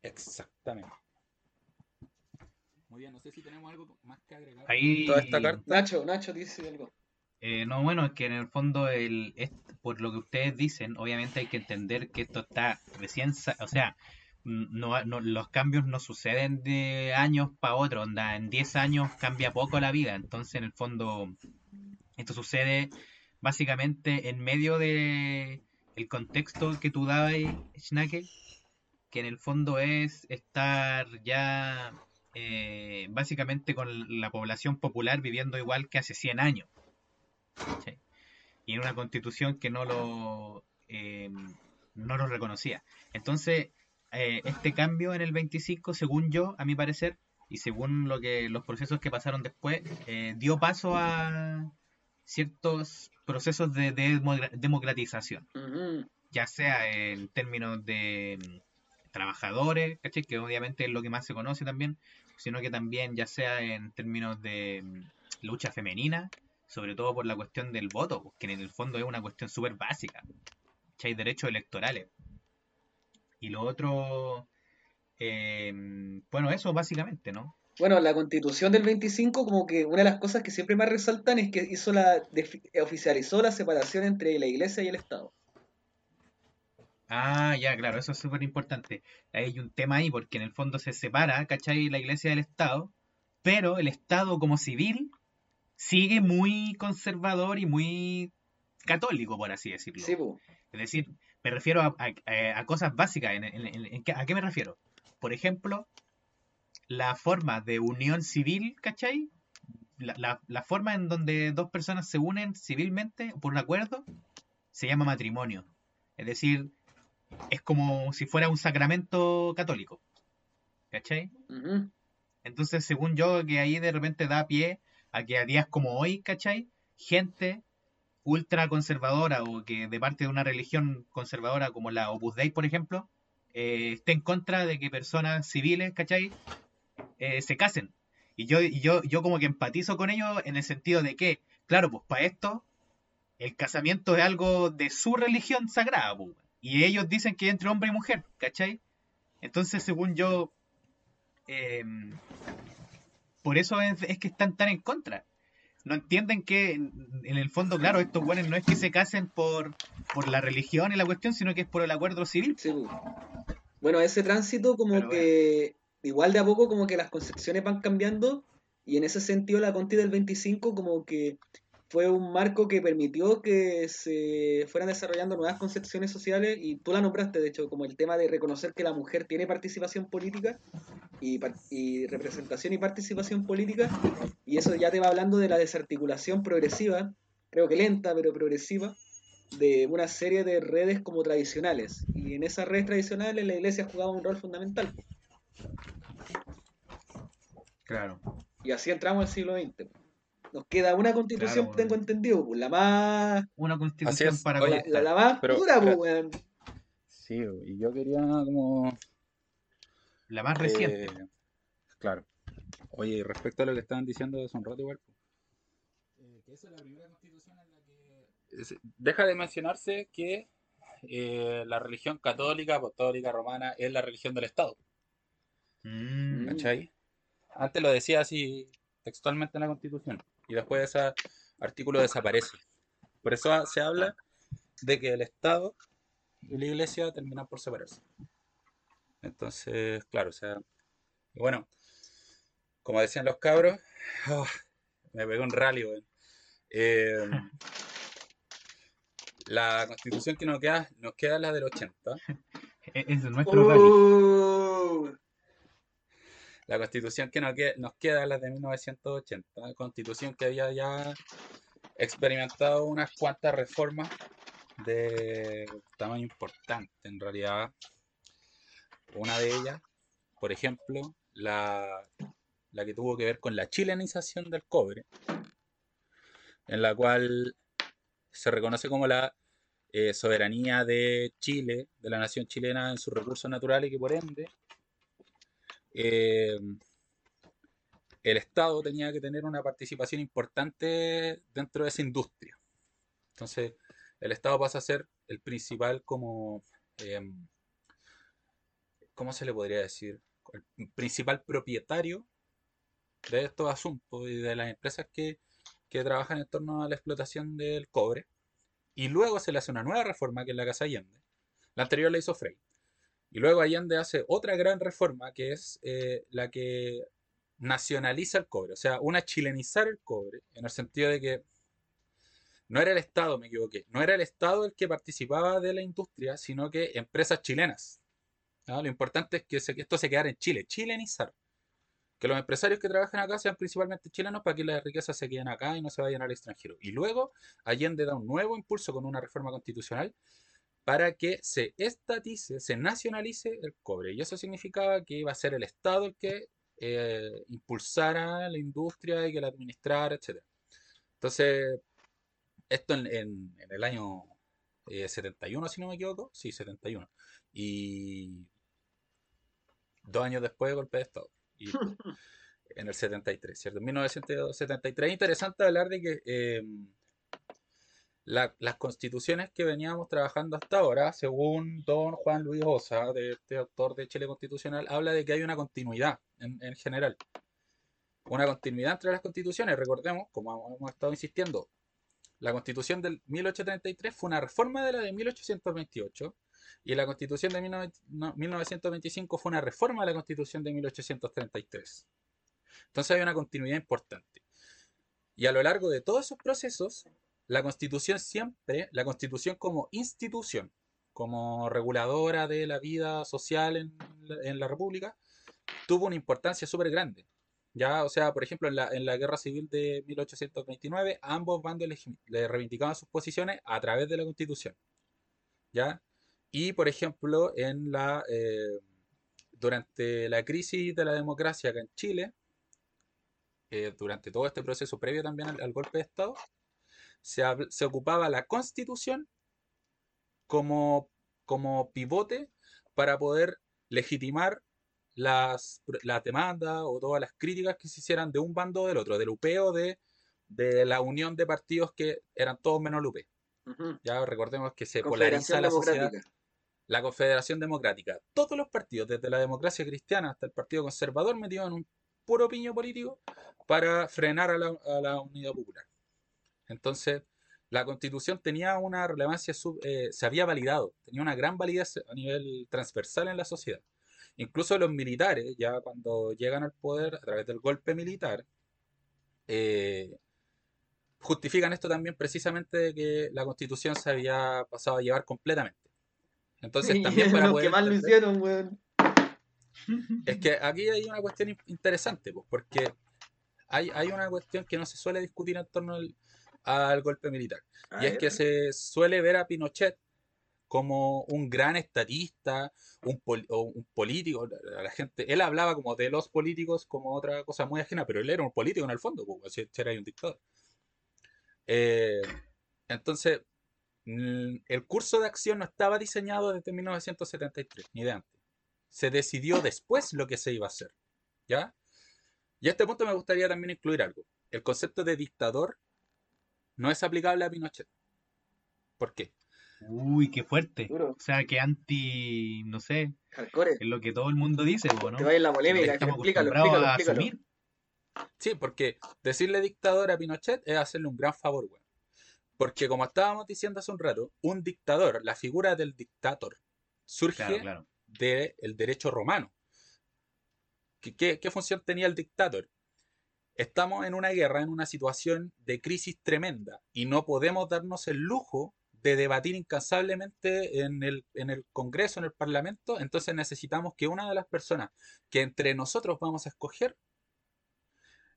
Exactamente. Muy bien, no sé si tenemos algo más que agregar. Ahí... Toda esta carta. Nacho, Nacho dice algo. Eh, no, bueno, es que en el fondo, el, por lo que ustedes dicen, obviamente hay que entender que esto está recién, o sea, no, los cambios no suceden de años para otro, onda, en 10 años cambia poco la vida, entonces en el fondo esto sucede básicamente en medio de el contexto que tú dabas, Schnake, que en el fondo es estar ya eh, básicamente con la población popular viviendo igual que hace 100 años. y en una constitución que no lo, eh, no lo reconocía. Entonces, eh, este cambio en el 25, según yo, a mi parecer, y según lo que los procesos que pasaron después, eh, dio paso a ciertos procesos de, democratización, ya sea en términos de mm, trabajadores, que obviamente es lo que más se conoce también, sino que también ya sea en términos de mm, lucha femenina, sobre todo por la cuestión del voto, que en el fondo es una cuestión súper básica, hay derechos electorales. Y lo otro, eh, bueno, eso básicamente, ¿no? Bueno, la constitución del 25, como que una de las cosas que siempre más resaltan es que hizo la oficializó la separación entre la iglesia y el Estado. Ah, ya, claro, eso es súper importante. Hay un tema ahí porque en el fondo se separa, ¿cachai? La iglesia del Estado, pero el Estado como civil sigue muy conservador y muy católico, por así decirlo. Sí, Es decir, me refiero a, cosas básicas. ¿A qué me refiero? Por ejemplo, la forma de unión civil, ¿cachai? La, la, forma en donde dos personas se unen civilmente por un acuerdo se llama matrimonio. Es decir, es como si fuera un sacramento católico. ¿Cachai? Entonces, según yo, que ahí de repente da pie a que a días como hoy, ¿cachai? Gente ultra conservadora o que de parte de una religión conservadora como la Opus Dei, por ejemplo, eh, esté en contra de que personas civiles, ¿cachai? Eh, se casen. Y yo, yo, yo como que empatizo con ellos en el sentido de que, claro, pues para esto, el casamiento es algo de su religión sagrada, pues, y ellos dicen que es entre hombre y mujer, ¿cachai? Entonces, según yo, em, por eso es, que están tan en contra. No entienden que, en, el fondo, claro, estos buenos no es que se casen por, por la religión y la cuestión, sino que es por el acuerdo civil. Sí. Pues. Bueno, ese tránsito como que igual de a poco como que las concepciones van cambiando y en ese sentido la Conti del 25 como que fue un marco que permitió que se fueran desarrollando nuevas concepciones sociales y tú la nombraste, de hecho, como el tema de reconocer que la mujer tiene participación política y, y representación y participación política y eso ya te va hablando de la desarticulación progresiva, creo que lenta, pero progresiva, de una serie de redes como tradicionales y en esas redes tradicionales la iglesia jugaba un rol fundamental. Claro. Y así entramos al siglo XX. Nos queda una constitución, tengo entendido, pues, la más. Una constitución para. la, más dura, pues, Sí, y yo quería como. La más reciente. Eh, claro. Oye, respecto a lo que estaban diciendo de un rato igual. Eh, que esa es la primera constitución en la que. Deja de mencionarse que eh, la religión católica, apostólica, romana es la religión del Estado. Mm. ¿Cachai? Antes lo decía así textualmente en la Constitución y después ese artículo desaparece. Por eso se habla de que el Estado y la Iglesia terminan por separarse. Entonces, claro, o sea, bueno, como decían los cabros, oh, me pegó un rally, eh, la constitución que nos queda, nos queda la del 80. Es nuestro rally. La constitución que nos queda, queda la de 1980, constitución que había ya experimentado unas cuantas reformas de tamaño importante en realidad. Una de ellas, por ejemplo, la, la que tuvo que ver con la chilenización del cobre, en la cual se reconoce como la eh, soberanía de Chile, de la nación chilena en sus recursos naturales y que por ende eh, el Estado tenía que tener una participación importante dentro de esa industria. Entonces, el Estado pasa a ser el principal como, em, ¿cómo se le podría decir? El principal propietario de estos asuntos y de las empresas que, que trabajan en torno a la explotación del cobre. Y luego se le hace una nueva reforma que es la Casa Allende. La anterior la hizo Frey. Y luego Allende hace otra gran reforma que es eh, la que nacionaliza el cobre, o sea, una chilenizar el cobre, en el sentido de que no era el Estado, me equivoqué, no era el Estado el que participaba de la industria, sino que empresas chilenas. Lo importante es que, esto se quedara en Chile, chilenizar. Que los empresarios que trabajan acá sean principalmente chilenos para que las riquezas se queden acá y no se vayan al extranjero. Y luego Allende da un nuevo impulso con una reforma constitucional para que se estatice, se nacionalice el cobre. Y eso significaba que iba a ser el Estado el que eh, impulsara la industria y que la administrara, etc. Entonces, esto en, el año 71, eh, si no me equivoco, sí, 71. Y dos años después, golpe de Estado. Y, en el 73, ¿cierto? En 1973. Interesante hablar de que eh, las constituciones que veníamos trabajando hasta ahora, según don Juan Luis Osa, de este autor de Chile Constitucional, habla de que hay una continuidad en, en general. Una continuidad entre las constituciones. Recordemos, como hemos estado insistiendo, la constitución del 1833 fue una reforma de la de 1828 y la constitución de 1925 fue una reforma de la constitución de 1833. Entonces hay una continuidad importante. Y a lo largo de todos esos procesos, la constitución siempre, la constitución como institución, como reguladora de la vida social en la, república, tuvo una importancia súper grande. Ya, o sea, por ejemplo, en la, en la, guerra civil de 1829, ambos bandos le, reivindicaban sus posiciones a través de la constitución. ¿Ya? Y, por ejemplo, en la, eh, durante la crisis de la democracia acá en Chile, eh, durante todo este proceso previo también al, golpe de Estado, se, se, ocupaba la constitución como, como pivote para poder legitimar las, las demandas o todas las críticas que se hicieran de un bando o del otro, del UP o de, de la unión de partidos que eran todos menos el UP. Ya recordemos que se polariza la sociedad. La Confederación Democrática. Todos los partidos, desde la democracia cristiana hasta el Partido Conservador, metidos en un puro piño político para frenar a la, a la unidad popular. Entonces, la constitución tenía una relevancia, eh, se había validado, tenía una gran validez a nivel transversal en la sociedad. Incluso los militares, ya cuando llegan al poder a través del golpe militar, eh, justifican esto también precisamente de que la constitución se había pasado a llevar completamente. Entonces también para poder... que lo hicieron, Es que aquí hay una cuestión interesante, pues, porque hay, hay una cuestión que no se suele discutir en torno al, golpe militar. y es que se suele ver a Pinochet como un gran estadista, un, un político. La gente, él hablaba como de los políticos como otra cosa muy ajena, pero él era un político en el fondo, pues, era un dictador. Eh, entonces, el curso de acción no estaba diseñado desde 1973, ni de antes. Se decidió después lo que se iba a hacer. ¿Ya? Y a este punto me gustaría también incluir algo. El concepto de dictador no es aplicable a Pinochet. ¿Por qué? Uy, qué fuerte. O sea, que anti, no sé, es lo que todo el mundo dice, ¿no? Que vaya la polémica, explícalo, explícalo, explícalo. Sí, porque decirle dictador a Pinochet es hacerle un gran favor, güey. Porque como estábamos diciendo hace un rato, un dictador, la figura del dictador, surge del derecho romano. ¿Qué, qué función tenía el dictador? Estamos en una guerra, en una situación de crisis tremenda y no podemos darnos el lujo de debatir incansablemente en el, en el Congreso, en el Parlamento, entonces necesitamos que una de las personas que entre nosotros vamos a escoger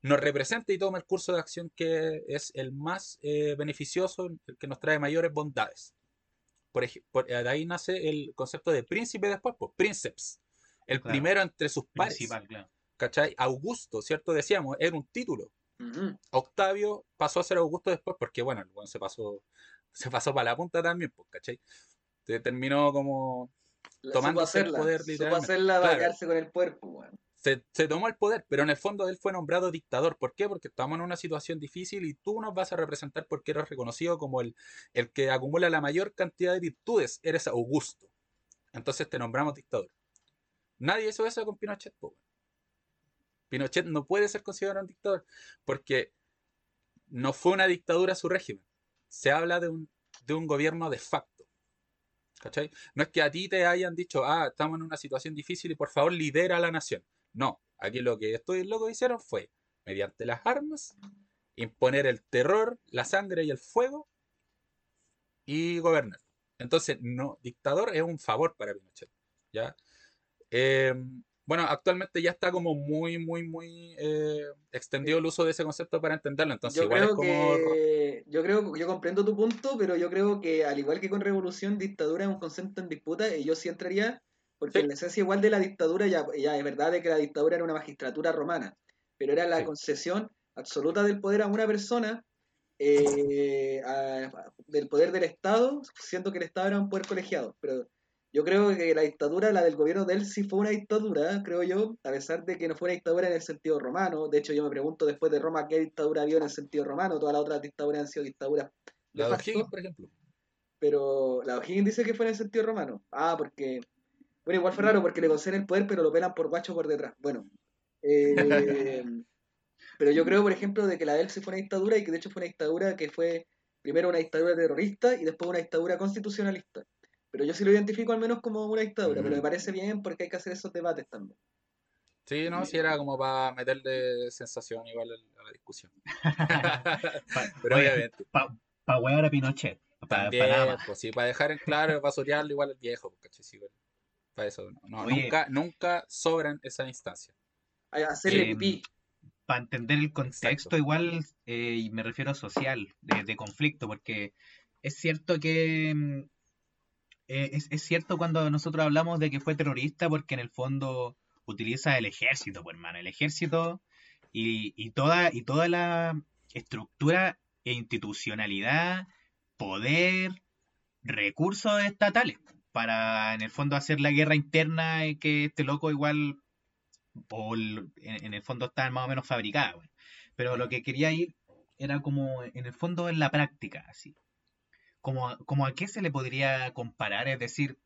nos represente y tome el curso de acción que es el más eh, beneficioso, el que nos trae mayores bondades. Por, por, de ahí nace el concepto de príncipe después, pues, princeps, el primero entre sus pares. ¿Cachai? Augusto, ¿cierto? Decíamos, era un título. Octavio pasó a ser Augusto después porque, bueno, el se pasó se pasó para la punta también, pues, ¿cachai? Se terminó como tomando el poder literalmente. hacerla claro. con el poder, pues, se, se, tomó el poder, pero en el fondo él fue nombrado dictador. ¿Por qué? Porque estamos en una situación difícil y tú nos vas a representar porque eres reconocido como el, el que acumula la mayor cantidad de virtudes. Eres Augusto. Entonces te nombramos dictador. Nadie hizo eso con Pinochet. pues. Pinochet no puede ser considerado un dictador porque no fue una dictadura su régimen se habla de un, de un gobierno de facto. ¿Cachai? No es que a ti te hayan dicho, ah, estamos en una situación difícil y por favor lidera a la nación. No, aquí lo que estos locos hicieron fue, mediante las armas, imponer el terror, la sangre y el fuego y gobernar. Entonces, no, dictador es un favor para Pinochet. ¿ya? Em, Bueno, actualmente ya está como muy, muy, muy eh, extendido el uso de ese concepto para entenderlo. Entonces, Yo igual es creo como. que, yo creo, yo comprendo tu punto, pero yo creo que al igual que con revolución, dictadura es un concepto en disputa y yo sí entraría, porque Sí. en la esencia igual de la dictadura, ya, ya es verdad de que la dictadura era una magistratura romana, pero era la Sí. concesión absoluta del poder a una persona, eh, a- del poder del Estado, siendo que el Estado era un poder colegiado. Pero yo creo que la dictadura, la del gobierno de él, sí fue una dictadura, creo yo, a pesar de que no fue una dictadura en el sentido romano. De hecho, yo me pregunto después de Roma qué dictadura había en el sentido romano. Todas las otras dictaduras han sido dictaduras La de. O'Higgins, por ejemplo. Pero la O'Higgins dice que fue en el sentido romano. Ah, porque. Bueno, igual fue raro porque le conceden el poder, pero lo pelan por guacho por detrás. Bueno. eh, pero yo creo, por ejemplo, de que la de él sí fue una dictadura y que de hecho fue una dictadura que fue primero una dictadura terrorista y después una dictadura constitucionalista. Pero yo sí lo identifico al menos como una dictadura, pero me parece bien porque hay que hacer esos debates también. Sí, no, sí era como para meterle sensación igual a la discusión. Pa- Pero oye, obviamente. pa, pa huear a Pinochet. Pa, pa más. pues sí, para dejar en claro, para sorearlo igual el viejo, pues, ¿cachai? Sí, igual. Para eso, no, Oye. nunca, nunca sobran esas instancias. Hacerle Em, pipí. Para entender el contexto, Exacto. igual, eh, y me refiero a social, de, de conflicto, porque es cierto que. Eh, es, cierto cuando nosotros hablamos de que fue terrorista, porque en el fondo utiliza el ejército, pues, hermano. El ejército y, toda, y toda la estructura e institucionalidad, poder, recursos estatales para en el fondo hacer la guerra interna y que este loco igual en, en el fondo estaban más o menos fabricadas. weón. Pero lo que quería ir era como en el fondo en la práctica, así. Como, a- como a qué se le podría comparar, es decir,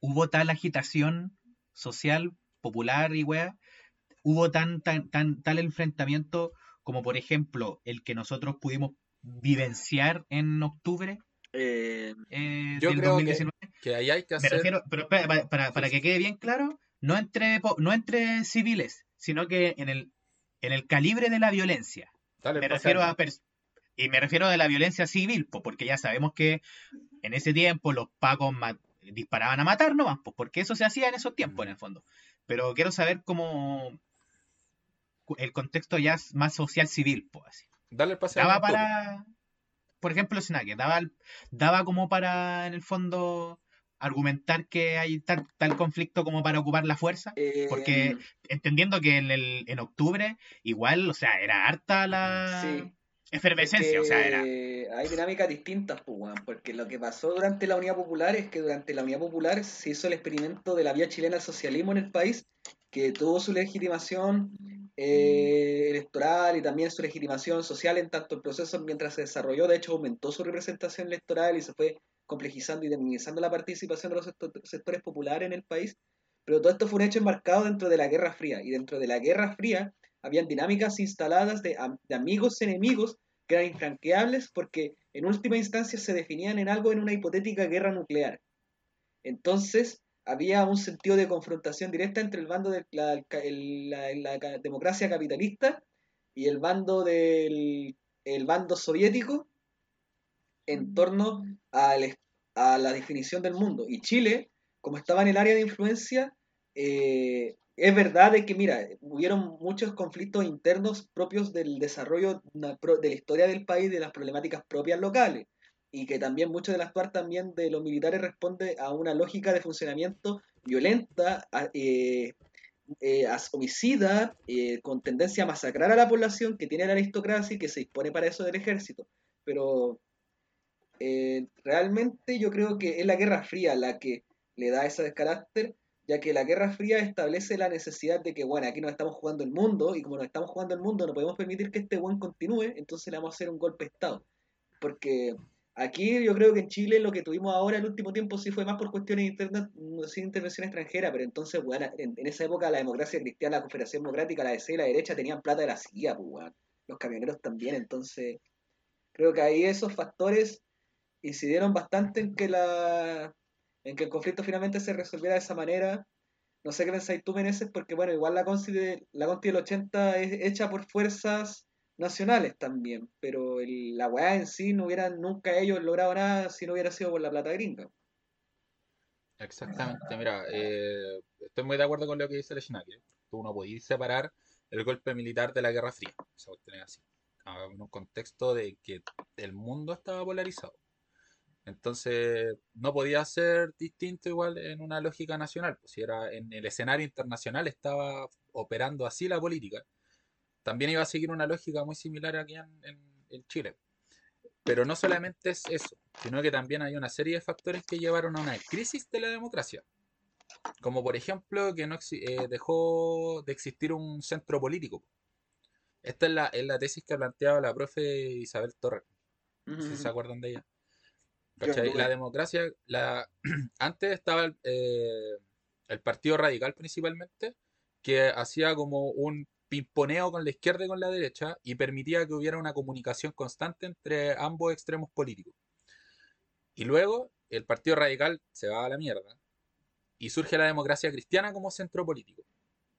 hubo tal agitación social, popular y weá, hubo tan, tan, tan, tal enfrentamiento como por ejemplo el que nosotros pudimos vivenciar en octubre Eh, eh, Yo del creo que- 2019. Que ahí hay que Me hacer. refiero, pero para, para- para Sí, que quede bien claro, no entre, no entre civiles, sino que en el, en el calibre de la violencia. Dale, Me refiero a pers- y me refiero a la violencia civil, po, porque ya sabemos que en ese tiempo los pacos disparaban a matar nomás, pues, porque eso se hacía en esos tiempos, en el fondo. Pero quiero saber cómo el contexto ya es más social civil, pues así. Dale el pase Daba para, por ejemplo, Snake, daba, daba como para, en el fondo, argumentar que hay tal, tal conflicto como para ocupar la fuerza. eh, Porque entendiendo que en, el, en octubre, igual, o sea, era harta la Sí. Efervescencia, o sea, era. Hay dinámicas distintas, pues, porque lo que pasó durante la Unidad Popular es que durante la Unidad Popular se hizo el experimento de la vía chilena al socialismo en el país, que tuvo su legitimación eh, electoral y también su legitimación social en tanto el proceso mientras se desarrolló, de hecho aumentó su representación electoral y se fue complejizando y demonizando la participación de los sector- sectores populares en el país, pero todo esto fue un hecho enmarcado dentro de la Guerra Fría, y dentro de la Guerra Fría habían dinámicas instaladas de, am- de amigos enemigos que eran infranqueables porque en última instancia se definían en algo en una hipotética guerra nuclear. Entonces había un sentido de confrontación directa entre el bando de la, el- la- la ca- democracia capitalista y el bando del el bando soviético en torno al a la definición del mundo. Y Chile, como estaba en el área de influencia, eh, es verdad de que, mira, hubieron muchos conflictos internos propios del desarrollo de la historia del país, de las problemáticas propias locales, y que también mucho del actuar también de los militares responde a una lógica de funcionamiento violenta, eh, eh, homicida, eh, con tendencia a masacrar a la población que tiene la aristocracia y que se dispone para eso del ejército. Pero realmente yo creo que es la Guerra Fría la que le da ese carácter, ya que la Guerra Fría establece la necesidad de que, bueno, aquí nos estamos jugando el mundo, y como nos estamos jugando el mundo, no podemos permitir que este buen continúe, entonces le vamos a hacer un golpe de Estado. Porque aquí yo creo que en Chile lo que tuvimos ahora el último tiempo sí fue más por cuestiones internas, sin intervención extranjera, pero entonces, bueno, en, en esa época la democracia cristiana, la Confederación Democrática, la DC y la derecha tenían plata de la CIA, pues, los camioneros también, entonces creo que ahí esos factores incidieron bastante en que la en que el conflicto finalmente se resolviera de esa manera. No sé qué pensáis tú, Meneses, porque bueno, igual la Consti, de- la Consti del 80 es hecha por fuerzas nacionales también, pero el- la weá en sí no hubieran nunca ellos logrado nada si no hubiera sido por la plata gringa. Exactamente, mira, eh, estoy muy de acuerdo con lo que dice Leschnack. Tú no podías separar el golpe militar de la Guerra Fría. Esa así. En un contexto de que el mundo estaba polarizado. Entonces, no podía ser distinto igual en una lógica nacional. Pues, si era en el escenario internacional estaba operando así la política, también iba a seguir una lógica muy similar aquí en Chile. Pero no solamente es eso, sino que también hay una serie de factores que llevaron a una crisis de la democracia. Como por ejemplo que no eh, dejó de existir un centro político. Esta es la, es la tesis que planteaba la profe Isabel Torres. si se acuerdan de ella. La democracia, la, antes estaba el, eh, el Partido Radical principalmente, que hacía como un pimponeo con la izquierda y con la derecha y permitía que hubiera una comunicación constante entre ambos extremos políticos. Y luego el Partido Radical se va a la mierda y surge la democracia cristiana como centro político.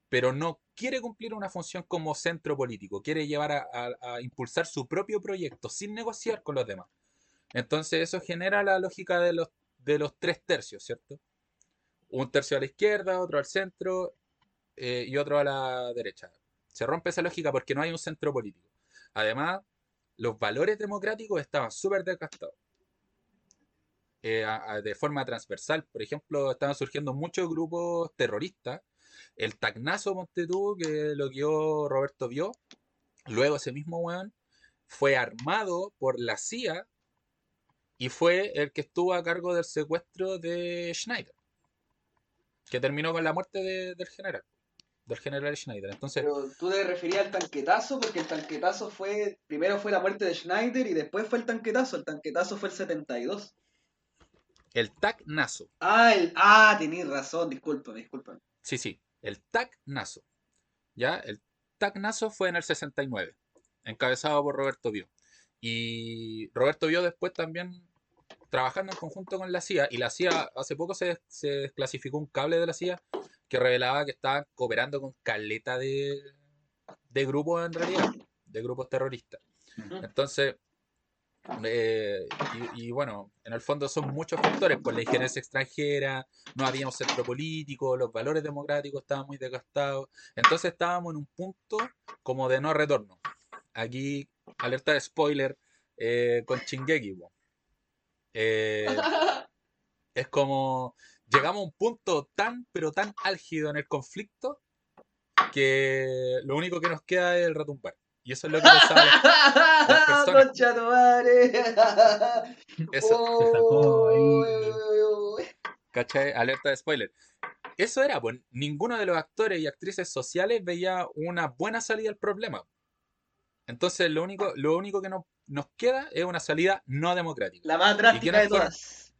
Pero no quiere cumplir una función como centro político, quiere llevar a, impulsar su propio proyecto sin negociar con los demás. Entonces eso genera la lógica de los, de los tres tercios, ¿cierto? Un tercio a la izquierda, otro al centro eh, y otro a la derecha. Se rompe esa lógica porque no hay un centro político. Además, los valores democráticos estaban súper desgastados. Eh, de forma transversal, por ejemplo, estaban surgiendo muchos grupos terroristas. El Tacnazo Montetú, que lo guió Roberto Vio, luego ese mismo weón, fue armado por la CIA y fue el que estuvo a cargo del secuestro de Schneider, que terminó con la muerte del general del general Schneider. Entonces, Pero tú te referías al tanquetazo porque el tanquetazo fue, primero fue la muerte de Schneider y después fue el tanquetazo. El tanquetazo fue el 72. El TAC Naso. Ah, el, ah tenés razón, discúlpame, discúlpame. Sí, sí, el TAC Naso. ¿Ya? El TAC Naso fue en el 69, encabezado por Roberto Bio. Y Roberto Bio después también trabajando en conjunto con la CIA, y la CIA hace poco se, se desclasificó un cable de la CIA que revelaba que estaban cooperando con caleta de, de grupos en realidad, de grupos terroristas. Entonces, eh, y, bueno, en el fondo son muchos factores, pues la injerencia extranjera, no había un centro político, los valores democráticos estaban muy desgastados, entonces estábamos en un punto como de no retorno. Aquí, alerta de spoiler eh, con Chingeki. Eh, es como llegamos a un punto tan, pero tan álgido en el conflicto que lo único que nos queda es el retumbar. Y eso es lo que pensaban las personas. Eso. Oh, ¿Cachai? Alerta de spoiler. Eso era, pues ninguno de los actores y actrices sociales veía una buena salida al problema. Entonces lo único, lo único que nos queda es una salida no democrática. La más drástica de todas.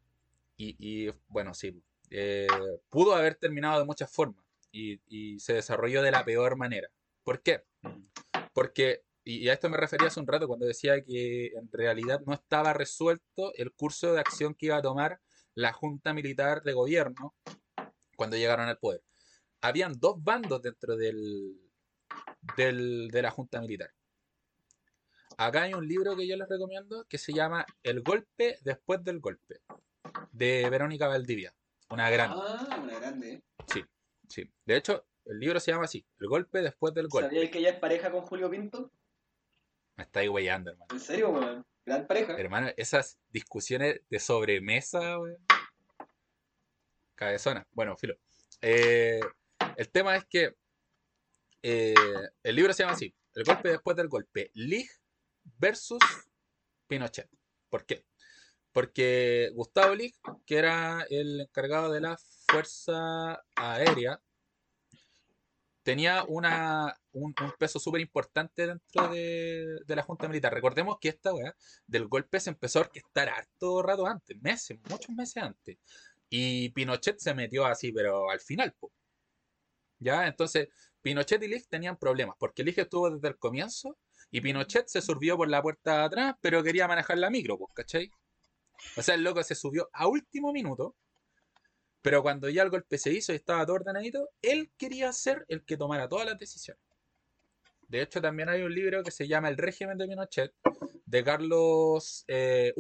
Y, y, bueno, sí, eh, pudo haber terminado de muchas formas y, se desarrolló de la peor manera. ¿Por qué? Porque, y a esto me refería hace un rato cuando decía que en realidad no estaba resuelto el curso de acción que iba a tomar la Junta Militar de Gobierno cuando llegaron al poder. Habían dos bandos dentro del, del, de la Junta Militar. Acá hay un libro que yo les recomiendo que se llama El golpe después del golpe, de Verónica Valdivia. Una grande. Ah, una grande. Sí, sí. De hecho, el libro se llama así, El golpe después del golpe. ¿Sabías que ella es pareja con Julio Pinto? Me está weyando, hermano. ¿En serio, weón? Gran pareja. Hermano, esas discusiones de sobremesa, weón. Cabezona. Bueno, filo. Eh, el tema es que eh, el libro se llama así, El golpe después del golpe. Lig versus Pinochet. ¿Por qué? Porque Gustavo Lich, que era el encargado de la Fuerza Aérea, tenía un, peso súper importante dentro de, la Junta Militar. Recordemos que esta weá del golpe se empezó a orquestar harto rato antes, meses, muchos meses antes. Y Pinochet se metió así, pero al final, ¿Ya? Entonces, Pinochet y Lich tenían problemas, porque Lich estuvo desde el comienzo y Pinochet se surbió por la puerta de atrás, pero quería manejar la micro, ¿cachai? O sea, el loco se subió a último minuto, pero cuando ya el golpe se hizo y estaba todo ordenadito, él quería ser el que tomara todas las decisiones. De hecho, también hay un libro que se llama El régimen de Pinochet, de Carlos eh,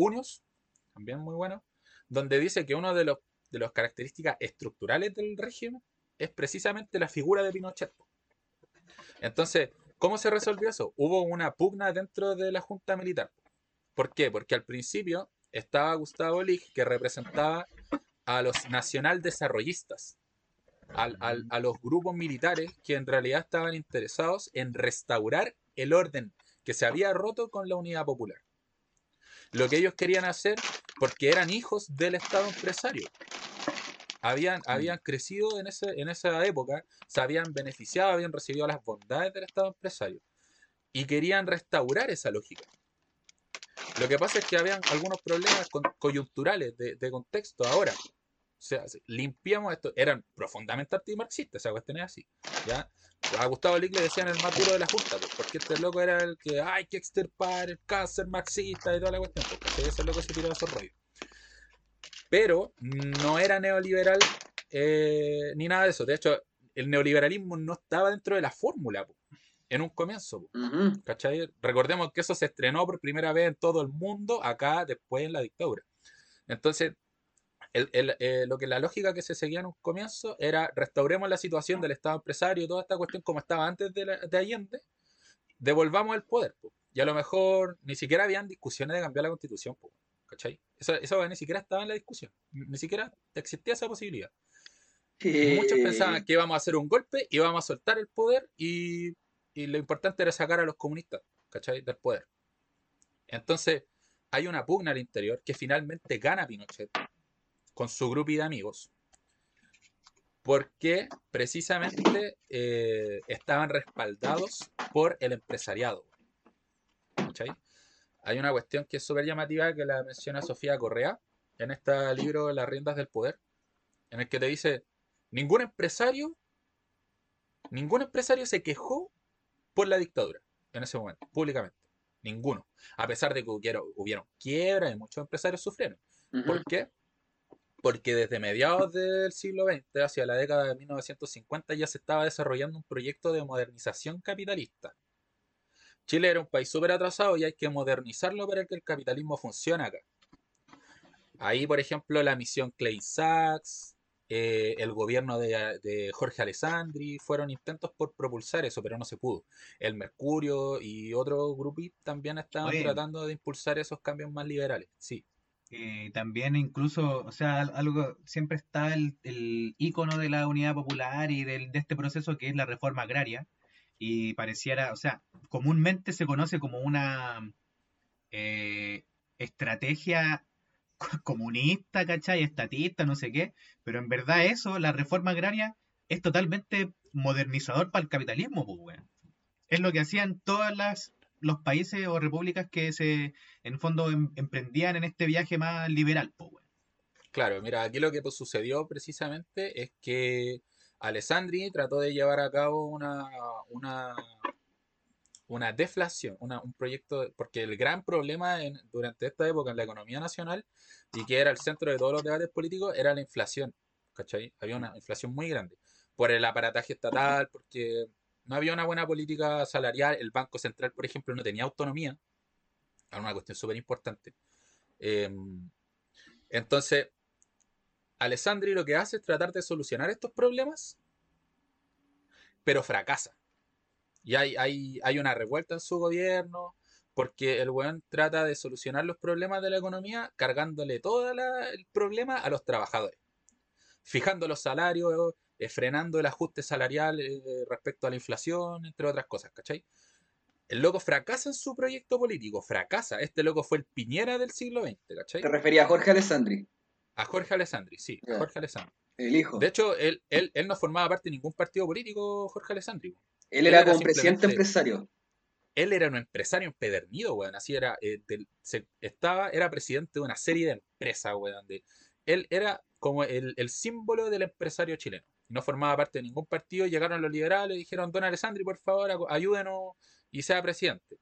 también muy bueno, donde dice que uno de de las características estructurales del régimen es precisamente la figura de Pinochet. Entonces, ¿cómo se resolvió eso? Hubo una pugna dentro de la Junta Militar. ¿Por qué? Porque al principio estaba Gustavo Lig, que representaba a los nacional desarrollistas, a los grupos militares que en realidad estaban interesados en restaurar el orden que se había roto con la unidad popular. Lo que ellos querían hacer, porque eran hijos del Estado empresario, habían, mm. habían crecido en, ese, en esa época, se habían beneficiado, habían recibido las bondades del Estado empresario y querían restaurar esa lógica. Lo que pasa es que habían algunos problemas coyunturales de, contexto ahora. O sea, limpiamos esto. Eran profundamente antimarxistas, esa cuestión es así. ¿ya? A Gustavo Lick le decían el más duro de la Junta, pues, porque este loco era el que hay que extirpar el cáncer marxista y toda la cuestión. Porque ese loco se tiró esos rollos pero no era neoliberal eh, ni nada de eso. De hecho, el neoliberalismo no estaba dentro de la fórmula en un comienzo. Recordemos que eso se estrenó por primera vez en todo el mundo, acá después en la dictadura. Entonces, eh, lo que la lógica que se seguía en un comienzo era restauremos la situación del Estado empresario y toda esta cuestión como estaba antes de, de Allende, devolvamos el poder. Y a lo mejor ni siquiera habían discusiones de cambiar la constitución. ¿Cachai? Eso, ni siquiera estaba en la discusión. Ni siquiera existía esa posibilidad. Muchos pensaban que íbamos a hacer un golpe, íbamos a soltar el poder y, lo importante era sacar a los comunistas, ¿cachai? Del poder. Entonces, hay una pugna al interior que finalmente gana Pinochet con su grupo de amigos. Porque precisamente eh, estaban respaldados por el empresariado. ¿Cachai? Hay una cuestión que es súper llamativa que la menciona Sofía Correa en este libro Las riendas del poder, en el que te dice, ningún empresario, ningún empresario se quejó por la dictadura en ese momento, públicamente. Ninguno. A pesar de que hubieron, hubieron quiebras y muchos empresarios sufrieron. ¿Por qué? Porque desde mediados del siglo XX, hacia la década de 1950, ya se estaba desarrollando un proyecto de modernización capitalista Chile era un país súper atrasado y hay que modernizarlo para que el capitalismo funcione acá. Ahí, por ejemplo, la misión Clay Sachs, eh, el gobierno de, Jorge Alessandri, fueron intentos por propulsar eso, pero no se pudo. El Mercurio y otros grupos también estaban tratando de impulsar esos cambios más liberales, sí. Eh, también incluso, o sea, algo siempre está el, el icono de la unidad popular y de este proceso que es la reforma agraria, y pareciera, o sea, comúnmente se conoce como una eh, estrategia comunista, ¿cachai? Estatista, no sé qué, pero en verdad eso, la reforma agraria, es totalmente modernizador para el capitalismo, pues, Es lo que hacían todas los países o repúblicas que se, en fondo, em, emprendían en este viaje más liberal, pues, Claro, mira, aquí lo que pues, sucedió precisamente es que Alessandri trató de llevar a cabo una, una, una deflación, un proyecto, porque el gran problema durante esta época en la economía nacional y que era el centro de todos los debates políticos era la inflación, ¿cachai? Había una inflación muy grande por el aparataje estatal, porque no había una buena política salarial, el Banco Central, por ejemplo, no tenía autonomía, era una cuestión súper importante. Em, entonces, Alessandri lo que hace es tratar de solucionar estos problemas, pero fracasa. Y hay, hay, una revuelta en su gobierno, porque el weón trata de solucionar los problemas de la economía cargándole todo el problema a los trabajadores. Fijando los salarios, eh, frenando el ajuste salarial eh, respecto a la inflación, entre otras cosas, ¿cachai? El loco fracasa en su proyecto político, fracasa. Este loco fue el Piñera del siglo XX, ¿cachai? Te refería a Jorge Alessandri. A Jorge Alessandri, sí, Jorge Alessandri. El hijo. De hecho, él, él, él, no formaba parte de ningún partido político, Jorge Alessandri. Él era, como presidente empresario. Él era un empresario empedernido, weón. Así era, eh, estaba, era presidente de una serie de empresas, weón. él era como el, el, símbolo del empresario chileno. No formaba parte de ningún partido. Llegaron los liberales y dijeron, don Alessandri, por favor, ayúdenos y sea presidente.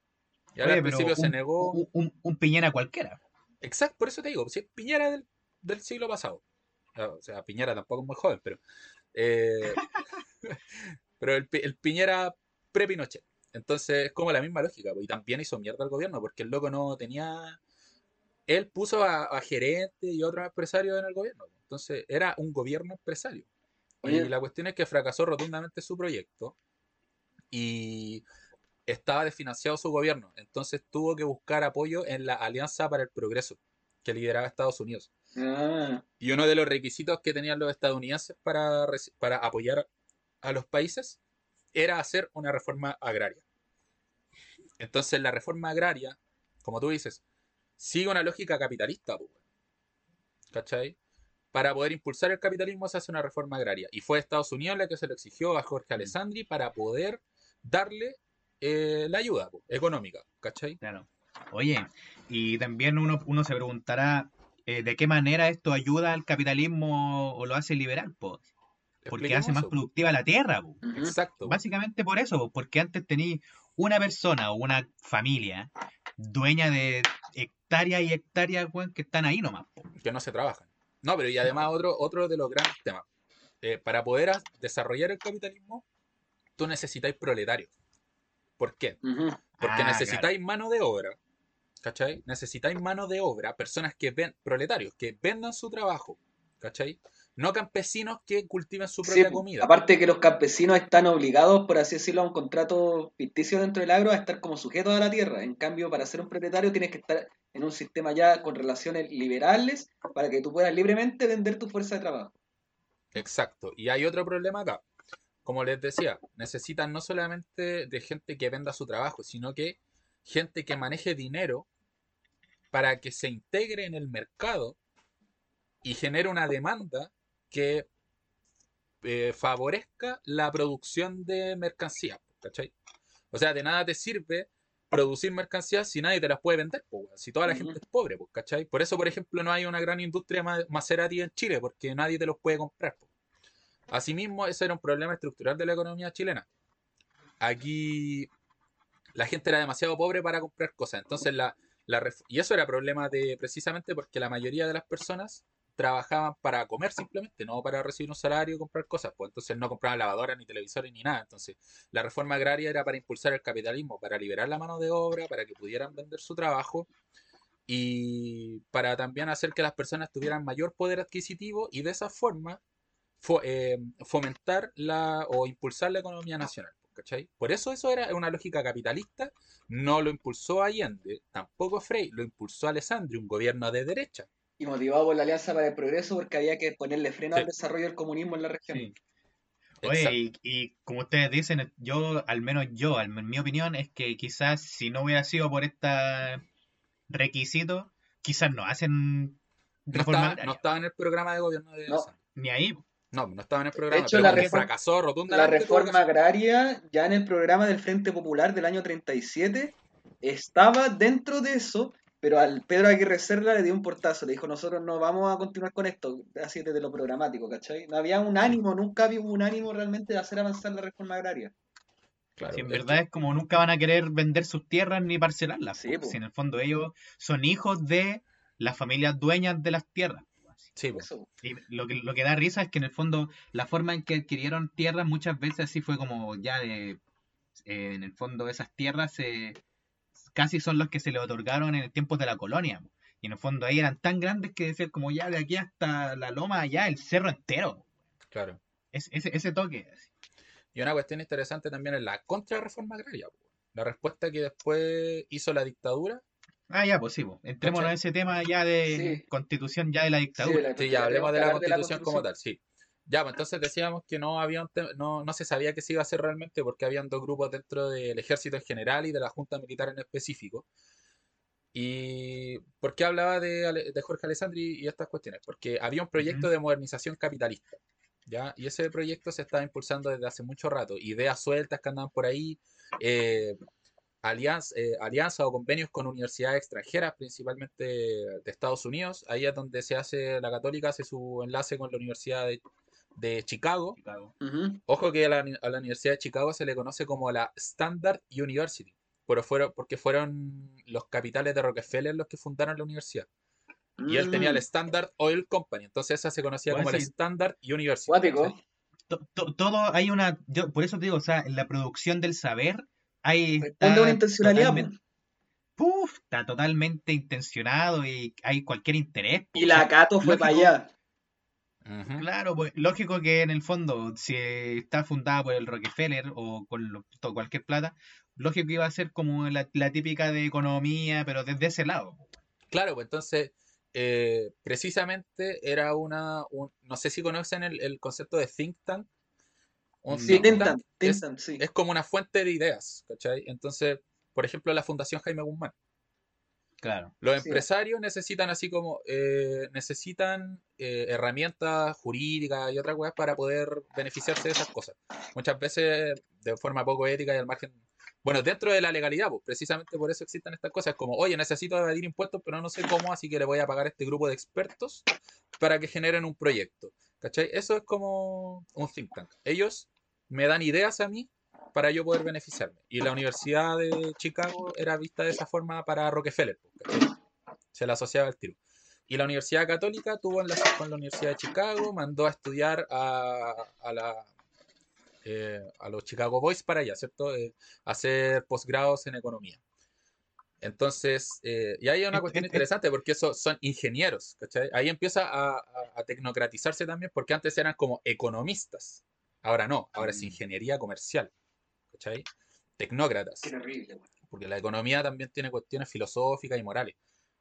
Y ahora al principio se negó. Un, un, Piñera cualquiera. Exacto, por eso te digo, si es Piñera del, del siglo pasado. O sea, Piñera tampoco es muy joven, pero. Eh, pero el, el Piñera pre-Pinochet. Entonces es como la misma lógica. Y también hizo mierda al gobierno, porque el loco no tenía. Él puso a, gerentes y otros empresarios en el gobierno. Entonces era un gobierno empresario. Oye. Y la cuestión es que fracasó rotundamente su proyecto y estaba desfinanciado su gobierno. Entonces tuvo que buscar apoyo en la Alianza para el Progreso que lideraba Estados Unidos. Ah, Y uno de los requisitos que tenían los estadounidenses para, para apoyar a los países era hacer una reforma agraria. Entonces la reforma agraria, como tú dices, sigue una lógica capitalista. ¿cachai? Para poder impulsar el capitalismo se hace una reforma agraria. Y fue Estados Unidos la que se lo exigió a Jorge Alessandri para poder darle eh, la ayuda po, económica, ¿cachai? Claro. Oye, y también uno, uno se preguntará eh, de qué manera esto ayuda al capitalismo o lo hace liberal, po? Porque hace más po. productiva la tierra, po. Exacto. Básicamente por eso, po, porque antes tenía una persona o una familia dueña de hectáreas y hectáreas, que están ahí nomás, po. que no se trabajan. No, pero y además otro, otro de los grandes temas. Eh, para poder desarrollar el capitalismo, tú necesitáis proletarios. ¿Por qué? Porque Ah, necesitáis mano de obra. ¿Cachai? Necesitáis mano de obra, personas que ven, proletarios, que vendan su trabajo. ¿Cachai? No campesinos que cultiven su propia comida. Aparte que los campesinos están obligados, por así decirlo, a un contrato ficticio dentro del agro a estar como sujetos a la tierra. En cambio, para ser un propietario tienes que estar en un sistema ya con relaciones liberales para que tú puedas libremente vender tu fuerza de trabajo. Exacto. Y hay otro problema acá. Como les decía, necesitan no solamente de gente que venda su trabajo, sino que gente que maneje dinero para que se integre en el mercado y genere una demanda que eh, favorezca la producción de mercancías, ¿cachai? O sea, de nada te sirve producir mercancías si nadie te las puede vender, po, si toda la gente es pobre, po, ¿cachai? Por eso, por ejemplo, no hay una gran industria ma- Maserati en Chile, porque nadie te los puede comprar. po. Asimismo, ese era un problema estructural de la economía chilena. Aquí la gente era demasiado pobre para comprar cosas. Entonces, la, la y eso era problema de precisamente porque la mayoría de las personas trabajaban para comer simplemente, no para recibir un salario y comprar cosas. Pues entonces no compraban lavadoras, ni televisores, ni nada. Entonces, la reforma agraria era para impulsar el capitalismo, para liberar la mano de obra, para que pudieran vender su trabajo y para también hacer que las personas tuvieran mayor poder adquisitivo y de esa forma fo- eh, fomentar la o impulsar la economía nacional. ¿Cachai? Por eso eso era una lógica capitalista, no lo impulsó Allende, tampoco Frey, lo impulsó Alessandri, un gobierno de derecha. Y motivado por la Alianza para el Progreso porque había que ponerle freno Sí. al desarrollo del comunismo en la región. Sí. Oye, y, y como ustedes dicen, yo, al menos yo, al- en mi opinión, es que quizás si no hubiera sido por este requisito, quizás no hacen No reforma estaba, no estaba en el programa de gobierno de No. Ni ahí. No, no estaba en el programa. hecho, pero la reforma- fracasó La rotundamente. que reforma agraria, ya en el programa del Frente Popular del año 37, estaba dentro de eso, pero al Pedro Aguirre Cerda le dio un portazo. Le dijo, nosotros no vamos a continuar con esto, así desde lo programático, ¿cachai? No había un ánimo, nunca había un ánimo realmente de hacer avanzar la reforma agraria. Claro, Si en verdad es como nunca van a querer vender sus tierras ni parcelarlas. Sí, po. po. Si en el fondo ellos son hijos de las familias dueñas de las tierras. Sí. Eso. Y lo que, lo que da risa es que en el fondo la forma en que adquirieron tierras muchas veces así fue como ya de... eh, en el fondo esas tierras eh, casi son las que se le otorgaron en el tiempo de la colonia. Y en el fondo ahí eran tan grandes que decían como ya de aquí hasta la loma, allá el cerro entero. claro. Es, ese, ese toque. así. Y una cuestión interesante también es la contrarreforma agraria. La respuesta que después hizo la dictadura. Ah, ya, pues sí, pues. Entrémonos en ese tema ya de Sí. constitución ya de la Sí, dictadura. la- Sí, ya hablemos de la constitución como tal, sí. Ya, pues entonces decíamos que no había no, no se sabía qué se iba a hacer realmente porque habían dos grupos dentro del ejército en general y de la junta militar en específico. ¿Y por qué hablaba de, Jorge Alessandri y estas cuestiones? Porque había un proyecto de modernización capitalista, ¿ya? Y ese proyecto se estaba impulsando desde hace mucho rato. Ideas sueltas que andaban por ahí, eh, alianza, eh, alianza o convenios con universidades extranjeras, principalmente de Estados Unidos. Ahí es donde se hace, la católica hace su enlace con la Universidad de, de Chicago. Ujú. Ojo que a la, a la Universidad de Chicago se le conoce como la Standard University, pero fueron, porque fueron los capitales de Rockefeller los que fundaron la universidad. Y él tenía el Mm, Standard Oil Company, entonces esa se conocía Bueno, como la. Standard University. Todo hay una. Yo, por eso te digo, o sea, en la producción del saber hay. Responde está a una intencionalidad. totalmente-. Puf, está totalmente intencionado y hay cualquier interés. Y la Cato fue lógico. para allá. Claro, pues lógico que en el fondo, si está fundada por el Rockefeller o con lo- cualquier plata, lógico que iba a ser como la, la típica de economía, pero desde ese lado. Claro, pues entonces, eh, precisamente era una, un- no sé si conocen el, el concepto de think tank. Un Sí, tank es, sí. es como una fuente de ideas, ¿cachai? Entonces, por ejemplo, la Fundación Jaime Guzmán. Claro. Los Sí. empresarios necesitan así como, eh, necesitan eh, herramientas jurídicas y otras cosas para poder beneficiarse de esas cosas. Muchas veces de forma poco ética y al margen, bueno, dentro de la legalidad, pues precisamente por eso existen estas cosas, como, oye, necesito evadir impuestos, pero no sé cómo, así que le voy a pagar a este grupo de expertos para que generen un proyecto. ¿Cachai? Eso es como un think tank. Ellos me dan ideas a mí para yo poder beneficiarme. Y la Universidad de Chicago era vista de esa forma para Rockefeller. Se la asociaba al tiro. Y la Universidad Católica tuvo enlaces con la Universidad de Chicago, mandó a estudiar a, a la, eh, a los Chicago Boys para allá, ¿cierto? Eh, hacer posgrados en economía. Entonces, eh, y ahí hay una Et- cuestión interesante porque esos son ingenieros, ¿cachai? Ahí empieza a, a- a tecnocratizarse también porque antes eran como economistas. Ahora no, ahora es Mm. ingeniería comercial, ¿cachai? Tecnócratas. Qué terrible, weón. Porque la economía también tiene cuestiones filosóficas y morales.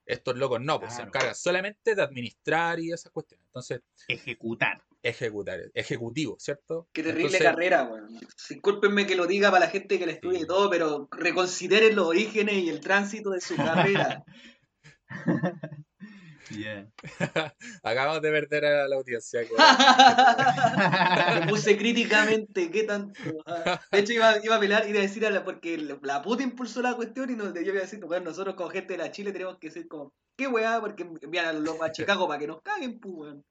Estos locos no, pues se encargan solamente de administrar y esas cuestiones. Entonces, Ejecutar. ejecutar, ejecutivo, ¿cierto? Qué terrible Entonces, carrera, weón. Discúlpenme que lo diga para la gente que la estudie Sí. y todo, pero reconsideren los orígenes y el tránsito de su carrera. Yeah. acabamos de perder a la audiencia. con- Me puse críticamente, ¿qué tanto? Ah, De hecho, iba, iba a pelar, iba a decir a la, porque la, puta impulsó la cuestión y nos debió decir, bueno, nosotros como gente de la Chile tenemos que ser como, ¿qué weá? Porque envían a los a Chicago para que nos caguen, pues, weón.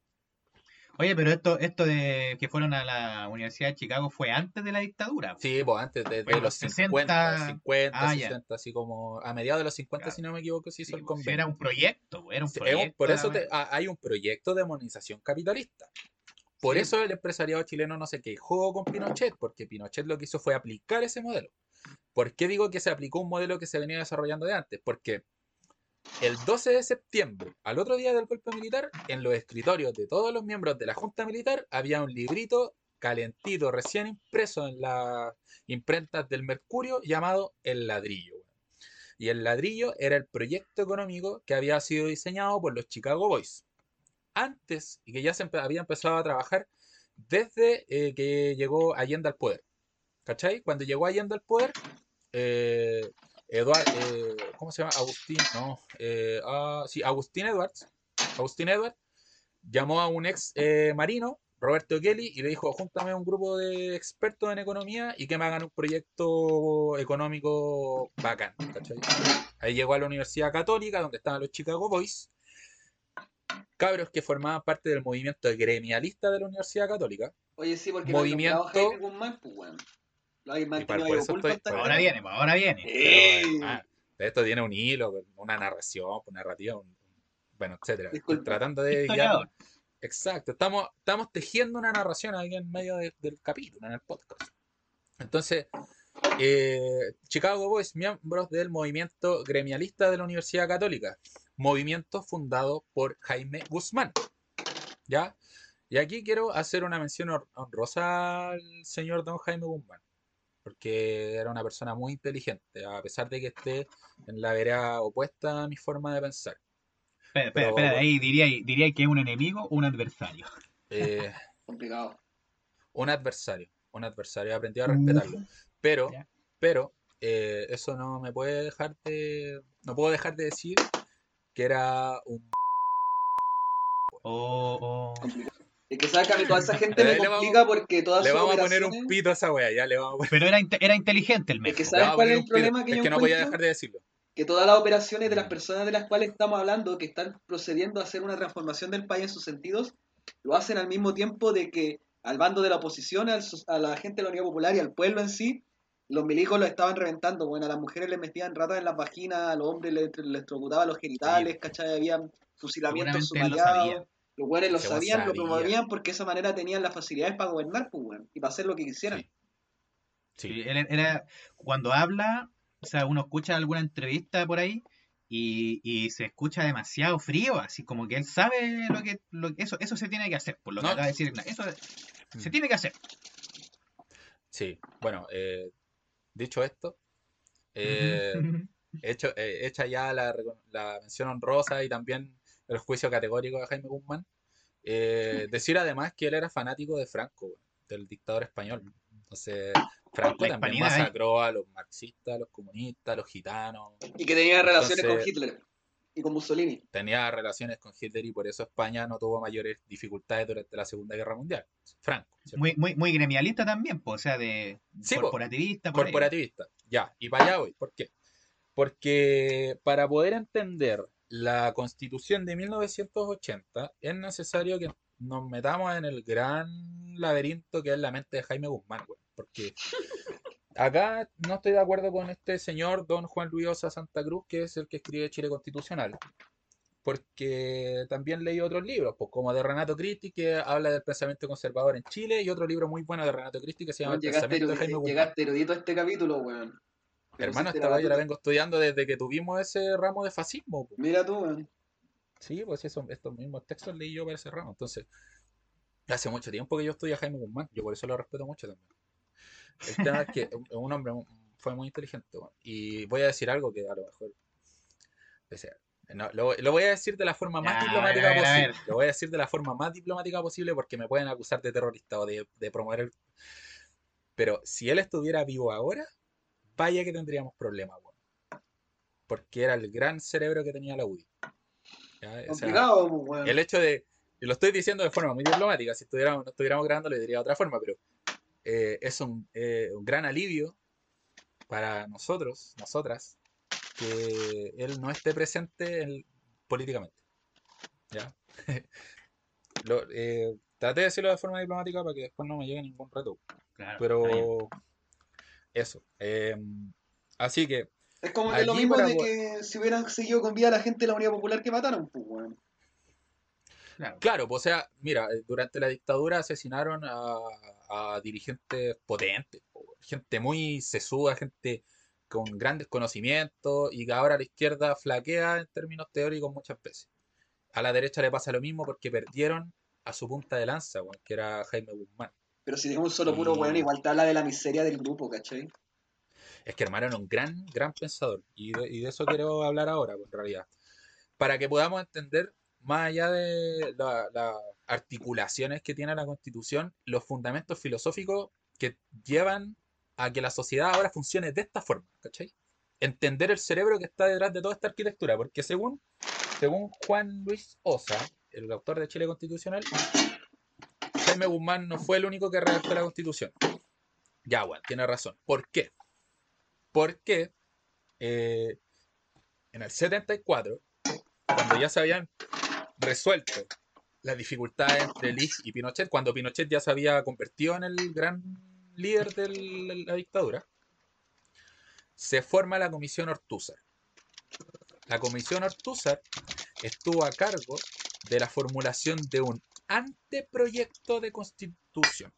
Oye, pero esto, esto de que fueron a la Universidad de Chicago fue antes de la dictadura. Sí, pues antes de, los los 50, 60, 50, ah, ya. 60, así como a mediados de los 50, Claro. si no me equivoco, se hizo Sí, el convenio. era un proyecto, era un proyecto. por eso te- hay un proyecto de demonización capitalista. Por Sí. eso el empresariado chileno no se quejó con Pinochet, porque Pinochet lo que hizo fue aplicar ese modelo. ¿Por qué digo que se aplicó un modelo que se venía desarrollando de antes? Porque el 12 de septiembre, al otro día del golpe militar, en los escritorios de todos los miembros de la Junta Militar había un librito calentito, recién impreso en las imprentas del Mercurio, llamado El Ladrillo. Y el ladrillo era el proyecto económico que había sido diseñado por los Chicago Boys. Antes, y que ya se había empezado a trabajar desde eh, que llegó Allende al poder. ¿Cachai? Cuando llegó Allende al poder, eh, Eduard, eh, ¿cómo se llama? Agustín, no, eh, ah, sí, Agustín Edwards, Agustín Edwards, llamó a un ex eh, marino, Roberto Kelly, y le dijo, júntame un grupo de expertos en economía y que me hagan un proyecto económico bacán, ¿cachai? Ahí llegó a la Universidad Católica, donde estaban los Chicago Boys, cabros que formaban parte del movimiento gremialista de la Universidad Católica. Oye, sí, porque Movimiento- Jaime Guzmán, pues. Lo hay mantenido ahí oculto estoy- Ahora ahora. viene, ahora viene. Eh, Pero, ah, esto tiene un hilo, una narración, una narrativa, un- bueno, etcétera. Estoy Disculpa. tratando de guiar. Exacto, estamos, estamos tejiendo una narración aquí en medio de- del capítulo, en el podcast. Entonces, eh, Chicago Boys, miembros del movimiento gremialista de la Universidad Católica, movimiento fundado por Jaime Guzmán. ¿Ya? Y aquí quiero hacer una mención hon- honrosa al señor don Jaime Guzmán, porque era una persona muy inteligente, a pesar de que esté en la vereda opuesta a mi forma de pensar. Espera, espera, Pero- espera, ahí diría, diría que es un enemigo o un adversario. Eh, Complicado. un adversario, un adversario, aprendí a respetarlo. Pero, pero, eh, eso no me puede dejar de, no puedo dejar de decir que era un... O, o- Es que sabes que a mí toda esa gente me vamos- complica porque todas Le vamos a poner un operaciones... pito a esa wea, ya le vamos a poner, Pero era, inte- era inteligente el Es mes. que le ¿sabes cuál es el problema pito. que Es yo que no voy a dejar de decirlo. que todas las operaciones de las Mm. personas de las cuales estamos hablando, que están procediendo a hacer una transformación del país en sus sentidos, lo hacen al mismo tiempo de que al bando de la oposición, al a la gente de la Unidad Popular y al pueblo en sí, los milicos lo estaban reventando. Bueno, a las mujeres les metían ratas en las vaginas, a los hombres les, les electrocutaban los genitales, ¿cachai? Habían fusilamientos Seguramente Los güeyes lo sabían, lo promovían porque de esa manera tenían las facilidades para gobernar, pues, weón, y para hacer lo que quisieran. Sí. Él era, cuando habla, o sea, uno escucha alguna entrevista por ahí y, y se escucha demasiado frío, así como que él sabe lo que, lo eso, eso se tiene que hacer, por lo que No. acaba de decir Ignacio. Eso se Mm. tiene que hacer. Sí, bueno, eh, dicho esto, eh, hecho, eh, hecha ya la, la mención honrosa y también el juicio categórico de Jaime Guzmán, eh, decir además que él era fanático de Franco, del dictador español. Entonces, Franco La también ahí. masacró a los marxistas, a los comunistas, a los gitanos, Y que tenía relaciones con Hitler y con Mussolini. tenía relaciones con Hitler y por eso España no tuvo mayores dificultades durante la Segunda Guerra Mundial. Franco, ¿cierto? Muy, muy, muy gremialista también, o sea, de Sí, po. corporativista. por ahí. corporativista. Ya, y para allá voy. ¿Por qué? Porque para poder entender la constitución de 1980 es necesario que nos metamos en el gran laberinto que es la mente de Jaime Guzmán, güey. Porque acá no estoy de acuerdo con este señor, don Juan Luis Osa Santa Cruz, que es el que escribe Chile Constitucional. Porque también leí otros libros, pues como de Renato Cristi, que habla del pensamiento conservador en Chile, y otro libro muy bueno de Renato Cristi que se llama El Llegaste, pensamiento de Jaime Guzmán. llegaste erudito a este capítulo, weón. Hermano, esta la weá yo la vengo estudiando desde que tuvimos ese ramo de fascismo. po. Mira tú, weón. Sí, pues eso, estos mismos textos leí yo para ese ramo. Entonces, hace mucho tiempo que yo estudio a Jaime Guzmán. Yo por eso lo respeto mucho también. El tema es que es un hombre fue muy inteligente. weón. Y voy a decir algo que a lo mejor... o sea, no, lo, lo voy a decir de la forma más Ya, a diplomática ver, a ver, posible. Lo voy a decir de la forma más diplomática posible porque me pueden acusar de terrorista o de, de promover el... Pero si él estuviera vivo ahora, vaya que tendríamos problemas, weón. Porque era el gran cerebro que tenía la UDI. ¿Ya? O sea, Complicado, pues, weón. el hecho de, y lo estoy diciendo de forma muy diplomática, si estuviéramos, no estuviéramos grabando lo diría de otra forma, pero eh, es un, eh, un gran alivio para nosotros, nosotras, que él no esté presente en- políticamente. ¿Ya? Lo- eh, traté de decirlo de forma diplomática para que después no me llegue ningún reto. Claro. Pero eso. eh, así que Es como que lo mismo de que si hubieran seguido con vida la gente de la Unidad Popular que mataron, pues, weón. Claro. Claro, pues, o sea, mira, eh, durante la dictadura asesinaron a, a dirigentes potentes, gente muy sesuda, gente con grandes conocimientos y que ahora la izquierda flaquea en términos teóricos muchas veces. A la derecha le pasa lo mismo porque perdieron a su punta de lanza, que era Jaime Guzmán. Pero si tenemos un solo puro weón, igual te habla de la miseria del grupo, ¿cachai? Es que hermano era un gran, gran pensador. Y de, y de eso quiero hablar ahora, pues, en realidad. Para que podamos entender, más allá de la- las articulaciones que tiene la Constitución, los fundamentos filosóficos que llevan a que la sociedad ahora funcione de esta forma, ¿cachai? Entender el cerebro que está detrás de toda esta arquitectura, porque según, según Juan Luis Osa, el autor de Chile Constitucional, Jaime Guzmán no fue el único que redactó la Constitución. Ya, tiene razón. ¿Por qué? Porque eh, en el 74, cuando ya se habían resuelto las dificultades entre Lich y Pinochet, cuando Pinochet ya se había convertido en el gran líder de la dictadura, se forma la Comisión Ortúzar. La Comisión Ortúzar estuvo a cargo de la formulación de un anteproyecto de constitución.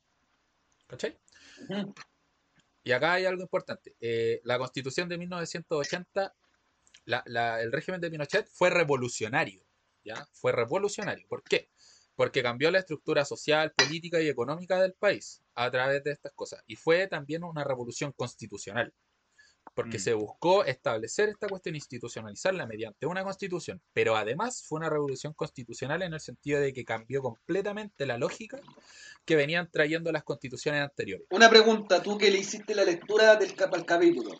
¿Cachai? Y acá hay algo importante. Eh, la constitución de 1980, la- la- el régimen de Pinochet fue revolucionario. ¿ya? Fue revolucionario. ¿Por qué? Porque cambió la estructura social, política y económica del país a través de estas cosas. Y fue también una revolución constitucional. Porque Mm. se buscó establecer esta cuestión, institucionalizarla mediante una constitución. Pero además fue una revolución constitucional en el sentido de que cambió completamente la lógica que venían trayendo las constituciones anteriores. Una pregunta, tú que le hiciste la lectura del cap al capítulo.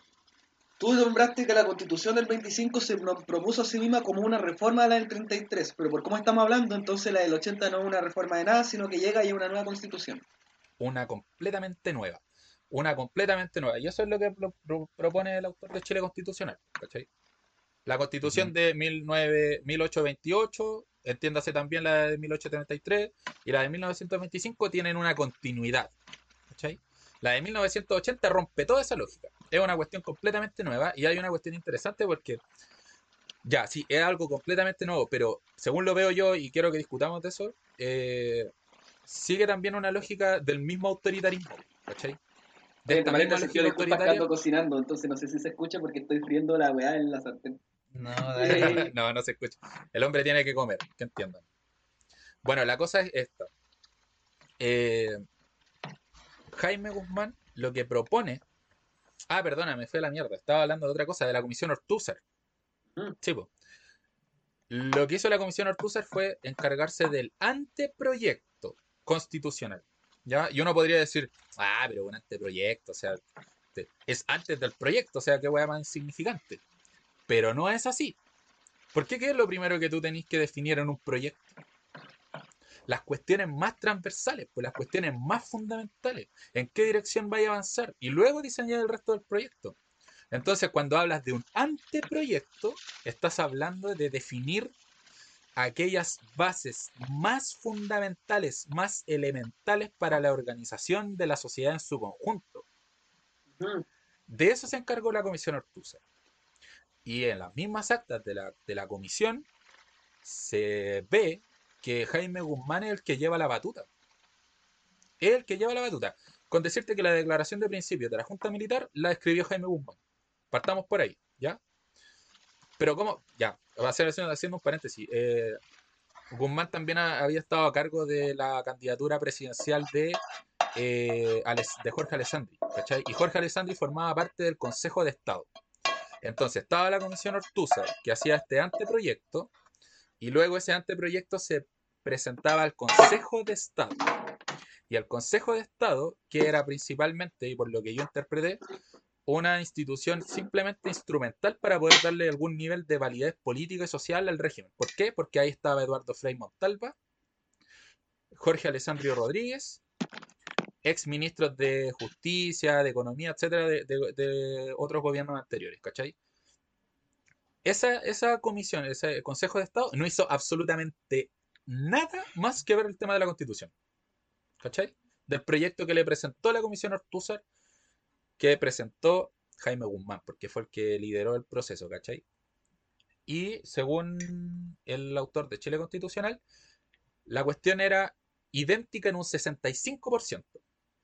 Tú nombraste que la constitución del 25 se nos propuso a sí misma como una reforma de la del 33, pero por cómo estamos hablando, entonces la del 80 no es una reforma de nada, sino que llega y es una nueva constitución. una completamente nueva. Una completamente nueva. Y eso es lo que pro- pro- propone el autor de Chile Constitucional. ¿cachai? La constitución de 19 1828, entiéndase también la de 1833 y la de 1925 tienen una continuidad. ¿cachai? La de 1980 rompe toda esa lógica. Es una cuestión completamente nueva y hay una cuestión interesante porque, ya, sí, es algo completamente nuevo, pero según lo veo yo y quiero que discutamos de eso, eh, sigue también una lógica del mismo autoritarismo. ¿Cachai? De esta misma se lógica disculpas que ando autoritaria. cocinando, entonces no sé si se escucha porque estoy friendo la weá en la sartén. No, dale. no, no se escucha. El hombre tiene que comer, que entiendan. Bueno, la cosa es esta. Eh, Jaime Guzmán lo que propone. Ah, perdona, me fue a la mierda. Estaba hablando de otra cosa, de la comisión Ortúzar. Mm. Sí, po. Lo que hizo la comisión Ortúzar fue encargarse del anteproyecto constitucional. ¿Ya? Y uno podría decir, ah, pero un anteproyecto, o sea, es antes del proyecto, o sea, qué hueá más insignificante. Pero no es así. ¿Por qué? ¿Qué es lo primero que tú tenés que definir en un proyecto? Las cuestiones más transversales, pues las cuestiones más fundamentales. ¿En qué dirección vaya a avanzar? Y luego diseñar el resto del proyecto. Entonces, cuando hablas de un anteproyecto, estás hablando de definir aquellas bases más fundamentales, más elementales para la organización de la sociedad en su conjunto. De eso se encargó la comisión Ortúzar. Y en las mismas actas de la, de la comisión se ve que Jaime Guzmán es el que lleva la batuta. Es el que lleva la batuta. Con decirte que la declaración de principios de la Junta Militar la escribió Jaime Guzmán. Partamos por ahí, ¿ya? Pero como, ya, haciendo un paréntesis. eh, Guzmán también ha- había estado a cargo de la candidatura presidencial de, eh, de Jorge Alessandri, ¿cachai? Y Jorge Alessandri formaba parte del Consejo de Estado. Entonces estaba la Comisión Ortúzar, que hacía este anteproyecto, y luego ese anteproyecto se presentaba al Consejo de Estado. Y el Consejo de Estado, que era principalmente, y por lo que yo interpreté, una institución simplemente instrumental para poder darle algún nivel de validez política y social al régimen. ¿Por qué? Porque ahí estaba Eduardo Frei Montalva, Jorge Alessandro Rodríguez, ex ministros de Justicia, de Economía, etcétera, de, otros gobiernos anteriores, ¿cachai? Esa, esa comisión, ese Consejo de Estado, no hizo absolutamente nada más que ver el tema de la Constitución. ¿Cachai? Del proyecto que le presentó la Comisión Ortúzar, que presentó Jaime Guzmán, porque fue el que lideró el proceso, ¿cachai? Y según el autor de Chile Constitucional, la cuestión era idéntica en un 65%.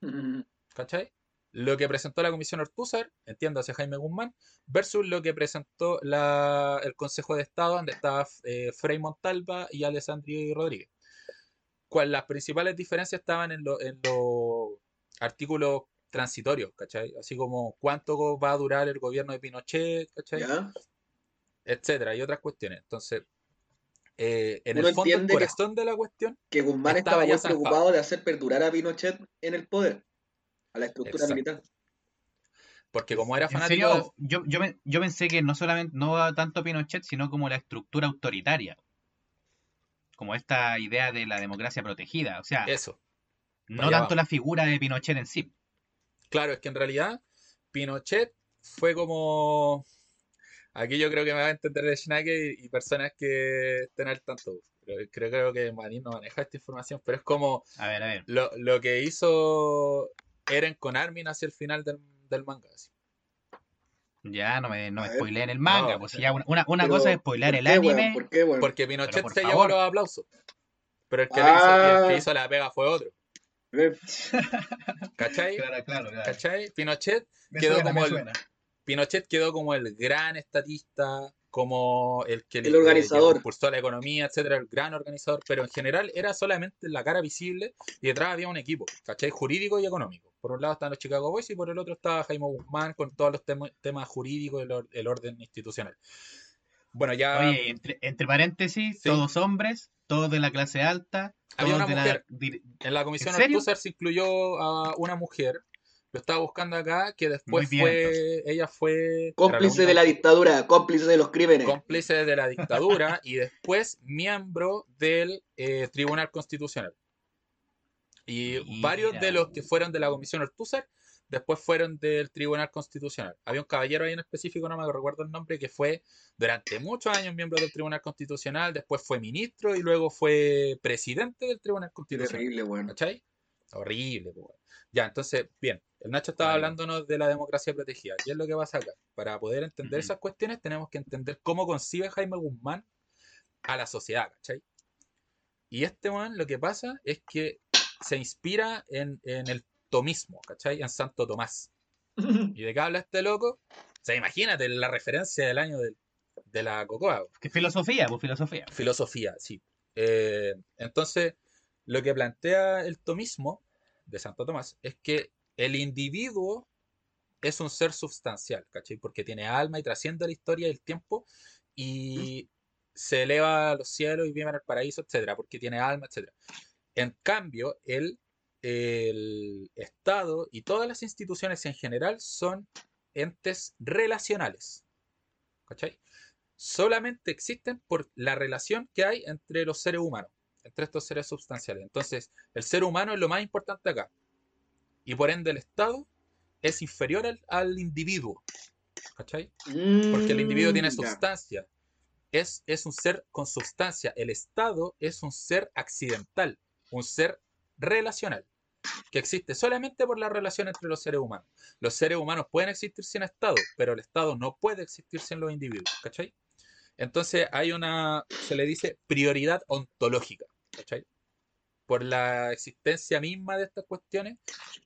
Ujú. ¿Cachai? Lo que presentó la Comisión Ortúzar, entiéndase Jaime Guzmán, versus lo que presentó la- el Consejo de Estado, donde estaba eh, Frei Montalva y Alessandri Rodríguez. ¿Cuál, las principales diferencias estaban en los en los artículos transitorios, ¿cachai? Así como cuánto va a durar el gobierno de Pinochet, ¿cachai? ¿Ya? Etcétera, y otras cuestiones. Entonces, eh, en Uno el fondo, el que- corazón de la cuestión, Que Guzmán Estaba ya preocupado de hacer perdurar a Pinochet en el poder, a la estructura Exacto. militar. porque como era fanático serio, yo, yo, yo pensé que no solamente no tanto Pinochet, sino como la estructura autoritaria. Como esta idea de la democracia protegida. O sea, eso, no tanto va. la figura de Pinochet en sí. Claro, es que en realidad Pinochet fue como. Aquí yo creo que me va a entender el Schnake y, y personas que estén al tanto. Pero creo, creo que Marín no maneja esta información, pero es como A ver, a ver. lo, lo que hizo Eren con Armin hacia el final del, del manga. así. Ya no me, no me spoileen el manga. No, pues ya una, una, una Pero, cosa es spoilear ¿por el qué, anime. ¿Por qué, weón? Porque Pinochet por se llevó favor. los aplausos. Pero el que, le hizo, Ah. el que hizo la pega fue otro. ¿Cachai? Claro, claro, claro. ¿Cachai? Pinochet Me quedó suena, como el- suena. Pinochet quedó como el gran estatista, como el que El organizador. impulsó la economía, etcétera, el gran organizador, pero en general era solamente la cara visible y detrás había un equipo, ¿cachai? Jurídico y económico. Por un lado estaban los Chicago Boys y por el otro estaba Jaime Guzmán con todos los tem- temas jurídicos y el, or- el orden institucional. Bueno, ya Oye, entre, entre paréntesis, Sí. todos hombres, todos de la clase alta, Había todos una de la mujer. dir- en la comisión ¿En se incluyó a una mujer, lo estaba buscando acá, que después bien, fue, entonces. ella fue... la Cómplice de la dictadura, cómplice de los crímenes. cómplice de la dictadura y después miembro del eh, Tribunal Constitucional. Y Mira, varios de los que fueron de la Comisión Ortúzar después fueron del Tribunal Constitucional. Había un caballero ahí en específico, no me recuerdo el nombre, que fue durante muchos años miembro del Tribunal Constitucional, después fue ministro y luego fue presidente del Tribunal Constitucional. terrible, weón. ¿Cachai? Horrible, weón. Ya, entonces, bien, el Nacho estaba hablándonos de la democracia protegida. ¿Qué es lo que pasa acá? Para poder entender esas cuestiones, tenemos que entender cómo concibe Jaime Guzmán a la sociedad, ¿cachai? Y este man, lo que pasa es que se inspira en, en el tomismo, ¿cachai? En Santo Tomás. ¿Y de qué habla este loco? O sea, imagínate la referencia del año del de la cocoa. Que filosofía, pues filosofía. Filosofía, sí. Eh, entonces, lo que plantea el tomismo de Santo Tomás es que el individuo es un ser sustancial, ¿cachai? Porque tiene alma y trasciende la historia y el tiempo y se eleva a los cielos y vive en el paraíso, etcétera, porque tiene alma, etcétera. En cambio, el, el Estado y todas las instituciones en general son entes relacionales. ¿Cachai? Solamente existen por la relación que hay entre los seres humanos, entre estos seres sustanciales. Entonces, el ser humano es lo más importante acá. Y por ende, el Estado es inferior al, individuo. ¿Cachai? Porque el individuo tiene mm, sustancia. Es, es un ser con sustancia. El Estado es un ser accidental, un ser relacional que existe solamente por la relación entre los seres humanos. Los seres humanos pueden existir sin Estado, pero el Estado no puede existir sin los individuos, ¿cachai? Entonces hay una, se le dice prioridad ontológica, ¿cachai? Por la existencia misma de estas cuestiones,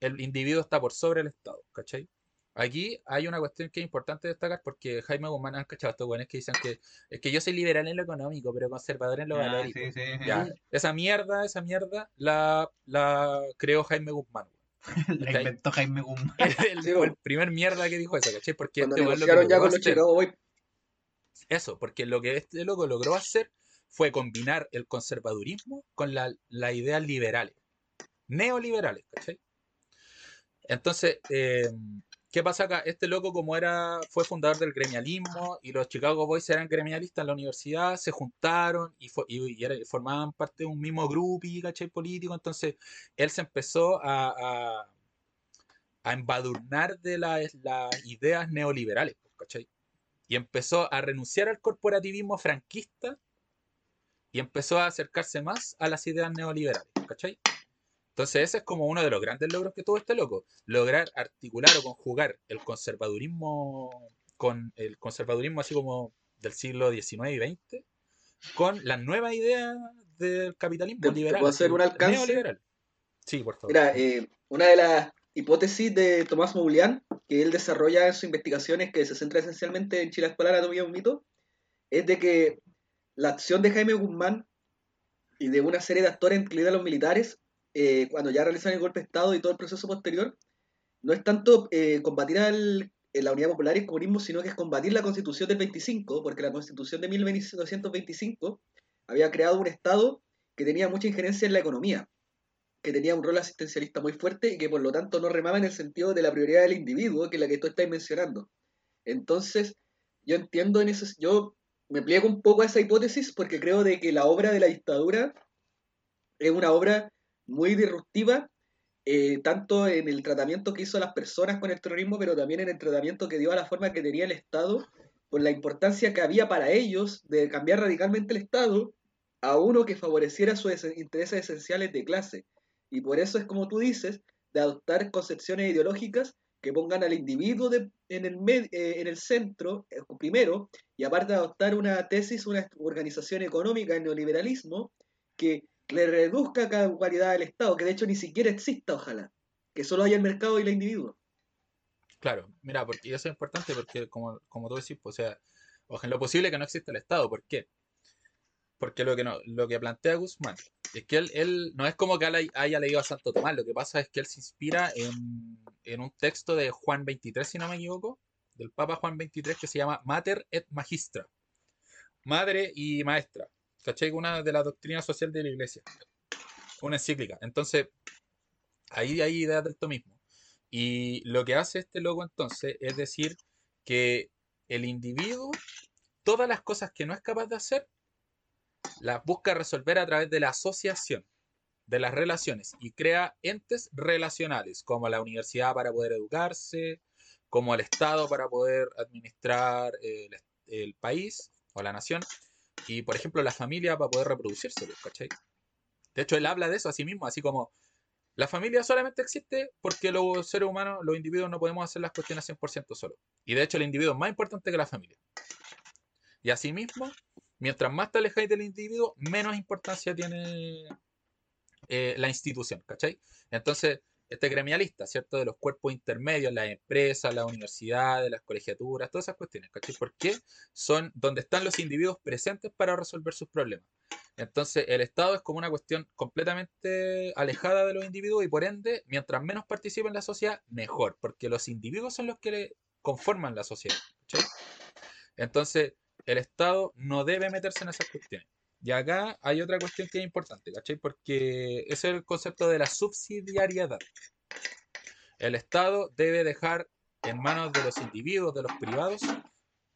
el individuo está por sobre el Estado, ¿cachai? Aquí hay una cuestión que es importante destacar porque Jaime Guzmán han cachado estos buenos que dicen que es que yo soy liberal en lo económico, pero conservador en lo ah, valórico. esa mierda, esa mierda la, la creó Jaime Guzmán. la inventó Jaime Guzmán. el, el, primer mierda que dijo eso, ¿cachai? Porque este lo que ya con los Eso, porque lo que este loco logró hacer fue combinar el conservadurismo con las la ideas liberales, neoliberales, ¿cachai? Entonces, eh, ¿Qué pasa acá? Este loco, como era, fue fundador del gremialismo y los Chicago Boys eran gremialistas en la universidad, se juntaron y, formaban parte de un mismo grupo, ¿cachai? Político. Entonces, él se empezó a, a, embadurnar de las ideas neoliberales, ¿cachai? Y empezó a renunciar al corporativismo franquista y empezó a acercarse más a las ideas neoliberales, ¿cachai? Entonces ese es como uno de los grandes logros que tuvo este loco, lograr articular o conjugar el conservadurismo con el conservadurismo así como del siglo XIX y XX con las nuevas ideas del capitalismo liberal. ¿Puedo hacer un alcance? Neoliberal. Sí, por favor. Mira, eh, una de las hipótesis de Tomás Moulian, que él desarrolla en sus investigaciones, que se centra esencialmente en Chile Escolar, Anatomía un mito, es de que la acción de Jaime Guzmán y de una serie de actores, incluidos los militares, eh, cuando ya realizan el golpe de Estado y todo el proceso posterior, no es tanto eh, combatir al, la unidad popular y el comunismo, sino que es combatir la constitución del 25, porque la constitución de 1925 había creado un Estado que tenía mucha injerencia en la economía, que tenía un rol asistencialista muy fuerte y que por lo tanto no remaba en el sentido de la prioridad del individuo, que es la que tú estás mencionando. Entonces, yo entiendo en eso, yo me pliego un poco a esa hipótesis porque creo de que la obra de la dictadura es una obra muy disruptiva, eh, tanto en el tratamiento que hizo a las personas con el terrorismo, pero también en el tratamiento que dio a la forma que tenía el Estado, por la importancia que había para ellos de cambiar radicalmente el Estado a uno que favoreciera sus intereses esenciales de clase. Y por eso es como tú dices, de adoptar concepciones ideológicas que pongan al individuo en, el eh, en el centro eh, primero, y aparte de adoptar una tesis, una organización económica, el neoliberalismo, que le reduzca cada cualidad del Estado, que de hecho ni siquiera exista, ojalá, que solo haya el mercado y el individuo. Claro, mira, porque eso es importante porque como, como tú decís, pues, o sea, en lo posible que no exista el Estado, ¿por qué? Porque lo que, no, lo que plantea Guzmán es que él, él no es como que haya leído a Santo Tomás, lo que pasa es que él se inspira en, en un texto de Juan 23, si no me equivoco, del Papa Juan 23, que se llama Mater et Magistra, madre y maestra. ¿Cachai? Una de la doctrina social de la iglesia. Una encíclica. Entonces, ahí hay ideas del mismo. Y lo que hace este loco entonces es decir que el individuo, todas las cosas que no es capaz de hacer, las busca resolver a través de la asociación, de las relaciones, y crea entes relacionales, como la universidad para poder educarse, como el Estado para poder administrar el, el país o la nación, y, por ejemplo, la familia para poder reproducirse, ¿cachai? De hecho, él habla de eso a sí mismo, así como la familia solamente existe porque los seres humanos, los individuos, no podemos hacer las cuestiones 100% solo. Y de hecho, el individuo es más importante que la familia. Y asimismo, mientras más te alejáis del individuo, menos importancia tiene eh, la institución, ¿cachai? Entonces, este gremialista, ¿cierto? De los cuerpos intermedios, las empresas, las universidades, las colegiaturas, todas esas cuestiones, ¿cachai? Porque son donde están los individuos presentes para resolver sus problemas. Entonces, el Estado es como una cuestión completamente alejada de los individuos y por ende, mientras menos participen en la sociedad, mejor, porque los individuos son los que conforman la sociedad. ¿cachai? Entonces, el Estado no debe meterse en esas cuestiones. Y acá hay otra cuestión que es importante, ¿cachai? Porque es el concepto de la subsidiariedad. El Estado debe dejar en manos de los individuos, de los privados,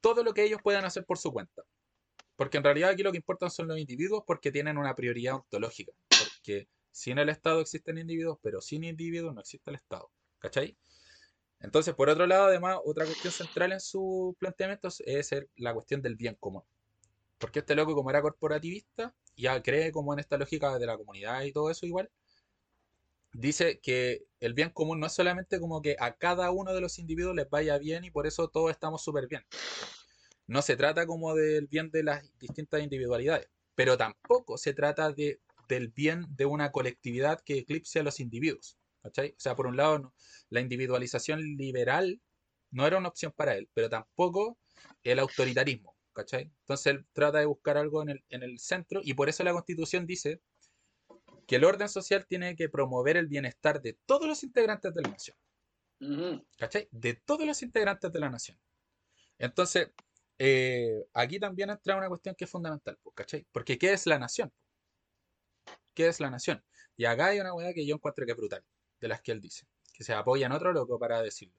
todo lo que ellos puedan hacer por su cuenta. Porque en realidad aquí lo que importan son los individuos porque tienen una prioridad ontológica. Porque sin el Estado existen individuos, pero sin individuos no existe el Estado. ¿Cachai? Entonces, por otro lado, además, otra cuestión central en su planteamiento es la cuestión del bien común. Porque este loco, como era corporativista, ya cree como en esta lógica de la comunidad y todo eso igual, dice que el bien común no es solamente como que a cada uno de los individuos les vaya bien y por eso todos estamos súper bien. No se trata como del bien de las distintas individualidades, pero tampoco se trata de, del bien de una colectividad que eclipse a los individuos. O sea, por un lado, la individualización liberal no era una opción para él, pero tampoco el autoritarismo. Entonces él trata de buscar algo en el, centro y por eso la constitución dice que el orden social tiene que promover el bienestar de todos los integrantes de la nación. De todos los integrantes de la nación. Entonces, eh, aquí también entra una cuestión que es fundamental, ¿cachai? Porque ¿qué es la nación? ¿Qué es la nación? Y acá hay una hueá que yo encuentro que es brutal, de las que él dice, que se apoya en otro loco para decirlo.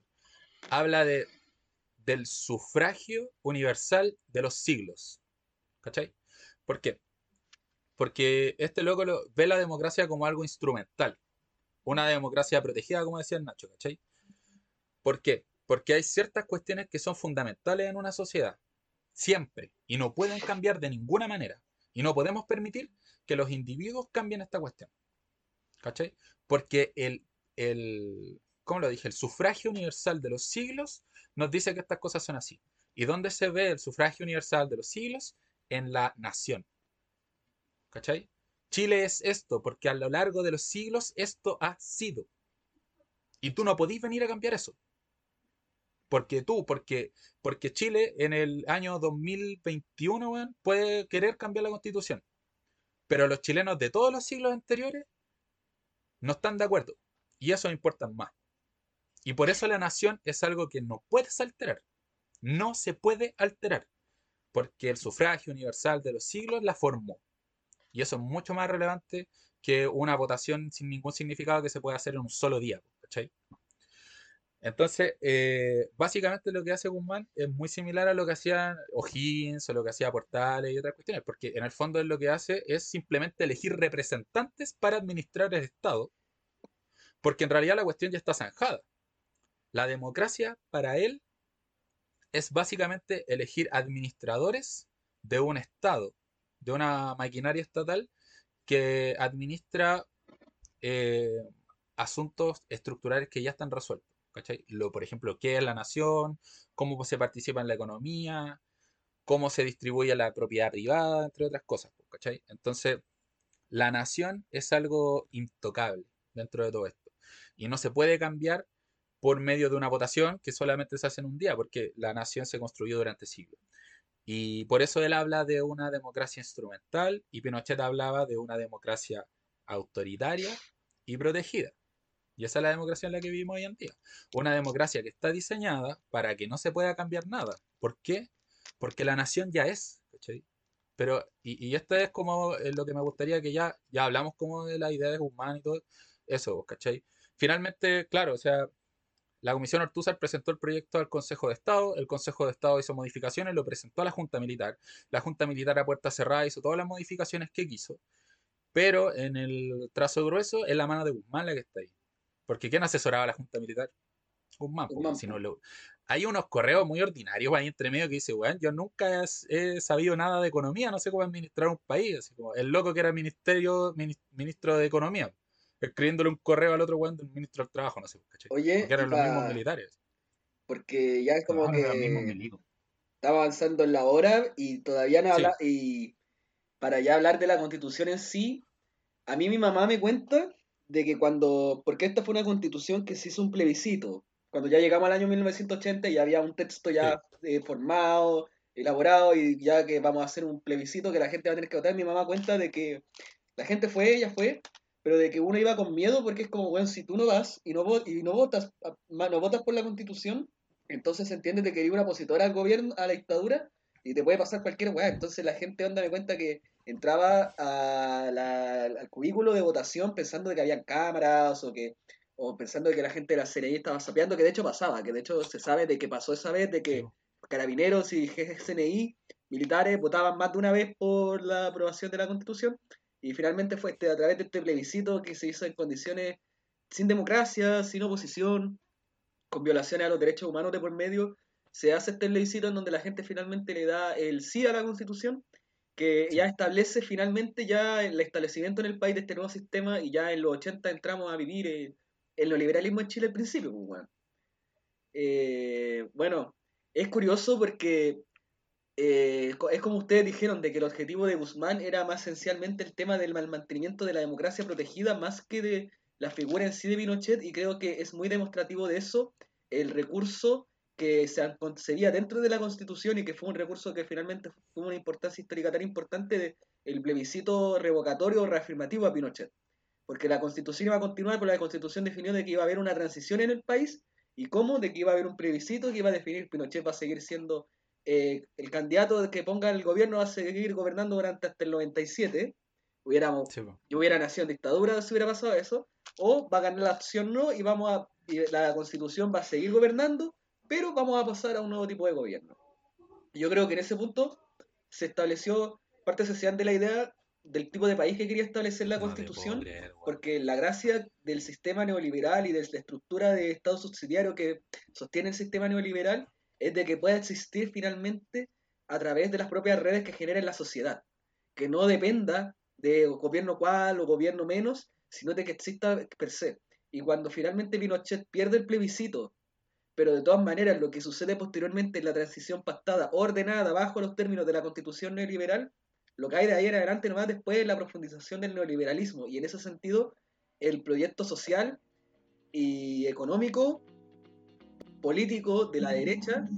Habla de del sufragio universal de los siglos. ¿Cachai? ¿Por qué? Porque este loco ve la democracia como algo instrumental. Una democracia protegida, como decía el Nacho, ¿cachai? ¿Por qué? Porque hay ciertas cuestiones que son fundamentales en una sociedad. Siempre. Y no pueden cambiar de ninguna manera. Y no podemos permitir que los individuos cambien esta cuestión. ¿Cachai? Porque el, el, ¿cómo lo dije? El sufragio universal de los siglos nos dice que estas cosas son así. ¿Y dónde se ve el sufragio universal de los siglos? En la nación. ¿Cachai? Chile es esto, porque a lo largo de los siglos esto ha sido. Y tú no podís venir a cambiar eso. Porque tú, porque, porque Chile en el año 2021 puede querer cambiar la constitución. Pero los chilenos de todos los siglos anteriores no están de acuerdo. Y eso importa más. Y por eso la nación es algo que no puedes alterar. No se puede alterar. Porque el sufragio universal de los siglos la formó. Y eso es mucho más relevante que una votación sin ningún significado que se puede hacer en un solo día. ¿cachai? Entonces, eh, básicamente lo que hace Guzmán es muy similar a lo que hacían O'Higgins o lo que hacía Portales y otras cuestiones, porque en el fondo lo que hace es simplemente elegir representantes para administrar el Estado, porque en realidad la cuestión ya está zanjada. La democracia para él es básicamente elegir administradores de un Estado, de una maquinaria estatal que administra eh, asuntos estructurales que ya están resueltos. Lo, por ejemplo, qué es la nación, cómo se participa en la economía, cómo se distribuye la propiedad privada, entre otras cosas. Entonces, la nación es algo intocable dentro de todo esto. Y no se puede cambiar por medio de una votación que solamente se hace en un día, porque la nación se construyó durante siglos. Y por eso él habla de una democracia instrumental y Pinochet hablaba de una democracia autoritaria y protegida. Y esa es la democracia en la que vivimos hoy en día. Una democracia que está diseñada para que no se pueda cambiar nada. ¿Por qué? Porque la nación ya es. Pero, y, esto es como eh, lo que me gustaría que ya, ya hablamos como de la idea de Guzmán y todo eso, ¿cachai? Finalmente, claro, o sea, la Comisión Ortúzar presentó el proyecto al Consejo de Estado, el Consejo de Estado hizo modificaciones, lo presentó a la Junta Militar, la Junta Militar a puerta cerrada hizo todas las modificaciones que quiso, pero en el trazo grueso es la mano de Guzmán la que está ahí. Porque ¿quién asesoraba a la Junta Militar? Guzmán. Si no lo... Hay unos correos muy ordinarios ahí entre medio que dice, bueno, yo nunca he sabido nada de economía, no sé cómo administrar un país. Así como el loco que era ministerio, ministro de Economía escribiéndole un correo al otro weón del ministro del trabajo, no sé, ¿cachai? Oye, porque eran los mismos militares. Porque ya es como que estaba avanzando en la hora y todavía no habla, y para ya hablar de la constitución en sí, a mí mi mamá me cuenta de que cuando, porque esta fue una constitución que se hizo un plebiscito, cuando ya llegamos al año 1980 ya había un texto ya eh, formado, elaborado y ya que vamos a hacer un plebiscito que la gente va a tener que votar, mi mamá cuenta de que la gente fue, ella fue, pero de que uno iba con miedo porque es como, bueno, si tú no vas y no, y no votas, no votas por la constitución, entonces entiende que eres una opositora al gobierno, a la dictadura, y te puede pasar cualquier weá. Entonces la gente onda me cuenta que entraba a al cubículo de votación pensando de que había cámaras o que o pensando de que la gente de la CNI estaba sapeando, que de hecho pasaba, que de hecho se sabe de que pasó esa vez, de que carabineros y CNI militares votaban más de una vez por la aprobación de la constitución y finalmente fue este, a través de este plebiscito que se hizo en condiciones sin democracia, sin oposición, con violaciones a los derechos humanos de por medio, se hace este plebiscito en donde la gente finalmente le da el sí a la constitución, que ya establece finalmente ya el establecimiento en el país de este nuevo sistema y ya en los 80 entramos a vivir el, el neoliberalismo en Chile al principio. Pues, bueno. Eh, bueno, es curioso porque eh, es como ustedes dijeron, de que el objetivo de Guzmán era más esencialmente el tema del mantenimiento de la democracia protegida más que de la figura en sí de Pinochet y creo que es muy demostrativo de eso el recurso que se concebía dentro de la Constitución y que fue un recurso que finalmente tuvo una importancia histórica tan importante del plebiscito revocatorio o reafirmativo a Pinochet. Porque la Constitución iba a continuar, pero la Constitución definió de que iba a haber una transición en el país y cómo, de que iba a haber un plebiscito que iba a definir Pinochet va a seguir siendo eh, el candidato que ponga el gobierno va a seguir gobernando durante hasta el 97. Hubiéramos, yo hubiera nacido en dictadura si hubiera pasado eso. O va a ganar la opción no y vamos a y la constitución va a seguir gobernando, pero vamos a pasar a un nuevo tipo de gobierno. Yo creo que en ese punto se estableció parte esencial de la idea del tipo de país que quería establecer la constitución, porque la gracia del sistema neoliberal y de la estructura de Estado subsidiario que sostiene el sistema neoliberal es de que pueda existir finalmente a través de las propias redes que generen la sociedad, que no dependa de gobierno cual o gobierno menos, sino de que exista per se. Y cuando finalmente Pinochet pierde el plebiscito, pero de todas maneras lo que sucede posteriormente en la transición pactada, ordenada bajo los términos de la constitución neoliberal, lo que hay de ahí en adelante nomás después es la profundización del neoliberalismo. Y en ese sentido, el proyecto social y económico político de la derecha.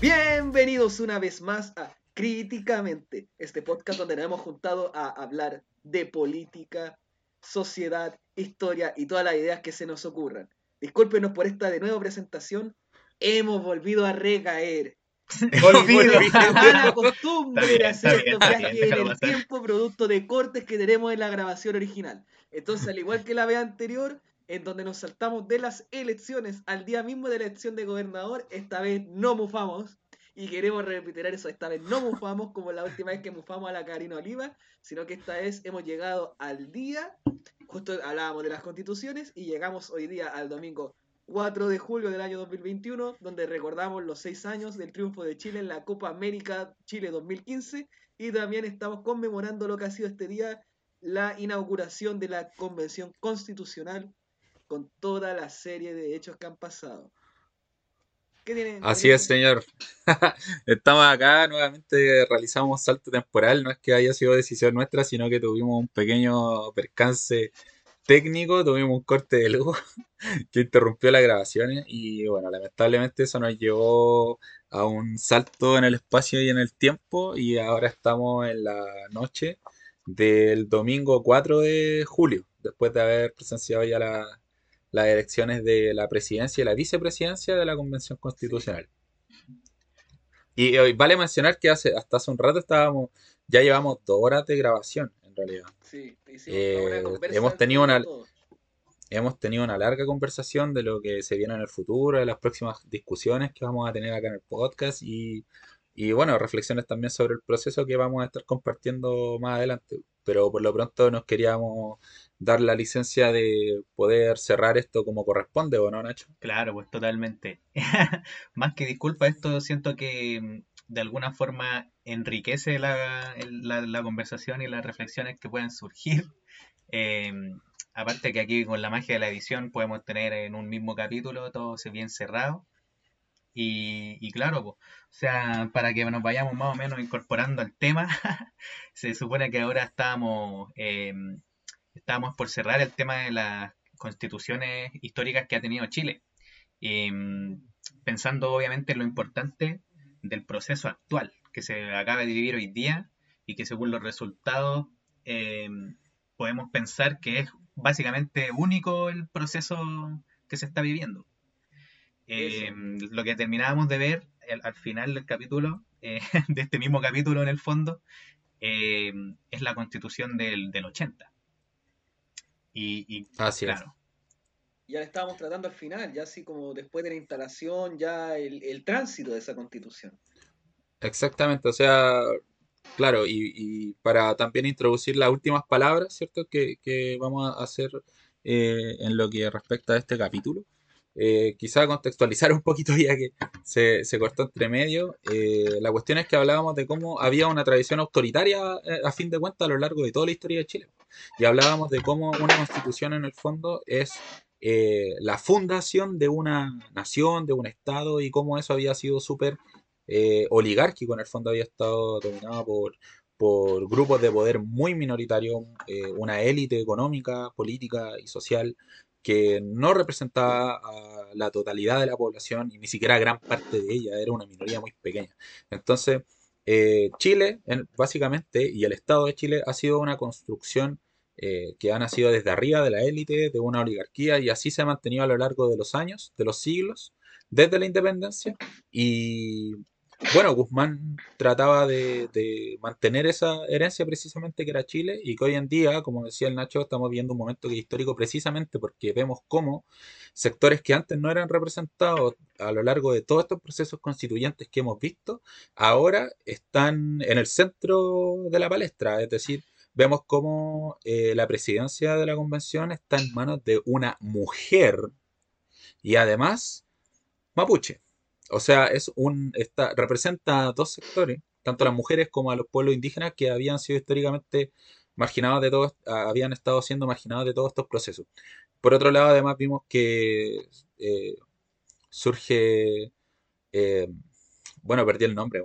Bienvenidos una vez más a Críticamente, este podcast donde nos hemos juntado a hablar de política, sociedad, historia y todas las ideas que se nos ocurran. Discúlpenos por esta de nuevo presentación. Hemos volvido a recaer. Olvido la costumbre de hacer estos viajes en el tiempo producto de cortes que tenemos en la grabación original. Entonces, al igual que la vez anterior, en donde nos saltamos de las elecciones al día mismo de la elección de gobernador, esta vez no mufamos. Y queremos repetir eso, esta vez no mufamos como la última vez que mufamos a la Karina Oliva, sino que esta vez hemos llegado al día, justo hablábamos de las constituciones, y llegamos hoy día al domingo 4 de julio del año 2021, donde recordamos los seis años del triunfo de Chile en la Copa América Chile 2015 y también estamos conmemorando lo que ha sido este día, la inauguración de la Convención Constitucional con toda la serie de hechos que han pasado. ¿Qué Así es, señor. Estamos acá, nuevamente realizamos salto temporal, no es que haya sido decisión nuestra, sino que tuvimos un pequeño percance técnico, tuvimos un corte de luz que interrumpió las grabaciones y bueno, lamentablemente eso nos llevó a un salto en el espacio y en el tiempo y ahora estamos en la noche del domingo 4 de julio, después de haber presenciado ya las elecciones de la presidencia y la vicepresidencia de la Convención Constitucional. Y hoy vale mencionar que hace, hasta hace un rato estábamos, ya llevamos dos horas de grabación realidad. Eh, hemos tenido una hemos tenido una larga conversación de lo que se viene en el futuro, de las próximas discusiones que vamos a tener acá en el podcast y, y bueno, reflexiones también sobre el proceso que vamos a estar compartiendo más adelante. Pero por lo pronto nos queríamos dar la licencia de poder cerrar esto como corresponde, ¿o no, Nacho? Claro, pues totalmente. Más que disculpa, esto siento que de alguna forma enriquece la, la, conversación y las reflexiones que pueden surgir. Em, aparte que aquí con la magia de la edición podemos tener en un mismo capítulo todo bien cerrado. Y, y claro, o sea, para que nos vayamos más o menos incorporando al tema, se supone que ahora estamos, eh, estamos por cerrar el tema de las constituciones históricas que ha tenido Chile. Em, pensando obviamente en lo importante del proceso actual que se acaba de vivir hoy día y que según los resultados em, podemos pensar que es básicamente único el proceso que se está viviendo. Em, lo que terminábamos de ver al final del capítulo, eh, de este mismo capítulo en el fondo, es la constitución del, del 80. Y, y Así claro, ya estábamos tratando al final, ya así como después de la instalación, ya el, tránsito de esa constitución. Exactamente, o sea, claro, y, para también introducir las últimas palabras, ¿cierto? Que, vamos a hacer eh, en lo que respecta a este capítulo. Eh, quizá contextualizar un poquito ya que se, cortó entre medio. Eh, la cuestión es que hablábamos de cómo había una tradición autoritaria a fin de cuentas a lo largo de toda la historia de Chile. Y hablábamos de cómo una constitución en el fondo es eh, la fundación de una nación, de un Estado, y cómo eso había sido súper eh, oligárquico, en el fondo había estado dominado por, por grupos de poder muy minoritarios, eh, una élite económica, política y social que no representaba a la totalidad de la población y ni siquiera gran parte de ella, era una minoría muy pequeña. Entonces, Chile, básicamente, y el Estado de Chile ha sido una construcción eh, que ha nacido desde arriba de la élite, de una oligarquía, y así se ha mantenido a lo largo de los años, de los siglos, desde la independencia. Y bueno, Guzmán trataba de, mantener esa herencia precisamente que era Chile, y que hoy en día, como decía el Nacho, estamos viendo un momento histórico precisamente porque vemos cómo sectores que antes no eran representados a lo largo de todos estos procesos constituyentes que hemos visto, ahora están en el centro de la palestra, es decir, vemos cómo eh, la presidencia de la convención está en manos de una mujer y además mapuche. O sea, es un está, representa a dos sectores, tanto a las mujeres como a los pueblos indígenas que habían sido históricamente marginados de todos, habían estado siendo marginados de todos estos procesos. Por otro lado, además vimos que eh, surge eh, bueno, perdí el nombre,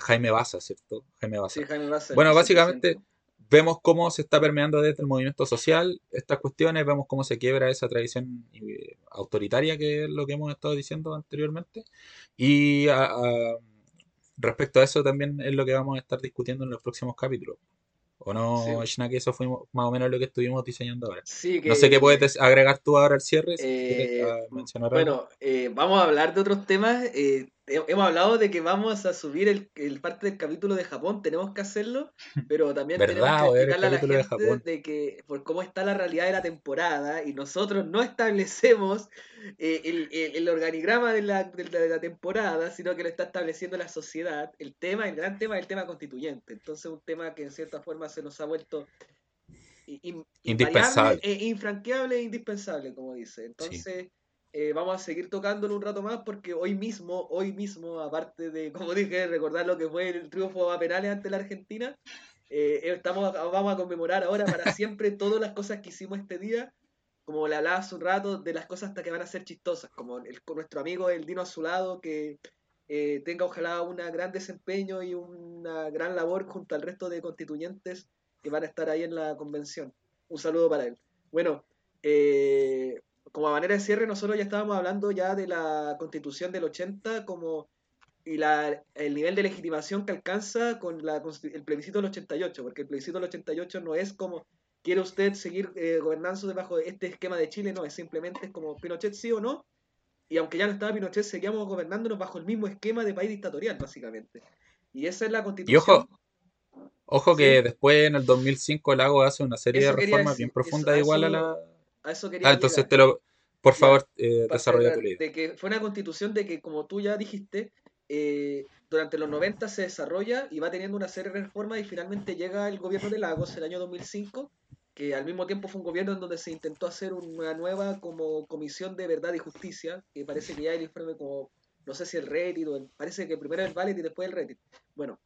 Jaime Baza, ¿cierto? Jaime Baza. Sí, Jaime Baza bueno, básicamente, vemos cómo se está permeando desde el movimiento social estas cuestiones, vemos cómo se quiebra esa tradición eh, autoritaria que es lo que hemos estado diciendo anteriormente. Y respecto a eso también es lo que vamos a estar discutiendo en los próximos capítulos. ¿O no, sí. que eso fue más o menos lo que estuvimos diseñando ahora? no sé qué puedes agregar tú ahora al cierre. Eh, bueno, eh, vamos a hablar de otros temas. Eh, hemos hablado de que vamos a subir el, parte del capítulo de Japón, tenemos que hacerlo, pero también tenemos que explicarle a la gente de, que por cómo está la realidad de la temporada y nosotros no establecemos eh, el, organigrama de la, de la, temporada, sino que lo está estableciendo la sociedad. El tema, el gran tema es el tema constituyente. Entonces un tema que en cierta forma se nos ha vuelto indispensable, e infranqueable e indispensable, como dice. Entonces... Eh, vamos a seguir tocándolo un rato más porque hoy mismo, hoy mismo, aparte de, como dije, recordar lo que fue el triunfo a penales ante la Argentina, eh, estamos, vamos a conmemorar ahora para siempre todas las cosas que hicimos este día, como le hablaba hace un rato, de las cosas hasta que van a ser chistosas, como el, con nuestro amigo el Dino Azulado, que eh, tenga ojalá un gran desempeño y una gran labor junto al resto de constituyentes que van a estar ahí en la convención. Un saludo para él. Bueno, eh, como a manera de cierre, nosotros ya estábamos hablando ya de la constitución del 80 como y la, el nivel de legitimación que alcanza con la, el plebiscito del 88, porque el plebiscito del 88 no es como quiere usted seguir eh, gobernando debajo de este esquema de Chile, no, es simplemente es como Pinochet sí o no, y aunque ya no estaba Pinochet, seguíamos gobernándonos bajo el mismo esquema de país dictatorial, básicamente. Y esa es la constitución. Y ojo, ojo que después en el 2005 Lago hace una serie de reformas bien profundas igual a la a eso quería Ah, entonces te lo. Por favor, eh, desarrolla tu idea. De que fue una constitución de que, como tú ya dijiste, eh, durante los 90 se desarrolla y va teniendo una serie de reformas y finalmente llega el gobierno de Lagos el año 2005, que al mismo tiempo fue un gobierno en donde se intentó hacer una nueva como comisión de verdad y justicia, que parece que ya el informe como, no sé si el Reddit o parece que primero el Valet y después el Reddit. Bueno,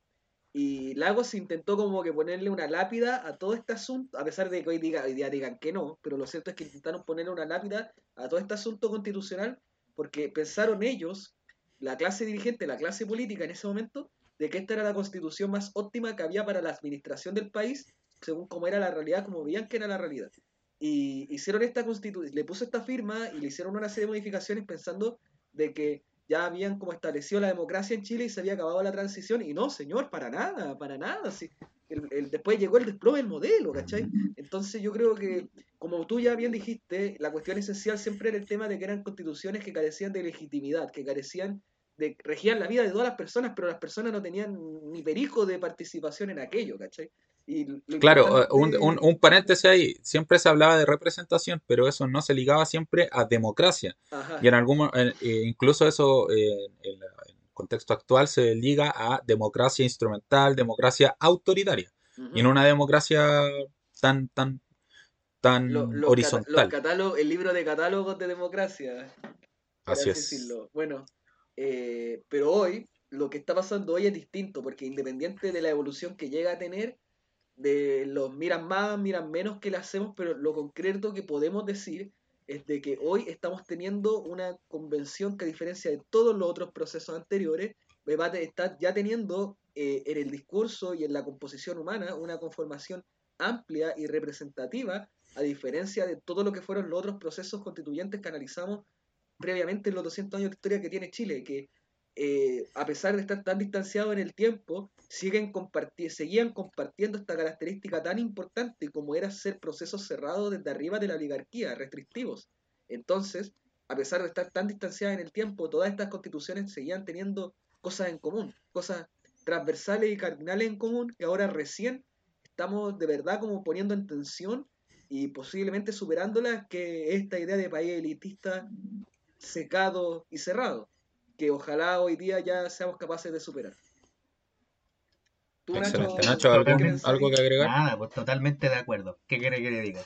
Y Lagos intentó como que ponerle una lápida a todo este asunto, a pesar de que hoy, diga, día digan que no, pero lo cierto es que intentaron ponerle una lápida a todo este asunto constitucional porque pensaron ellos, la clase dirigente, la clase política en ese momento, de que esta era la constitución más óptima que había para la administración del país, según cómo era la realidad, como veían que era la realidad. Y hicieron esta constitución, le puso esta firma y le hicieron una serie de modificaciones pensando de que ya habían como establecido la democracia en Chile y se había acabado la transición. Y no, señor, para nada, para nada. Sí. Después llegó el desplome del modelo, ¿cachai? Entonces yo creo que, como tú ya bien dijiste, la cuestión esencial siempre era el tema de que eran constituciones que carecían de legitimidad, que carecían de regían la vida de todas las personas, pero las personas no tenían ni perijo de participación en aquello, ¿cachai? Claro, eh, un, un, paréntesis ahí, siempre se hablaba de representación, pero eso no se ligaba siempre a democracia. Y en algún eh, incluso eso eh, en el contexto actual se liga a democracia instrumental, democracia autoritaria. Y en una democracia tan, tan, tan horizontal. el libro de catálogos de democracia. Así es. Bueno, pero hoy lo que está pasando hoy es distinto, porque independiente de la evolución que llega a tener, de los miran más, miran menos que le hacemos, pero lo concreto que podemos decir es de que hoy estamos teniendo una convención que a diferencia de todos los otros procesos anteriores, está ya teniendo eh, en el discurso y en la composición humana una conformación amplia y representativa, a diferencia de todo lo que fueron los otros procesos constituyentes que analizamos previamente en los 200 años de historia que tiene Chile, que eh, a pesar de estar tan distanciados en el tiempo, siguen seguían compartiendo esta característica tan importante como era ser procesos cerrados desde arriba de la oligarquía, restrictivos. Entonces, a pesar de estar tan distanciadas en el tiempo, todas estas constituciones seguían teniendo cosas en común, cosas transversales y cardinales en común que ahora recién estamos de verdad como poniendo en tensión y posiblemente superándolas, que esta idea de país elitista secado y cerrado que ojalá hoy día ya seamos capaces de superar. Excelente. Nacho, ¿algo, que agregar? Nada, pues totalmente de acuerdo. ¿Qué quiere que le diga?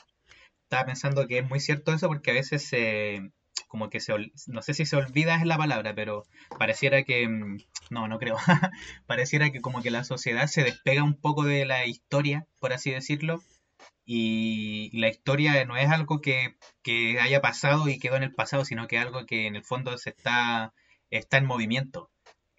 Estaba pensando que es muy cierto eso porque a veces se, como que se, no sé si se olvida es la palabra, pero pareciera que, mm, no, no creo, pareciera que como que la sociedad se despega un poco de la historia, por así decirlo, y la historia no es algo que, que haya pasado y quedó en el pasado, sino que es algo que en el fondo se está está en movimiento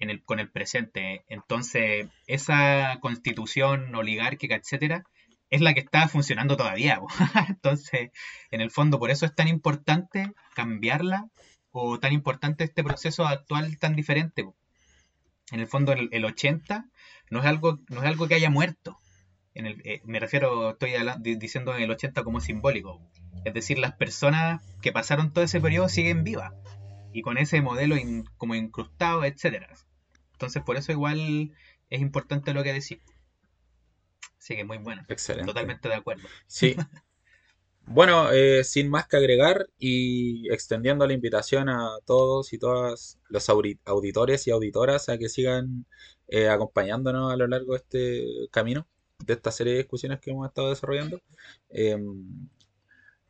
en el, con el presente. Entonces, esa constitución oligárquica, etcétera, es la que está funcionando todavía. Entonces, en el fondo, por eso es tan importante cambiarla o tan importante este proceso actual tan diferente. En el fondo, el, 80 no es, algo, no es algo que haya muerto. En el, eh, me refiero, estoy diciendo en el 80 como simbólico. Es decir, las personas que pasaron todo ese periodo siguen vivas y con ese modelo como incrustado, etcétera. Entonces, por eso igual es importante lo que decís. Así que muy bueno. Excelente. Totalmente de acuerdo. Sí. bueno, eh, sin más que agregar y extendiendo la invitación a todos y todas los auditores y auditoras a que sigan eh, acompañándonos a lo largo de este camino, de esta serie de discusiones que hemos estado desarrollando. Em,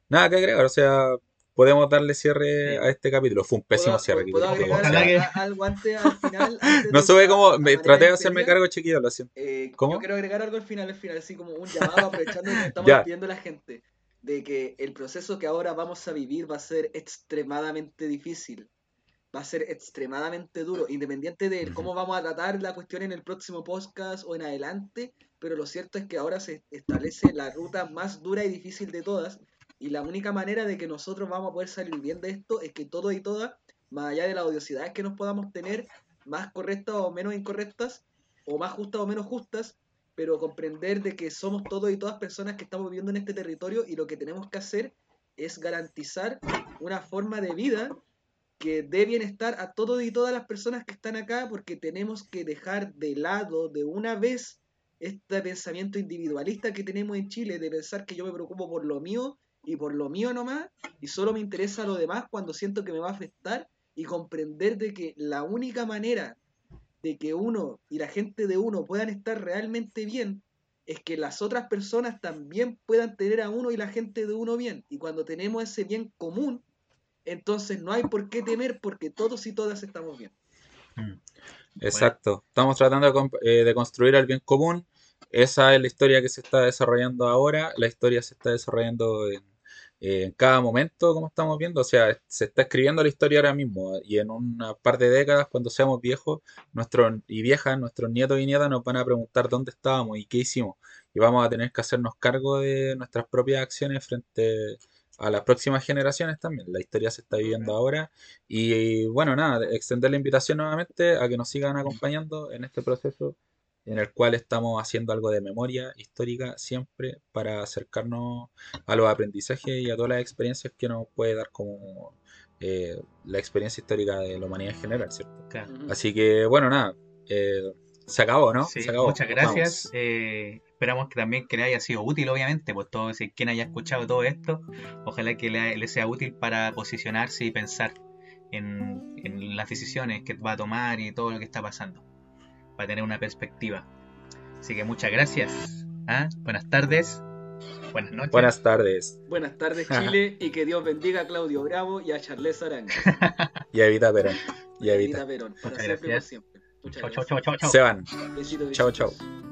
nada que agregar, o sea, podemos darle cierre a este capítulo. Fue un pésimo cierre. ¿puedo algo antes, al final? no sube como. Me, traté de hacerme cargo chiquillo, lo siento. Eh, ¿Cómo? Yo quiero agregar algo al final, al final, así como un llamado, aprovechando que estamos pidiendo a la gente, de que el proceso que ahora vamos a vivir va a ser extremadamente difícil. Va a ser extremadamente duro, independiente de cómo vamos a tratar la cuestión en el próximo podcast o en adelante, pero lo cierto es que ahora se establece la ruta más dura y difícil de todas, y la única manera de que nosotros vamos a poder salir bien de esto es que todos y todas, más allá de las odiosidades que nos podamos tener, más correctas o menos incorrectas, o más justas o menos justas, pero comprender de que somos todos y todas personas que estamos viviendo en este territorio y lo que tenemos que hacer es garantizar una forma de vida que dé bienestar a todos y todas las personas que están acá, porque tenemos que dejar de lado de una vez este pensamiento individualista que tenemos en Chile, de pensar que yo me preocupo por lo mío y por lo mío nomás, y solo me interesa lo demás cuando siento que me va a afectar, y comprender de que la única manera de que uno y la gente de uno puedan estar realmente bien es que las otras personas también puedan tener a uno y la gente de uno bien. Y cuando tenemos ese bien común, entonces no hay por qué temer porque todos y todas estamos bien. Mm. Exacto. Estamos tratando de, eh, de construir el bien común. Esa es la historia que se está desarrollando ahora. La historia se está desarrollando en, eh, en cada momento, como estamos viendo. O sea, se está escribiendo la historia ahora mismo. Y en una par de décadas, cuando seamos viejos nuestros, y viejas, nuestros nietos y nietas nos van a preguntar dónde estábamos y qué hicimos. Y vamos a tener que hacernos cargo de nuestras propias acciones frente a las próximas generaciones también. La historia se está viviendo ahora. Y bueno, nada, extender la invitación nuevamente a que nos sigan acompañando en este proceso en el cual estamos haciendo algo de memoria histórica siempre para acercarnos a los aprendizajes y a todas las experiencias que nos puede dar como eh, la experiencia histórica de la humanidad en general, ¿cierto? Claro. Ujú. Así que bueno, nada, eh, se acabó, ¿no? Sí, se acabó. muchas gracias. Eh, esperamos que también que le haya sido útil, obviamente, pues todo ese, quien haya escuchado todo esto, ojalá que le, le sea útil para posicionarse y pensar en, en las decisiones que va a tomar y todo lo que está pasando, para tener una perspectiva. Así que muchas gracias. ¿ah? Buenas tardes, buenas noches. Buenas tardes. Buenas tardes, Chile, y que Dios bendiga a Claudio Bravo y a Charles Aranga. Y Evita Perón. Y Evita Evita. Perón, para Muchas siempre y por gracias. siempre. Muchas Chau, chau, gracias. chau, chau, chau. Se van. Besitos, besitos. chao.